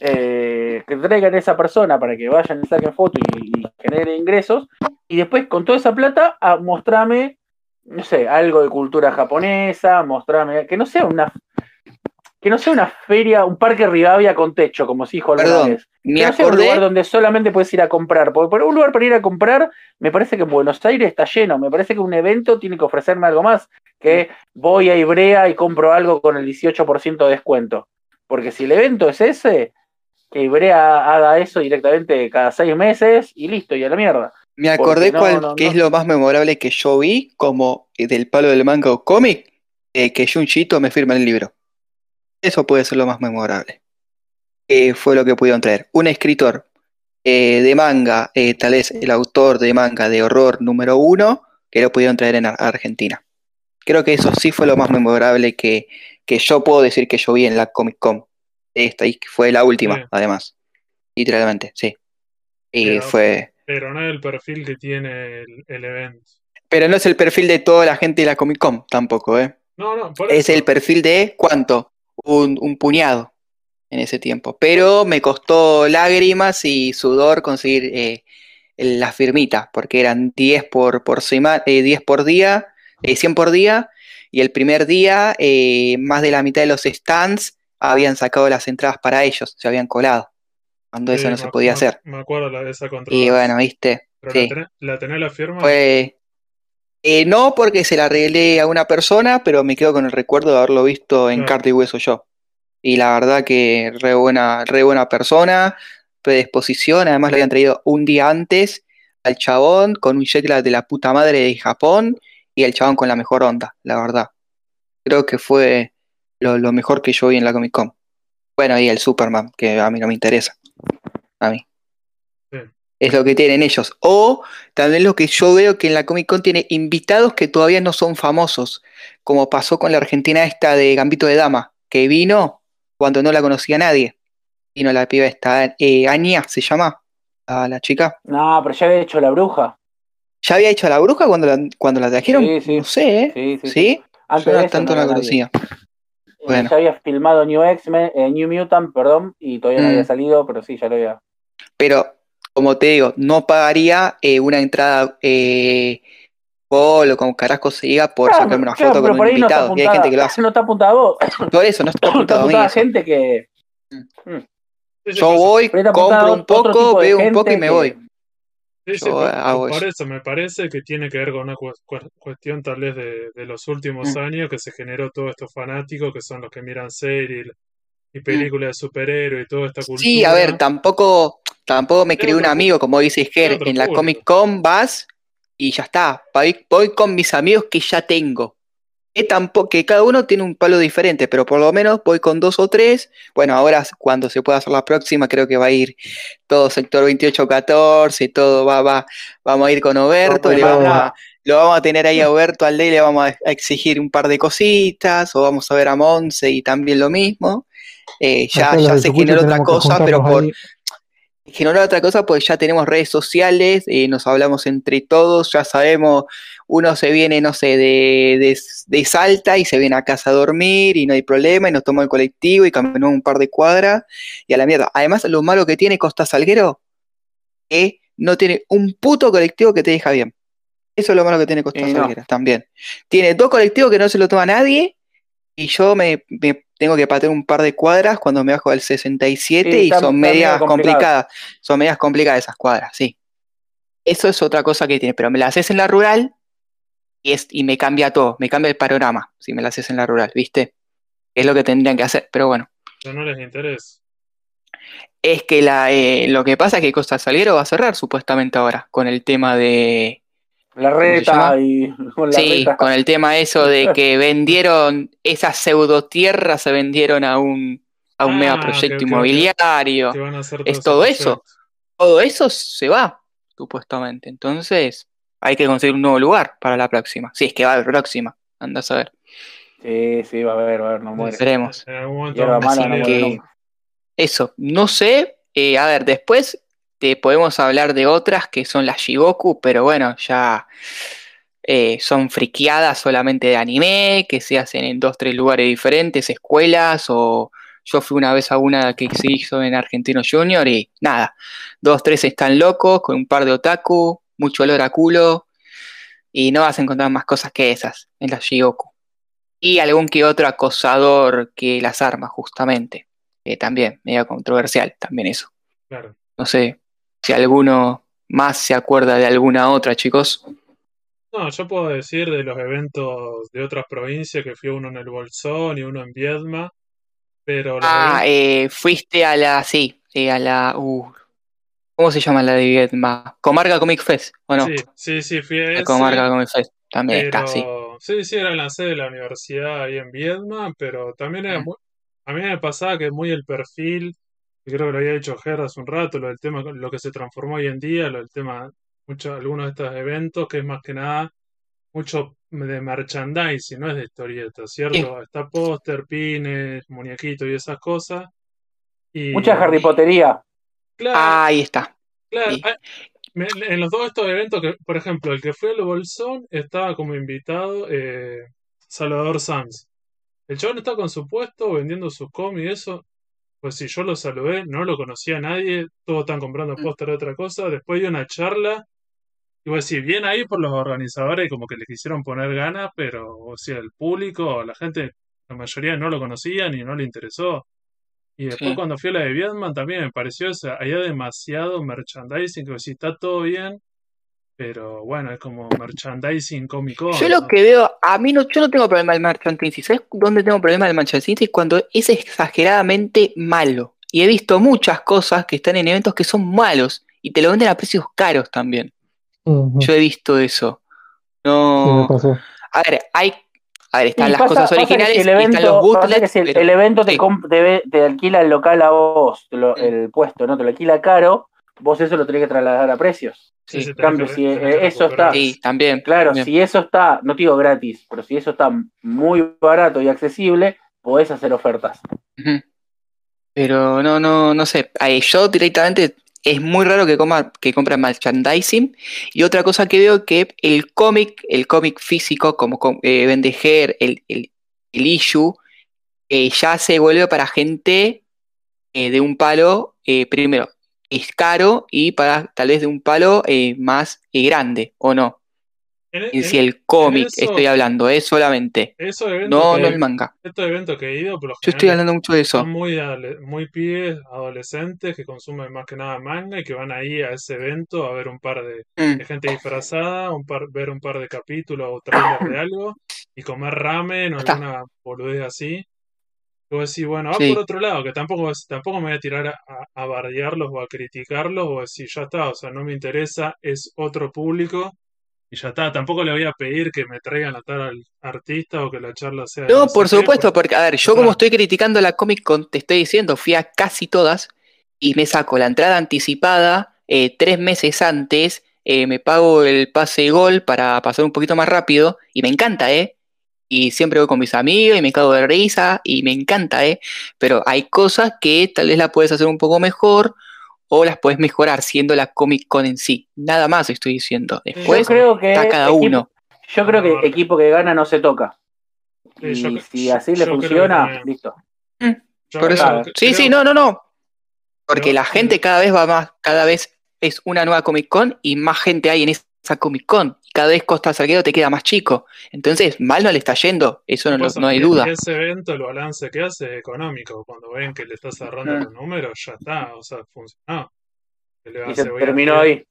Eh, que traigan a esa persona para que vayan y saquen fotos y, y generen ingresos, y después con toda esa plata a mostrarme, no sé, algo de cultura japonesa, mostrarme, que no sea una que no sea una feria, un parque Rivavia con techo, como si dijo Perdón, me no sea un lugar donde solamente puedes ir a comprar. Porque un lugar para ir a comprar, me parece que Buenos Aires está lleno. Me parece que un evento tiene que ofrecerme algo más que voy a Ibrea y compro algo con el 18% de descuento. Porque si el evento es ese, que Ibrea haga eso directamente cada seis meses y listo, y a la mierda. Me acordé cuál que es lo más memorable que yo vi, como del palo del manga o cómic, eh, que Junchito me firma el libro. Eso puede ser lo más memorable. Fue lo que pudieron traer. Un escritor eh, de manga, eh, tal vez el autor de manga de horror número uno, que lo pudieron traer en Argentina. Creo que eso sí fue lo más memorable que, que yo puedo decir que yo vi en la Comic Con. Esta, y fue la última, además. Literalmente, sí. Y pero, fue. Pero no es el perfil que tiene el, evento. Pero no es el perfil de toda la gente de la Comic Con tampoco, ¿eh? No, no, es el perfil de cuánto? un, puñado en ese tiempo. Pero me costó lágrimas y sudor conseguir eh, la firmita, porque eran 10 por, por, semana, 10 por día, 100 por día, y el primer día eh, más de la mitad de los stands habían sacado las entradas para ellos, se habían colado, cuando eso no se podía hacer. Me acuerdo de esa Y bueno, viste. ¿La tenés la firma? Eh, no porque se la arreglé a una persona, pero me quedo con el recuerdo de haberlo visto en carta y hueso yo. Y la verdad que re buena, re buena persona, predisposición, además lo habían traído un día antes al chabón con un jet de la puta madre de Japón y el chabón con la mejor onda, la verdad. Creo que fue lo, lo mejor que yo vi en la Comic Con. Bueno, y el Superman, que a mí no me interesa. A mí es lo que tienen ellos. O también lo que yo veo que en la Comic Con tiene invitados que todavía no son famosos, como pasó con la Argentina esta de Gambito de Dama, que vino cuando no la conocía nadie. Vino la piba esta, eh, Anya se llama, a la chica. No, pero ya había hecho la bruja. ¿Ya había hecho la bruja cuando la, cuando la trajeron? Sí, sí. No sé, ¿eh? Sí, sí. ¿Sí? Antes tanto no la conocía. Eh, bueno. Ya había filmado New X-Men, eh, New Mutant, perdón, y todavía no había mm. salido, pero sí, ya lo había. Pero como te digo, no pagaría eh, una entrada eh, o como carajo se diga por sacarme una foto con un invitado. y hay gente que lo hace. [LAUGHS] No está apuntado [LAUGHS] Por eso, no está [LAUGHS] apuntado a mí. gente que. Mm. Mm. Yo voy, compro un poco, veo un poco y me voy. Sí, por, eso me parece que tiene que ver con una cuestión tal vez de, los últimos mm. años que se generó todos estos fanáticos que son los que miran series y películas de superhéroes y toda esta cultura. Sí, a ver, tampoco Tampoco me creé un amigo, como dice Isker, en la Comic Con vas y ya está. Voy, con mis amigos que ya tengo. Que, tampoco, que cada uno tiene un palo diferente, pero por lo menos voy con dos o tres. Bueno, ahora cuando se pueda hacer la próxima, creo que va a ir todo sector 28-14, todo va, va, vamos a ir con Oberto, le, vamos a, lo vamos a tener ahí a Huberto al y le vamos a exigir un par de cositas, o vamos a ver a Monse y también lo mismo. Eh, ya, ya se generó otra cosa, pero por, generó otra cosa, pues ya tenemos redes sociales, eh, nos hablamos entre todos, ya sabemos, uno se viene, no sé, de, de, Salta y se viene a casa a dormir y no hay problema, y nos toma el colectivo y caminamos un par de cuadras y a la mierda. Además, lo malo que tiene Costa Salguero es no tiene un puto colectivo que te deja bien. Eso es lo malo que tiene Costa Salguero también. Tiene dos colectivos que no se lo toma nadie y yo me, tengo que patear un par de cuadras cuando me bajo del 67 y son medias complicadas. Son medias complicadas esas cuadras, sí. Eso es otra cosa que tiene, pero me la haces en la rural y, es, y me cambia todo, me cambia el panorama si me la haces en la rural, ¿viste? Es lo que tendrían que hacer, pero bueno. Pero no les interesa. Es que la, eh, lo que pasa es que Costa Salguero va a cerrar supuestamente ahora con el tema de, la reta y con la Sí, con el tema eso de que [LAUGHS] vendieron esas pseudo tierras se vendieron a un a un mega ah, proyecto inmobiliario. es todo eso. Todo eso se va, supuestamente. Entonces, hay que conseguir un nuevo lugar para la próxima. Si es que va a haber próxima, anda a saber. Sí, sí, va a haber, va a haber, no muere. Esperemos. Eso, no sé. Eh, a ver, después podemos hablar de otras que son las Shigoku, pero bueno, ya eh, son friqueadas solamente de anime, que se hacen en dos, tres lugares diferentes, escuelas, o yo fui una vez a una que se hizo en Argentino Junior y nada, dos, tres están locos, con un par de otaku, mucho olor a culo, y no vas a encontrar más cosas que esas en las Shigoku. Y algún que otro acosador que las arma, justamente. también, medio controversial, también eso. Claro. No sé, si alguno más se acuerda de alguna otra, chicos. No, yo puedo decir de los eventos de otras provincias que fui uno en el Bolsón y uno en Viedma, pero... Ah, eh, fuiste a la, sí, a la... Uh, ¿Cómo se llama la de Viedma? Comarca Comic Fest, ¿o no? Sí, sí, sí fui a ese, Comarca Comic Fest, también está, sí. Sí, sí, era en la sede de la universidad ahí en Viedma, pero también era muy... A mí me pasaba que muy el perfil creo que lo había dicho Ger hace un rato, lo del tema, lo que se transformó hoy en día, lo del tema, mucho, algunos de estos eventos, que es más que nada mucho de merchandising, no es de historieta, ¿cierto? Está póster, pines, muñequitos y esas cosas. Y, Mucha Harry Pottería. ahí está. Claro, en los dos estos eventos, que, por ejemplo, el que fue el Bolsón estaba como invitado eh, Salvador Sanz. El chabón está con su puesto vendiendo sus cómics y eso. Pues si yo lo saludé, no lo conocía a nadie, todos están comprando mm. póster de otra cosa. Después de una charla, y pues sí, bien ahí por los organizadores, como que le quisieron poner ganas, pero, o sea, el público, la gente, la mayoría no lo conocía ni no le interesó. Y después cuando fui a la de Vietman también me pareció, o sea, había demasiado merchandising, que si está todo bien, pero bueno, es como merchandising cómico. Yo lo que veo, a mí no, yo no tengo problema del merchandising. ¿Sabes dónde tengo problema del merchandising? Cuando es exageradamente malo. Y he visto muchas cosas que están en eventos que son malos y te lo venden a precios caros también. Yo he visto eso. No. a ver, hay. A ver, están las cosas originales y están los bootlegs. el, evento te, alquila el local a vos, el puesto, ¿no? Te lo alquila caro, vos eso lo tenés que trasladar a precios. Sí, cambio, si eso está. también. Claro, si eso está, no digo gratis, pero si eso está muy barato y accesible, podés hacer ofertas. Pero no, no, no sé. Yo directamente es muy raro que, coma, que compren merchandising. Y otra cosa que veo que el cómic, el cómic físico, como eh, Vendejer, el, el, el issue, eh, ya se vuelve para gente eh, de un palo, eh, primero, es caro y para tal vez de un palo eh, más eh, grande, ¿o no? y si el cómic estoy hablando, es solamente. no, no el manga. Estos eventos que he ido, Yo estoy hablando mucho de eso. Son muy, muy pibes, adolescentes que consumen más que nada manga y que van ahí a ese evento a ver un par de, mm. gente disfrazada, un par, ver un par de capítulos o trailers de algo y comer ramen o alguna boludez así. Y vos decís, bueno, va por otro lado, que tampoco, tampoco me voy a tirar a, a bardearlos o a criticarlos o decir, ya está, o sea, no me interesa, es otro público y ya está. Tampoco le voy a pedir que me traigan a tal artista o que la charla sea. No, por supuesto, porque, a ver, yo como estoy criticando la Comic Con, te estoy diciendo, fui a casi todas y me saco la entrada anticipada eh, tres meses antes eh, me pago el pase gol para pasar un poquito más rápido y me encanta, ¿eh? Y siempre voy con mis amigos y me cago de risa y me encanta, ¿eh? Pero hay cosas que tal vez las puedes hacer un poco mejor o las puedes mejorar siendo la Comic Con en sí. Nada más estoy diciendo. Después creo que está cada uno. Yo creo que equipo que gana no se toca. Y si así le funciona, listo. Mm, por eso. Sí, sí, no, no, no. Porque la gente cada vez va más, cada vez es una nueva Comic Con y más gente hay en esa Comic Con. Cada vez Costa Salguero te queda más chico. Entonces, mal no le está yendo, eso no, no hay duda. Ese evento, el balance que hace es económico. Cuando ven que le está cerrando mm. los números, ya está, o sea, funcionó. y se terminó ahí.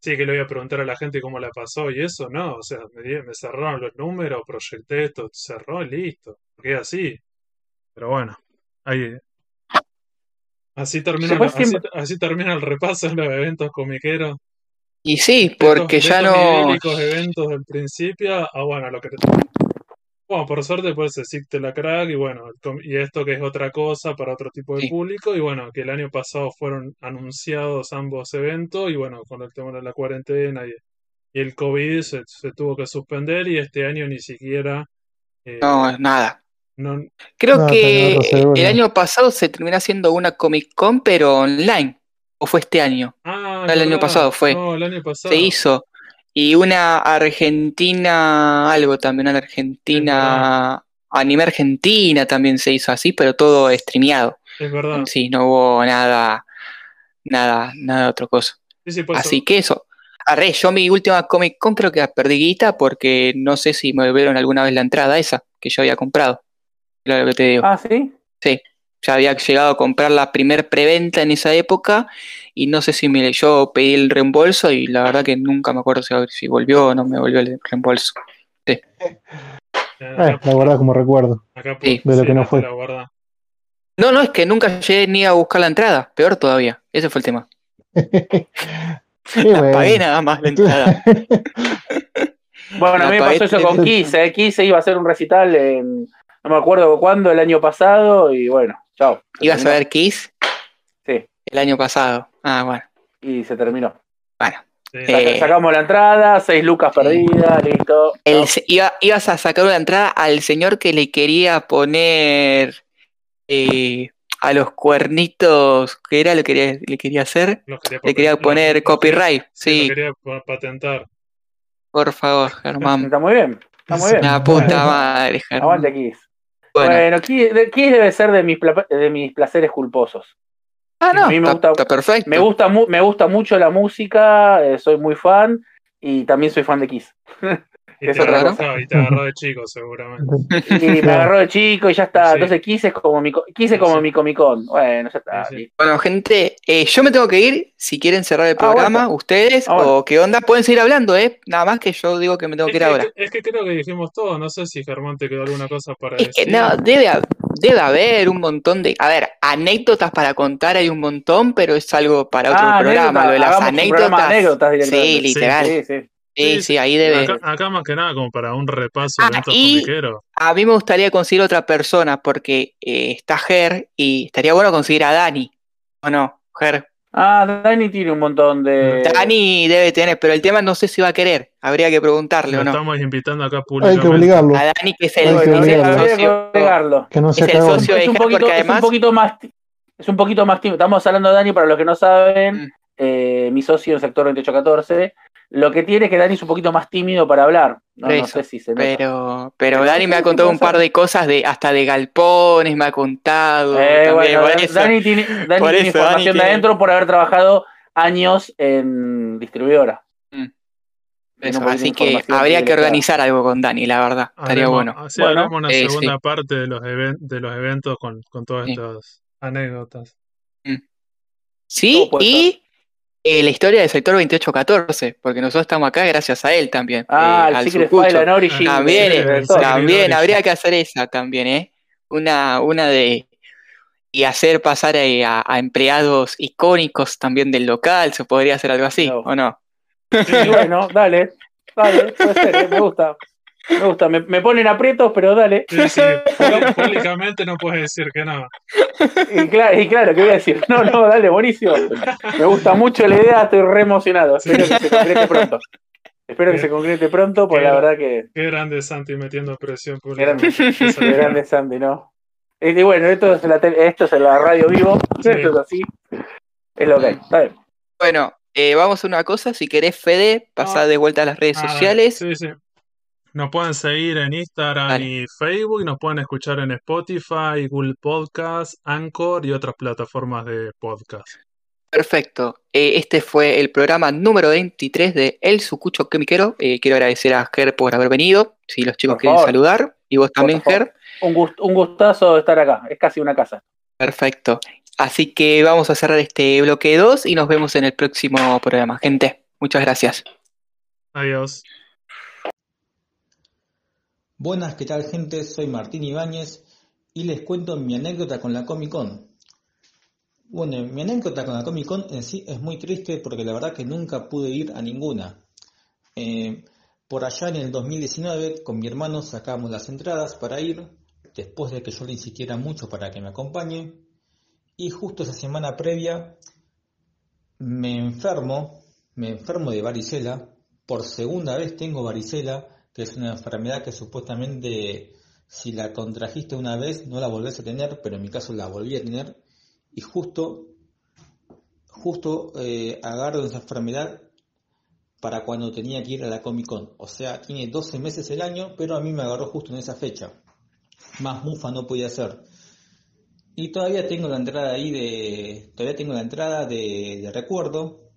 Sí, que le voy a preguntar a la gente cómo la pasó y eso, no, o sea, me, me cerraron los números, proyecté esto, cerró y listo. Queda así. Pero bueno, ahí, Así termina, así, termina el repaso de los eventos comiqueros. Y sí, porque ya no. eventos del principio, ah, bueno, lo que. Bueno, por suerte pues existe la crack y bueno, y esto que es otra cosa para otro tipo de público y bueno, que el año pasado fueron anunciados ambos eventos y bueno, con el tema de la cuarentena y, el COVID se, tuvo que suspender y este año ni siquiera... Eh, no, nada. Creo que el año pasado se terminó haciendo una Comic Con, pero online. ¿O fue este año? Ah, el año pasado fue. No, el año pasado. Se hizo. Y una Argentina, algo también, una Argentina, anime Argentina también se hizo así, pero todo streameado. Es verdad. Sí, no hubo nada, nada, nada de otra cosa. así que eso. Arre, yo mi última Comic Con creo que perdí guita porque no sé si me vieron alguna vez la entrada esa que yo había comprado. Claro que te digo. Ah, sí. Sí. Ya había llegado a comprar la primer preventa en esa época y no sé si me yo pedí el reembolso y la verdad que nunca me acuerdo si, volvió o no me volvió el reembolso. Sí. Eh, la guarda como recuerdo. de lo que no fue. No, no, es que nunca llegué ni a buscar la entrada. Peor todavía. Ese fue el tema. [LAUGHS] Pagué nada más la entrada. [LAUGHS] bueno, a mí me pasó eso con Kiss. Eh. Kiss iba a hacer un recital en no me acuerdo cuándo, el año pasado, y bueno, chao. ¿Ibas a ver Kiss? Sí. El año pasado. Ah, bueno. Y se terminó. Bueno. Eh, sacamos la entrada, seis lucas perdidas, listo. ibas a sacar la entrada al señor que le quería poner eh, a los cuernitos, ¿qué era lo que le quería hacer? le quería poner copyright, sí. Lo quería patentar. Por favor, Germán. Está muy bien, está muy bien. La puta madre, Germán. Aguante Kiss. Bueno, Kiss, debe ser de mis, de mis placeres culposos. Ah, no, a mí me gusta, perfecto. Me gusta, me gusta mucho la música, eh, soy muy fan y también soy fan de Kiss. [LAUGHS] Y te, agarró, y te agarró de [LAUGHS] chico, seguramente. Y me agarró de chico y ya está. Entonces quise como mi, quise como mi Comic Con. Bueno, ya está. Bueno, gente, eh, yo me tengo que ir. Si quieren cerrar el ah, programa, ustedes, ah, o qué onda, pueden seguir hablando, ¿eh? Nada más que yo digo que me tengo que ir ahora. Es que creo que dijimos todo. No sé si Germán te quedó alguna cosa para es decir. Que no, debe, debe haber un montón de. A ver, anécdotas para contar hay un montón, pero es algo para otro ah, programa. Lo de las anécdotas. anécdotas sí, literal. Sí, sí. Sí, sí, ahí debe. Acá, más que nada, como para un repaso de estos comiqueros. A mí me gustaría conseguir otra persona, porque eh, está Ger y estaría bueno conseguir a Dani. ¿O no, Ger? Ah, Dani tiene un montón de. Dani debe tener, pero el tema no sé si va a querer. Habría que preguntarle o no. Estamos invitando acá públicamente. Hay que obligarlo. A Dani, que es el, que socio. Que no se es el socio de es un, poquito, es un poquito más. Es un poquito más tímido. Estamos hablando de Dani, para los que no saben, mm. eh, mi socio en sector 2814 lo que tiene es que Dani es un poquito más tímido para hablar. No, sé si se Pero, pero Dani me ha contado un par de cosas de hasta de galpones, me ha contado. Eh, Dani tiene, [LAUGHS] información de adentro por haber trabajado años en distribuidora. Mm. así que habría que organizar algo con Dani, la verdad. Estaría bueno. Así bueno, una eh, segunda parte de los, de los eventos con, con todas estas anécdotas. Mm. Sí, y eh, la historia del sector 2814, porque nosotros estamos acá gracias a él también. Ah, eh, el Secret File Origin. También, eh, también habría que hacer esa también, ¿eh? Una, una de. Y hacer pasar a, empleados icónicos también del local, ¿se podría hacer algo así o no? Sí, bueno, dale, dale, puede ser, me gusta. Me gusta, me, me ponen aprietos, pero dale. Sí, sí, [LAUGHS] públicamente no puedes decir que no. Y claro, y claro, ¿qué voy a decir? No, no, dale, buenísimo. Me gusta mucho la idea, estoy re emocionado. Espero que se concrete pronto. Espero que se concrete pronto, porque la verdad que. Qué grande Santi metiendo presión pública. Grande, qué grande Santi, ¿no? Y bueno, esto es, la esto es la radio vivo, esto es así. Es lo que hay. Está bien. Bueno, eh, vamos a una cosa, si querés, Fede, pasá ah. de vuelta a las redes ah, sociales. Sí, sí. Nos pueden seguir en Instagram y Facebook, nos pueden escuchar en Spotify, Google Podcast, Anchor y otras plataformas de podcast. Perfecto. Eh, este fue el programa número 23 de El Sucucho Quemiquero. Eh, quiero agradecer a Ger por haber venido. Si los chicos quieren saludar. Y vos también, Ger. Un, un gustazo estar acá. Es casi una casa. Perfecto. Así que vamos a cerrar este bloque 2 y nos vemos en el próximo programa. Gente, muchas gracias. Adiós. Buenas, ¿qué tal gente? Soy Martín Ibáñez y les cuento mi anécdota con la Comic Con. Bueno, mi anécdota con la Comic Con en sí es muy triste porque la verdad que nunca pude ir a ninguna. Eh, por allá en el 2019 con mi hermano sacamos las entradas para ir, después de que yo le insistiera mucho para que me acompañe. Y justo esa semana previa me enfermo, me enfermo de varicela. Por segunda vez tengo varicela, que es una enfermedad que supuestamente si la contrajiste una vez no la volvés a tener, pero en mi caso la volví a tener y justo, justo eh, agarro esa enfermedad para cuando tenía que ir a la Comic Con. O sea, tiene 12 meses el año, pero a mí me agarró justo en esa fecha. Más mufa no podía ser. Y todavía tengo la entrada ahí de. Todavía tengo la entrada de, de recuerdo.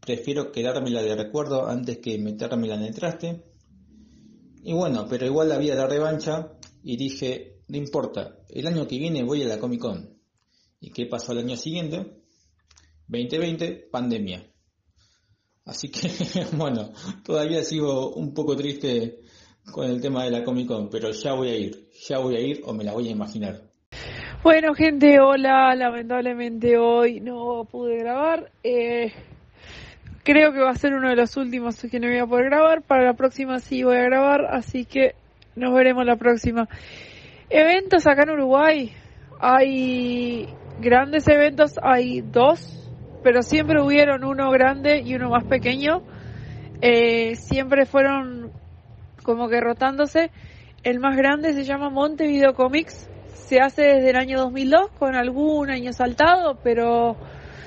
Prefiero quedármela de recuerdo antes que metérmela en el traste. Y bueno, pero igual había la revancha y dije, no importa, el año que viene voy a la Comic Con. ¿Y qué pasó al año siguiente? 2020, pandemia. Así que, [LAUGHS] bueno, todavía sigo un poco triste con el tema de la Comic Con, pero ya voy a ir, ya voy a ir o me la voy a imaginar. Bueno, gente, hola. Lamentablemente hoy no pude grabar. Eh, creo que va a ser uno de los últimos que no voy a poder grabar. Para la próxima sí voy a grabar, así que nos veremos la próxima. Eventos acá en Uruguay. Hay grandes eventos hay dos, pero siempre hubieron uno grande y uno más pequeño. Eh, siempre fueron como que rotándose. El más grande se llama Montevideo Comics. Se hace desde el año 2002 con algún año saltado, pero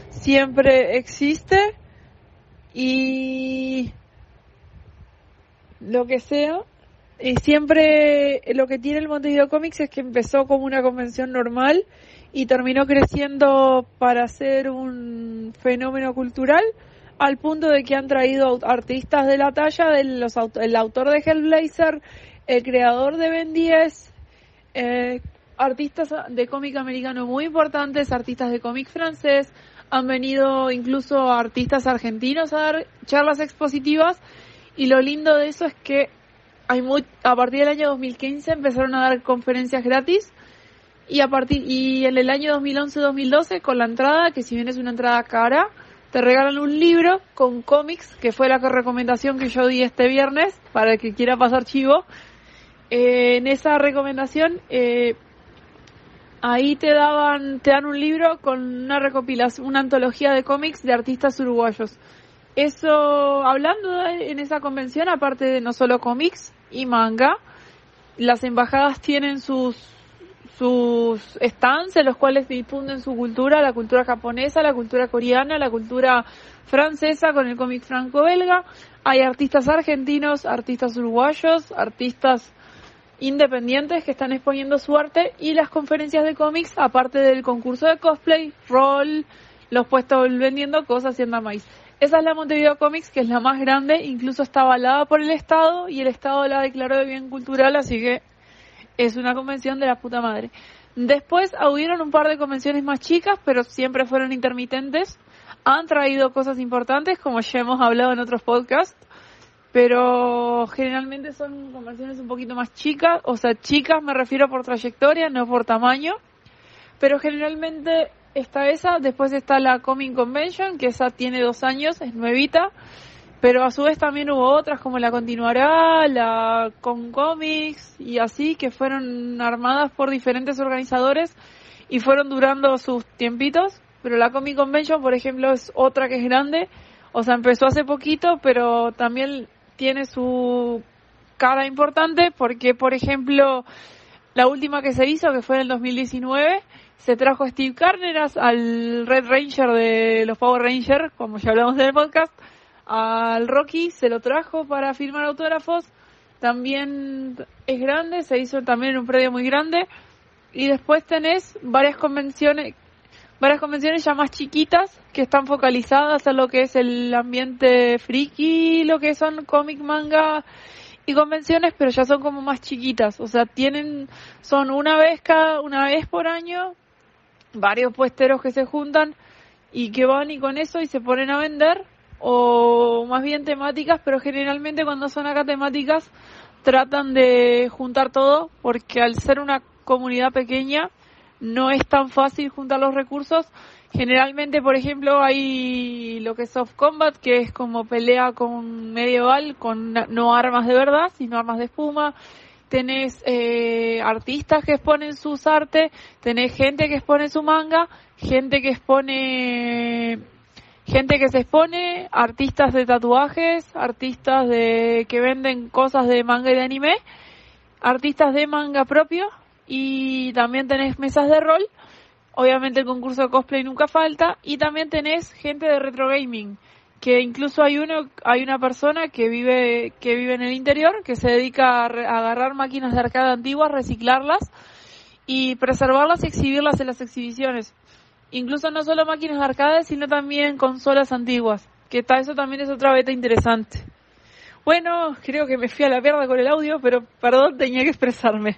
siempre existe. Y lo que sea. Y siempre lo que tiene el Montevideo Comics es que empezó como una convención normal y terminó creciendo para ser un fenómeno cultural al punto de que han traído artistas de la talla del los, el autor de Hellblazer, el creador de Ben 10, eh, artistas de cómic americano muy importantes, artistas de cómic francés, han venido incluso artistas argentinos a dar charlas expositivas y lo lindo de eso es que hay muy, a partir del año 2015 empezaron a dar conferencias gratis y a partir y en el año 2011-2012 con la entrada, que si bien es una entrada cara, te regalan un libro con cómics, que fue la recomendación que yo di este viernes para el que quiera pasar chivo. Eh, en esa recomendación eh, ahí te daban te dan un libro con una recopilación, una antología de cómics de artistas uruguayos. Eso hablando en esa convención, aparte de no solo cómics y manga, las embajadas tienen sus sus stands en los cuales difunden su cultura, la cultura japonesa, la cultura coreana, la cultura francesa con el cómic franco-belga. Hay artistas argentinos, artistas uruguayos, artistas independientes que están exponiendo su arte y las conferencias de cómics, aparte del concurso de cosplay, rol, los puestos vendiendo cosas haciendo maíz. Esa es la Montevideo Comics, que es la más grande, incluso está avalada por el Estado y el Estado la declaró de bien cultural, así que es una convención de la puta madre. Después hubieron un par de convenciones más chicas, pero siempre fueron intermitentes. Han traído cosas importantes, como ya hemos hablado en otros podcasts, pero generalmente son convenciones un poquito más chicas, o sea, chicas me refiero por trayectoria, no por tamaño, pero generalmente está esa, después está la Comic Convention, que esa tiene dos años, es nuevita, pero a su vez también hubo otras como la Continuará, la Con Comics y así que fueron armadas por diferentes organizadores y fueron durando sus tiempitos, pero la Comic Convention, por ejemplo, es otra que es grande, o sea, empezó hace poquito, pero también tiene su cara importante porque, por ejemplo, la última que se hizo, que fue en el 2019, se trajo a Steve Carneras, al Red Ranger de los Power Rangers, como ya hablamos en el podcast, al Rocky, se lo trajo para firmar autógrafos, también es grande, se hizo también en un predio muy grande, y después tenés varias convenciones, varias convenciones ya más chiquitas que están focalizadas a lo que es el ambiente friki, lo que son cómic, manga y convenciones, pero ya son como más chiquitas, o sea, tienen son una vez cada una vez por año varios puesteros que se juntan y que van y con eso y se ponen a vender o más bien temáticas, pero generalmente cuando son acá temáticas tratan de juntar todo porque al ser una comunidad pequeña no es tan fácil juntar los recursos. Generalmente, por ejemplo, hay lo que es soft combat, que es como pelea con medieval, con no armas de verdad, sino armas de espuma. Tenés eh, artistas que exponen sus artes, tenés gente que expone su manga, gente que expone gente que se expone, artistas de tatuajes, artistas de que venden cosas de manga y de anime, artistas de manga propio y también tenés mesas de rol. Obviamente el concurso de cosplay nunca falta y también tenés gente de retro gaming, que incluso hay uno hay una persona que vive que vive en el interior que se dedica a, agarrar máquinas de arcade antiguas, reciclarlas y preservarlas y exhibirlas en las exhibiciones. Incluso no solo máquinas de arcade, sino también consolas antiguas, que está eso también es otra beta interesante. Bueno, creo que me fui a la mierda con el audio, pero perdón, tenía que expresarme.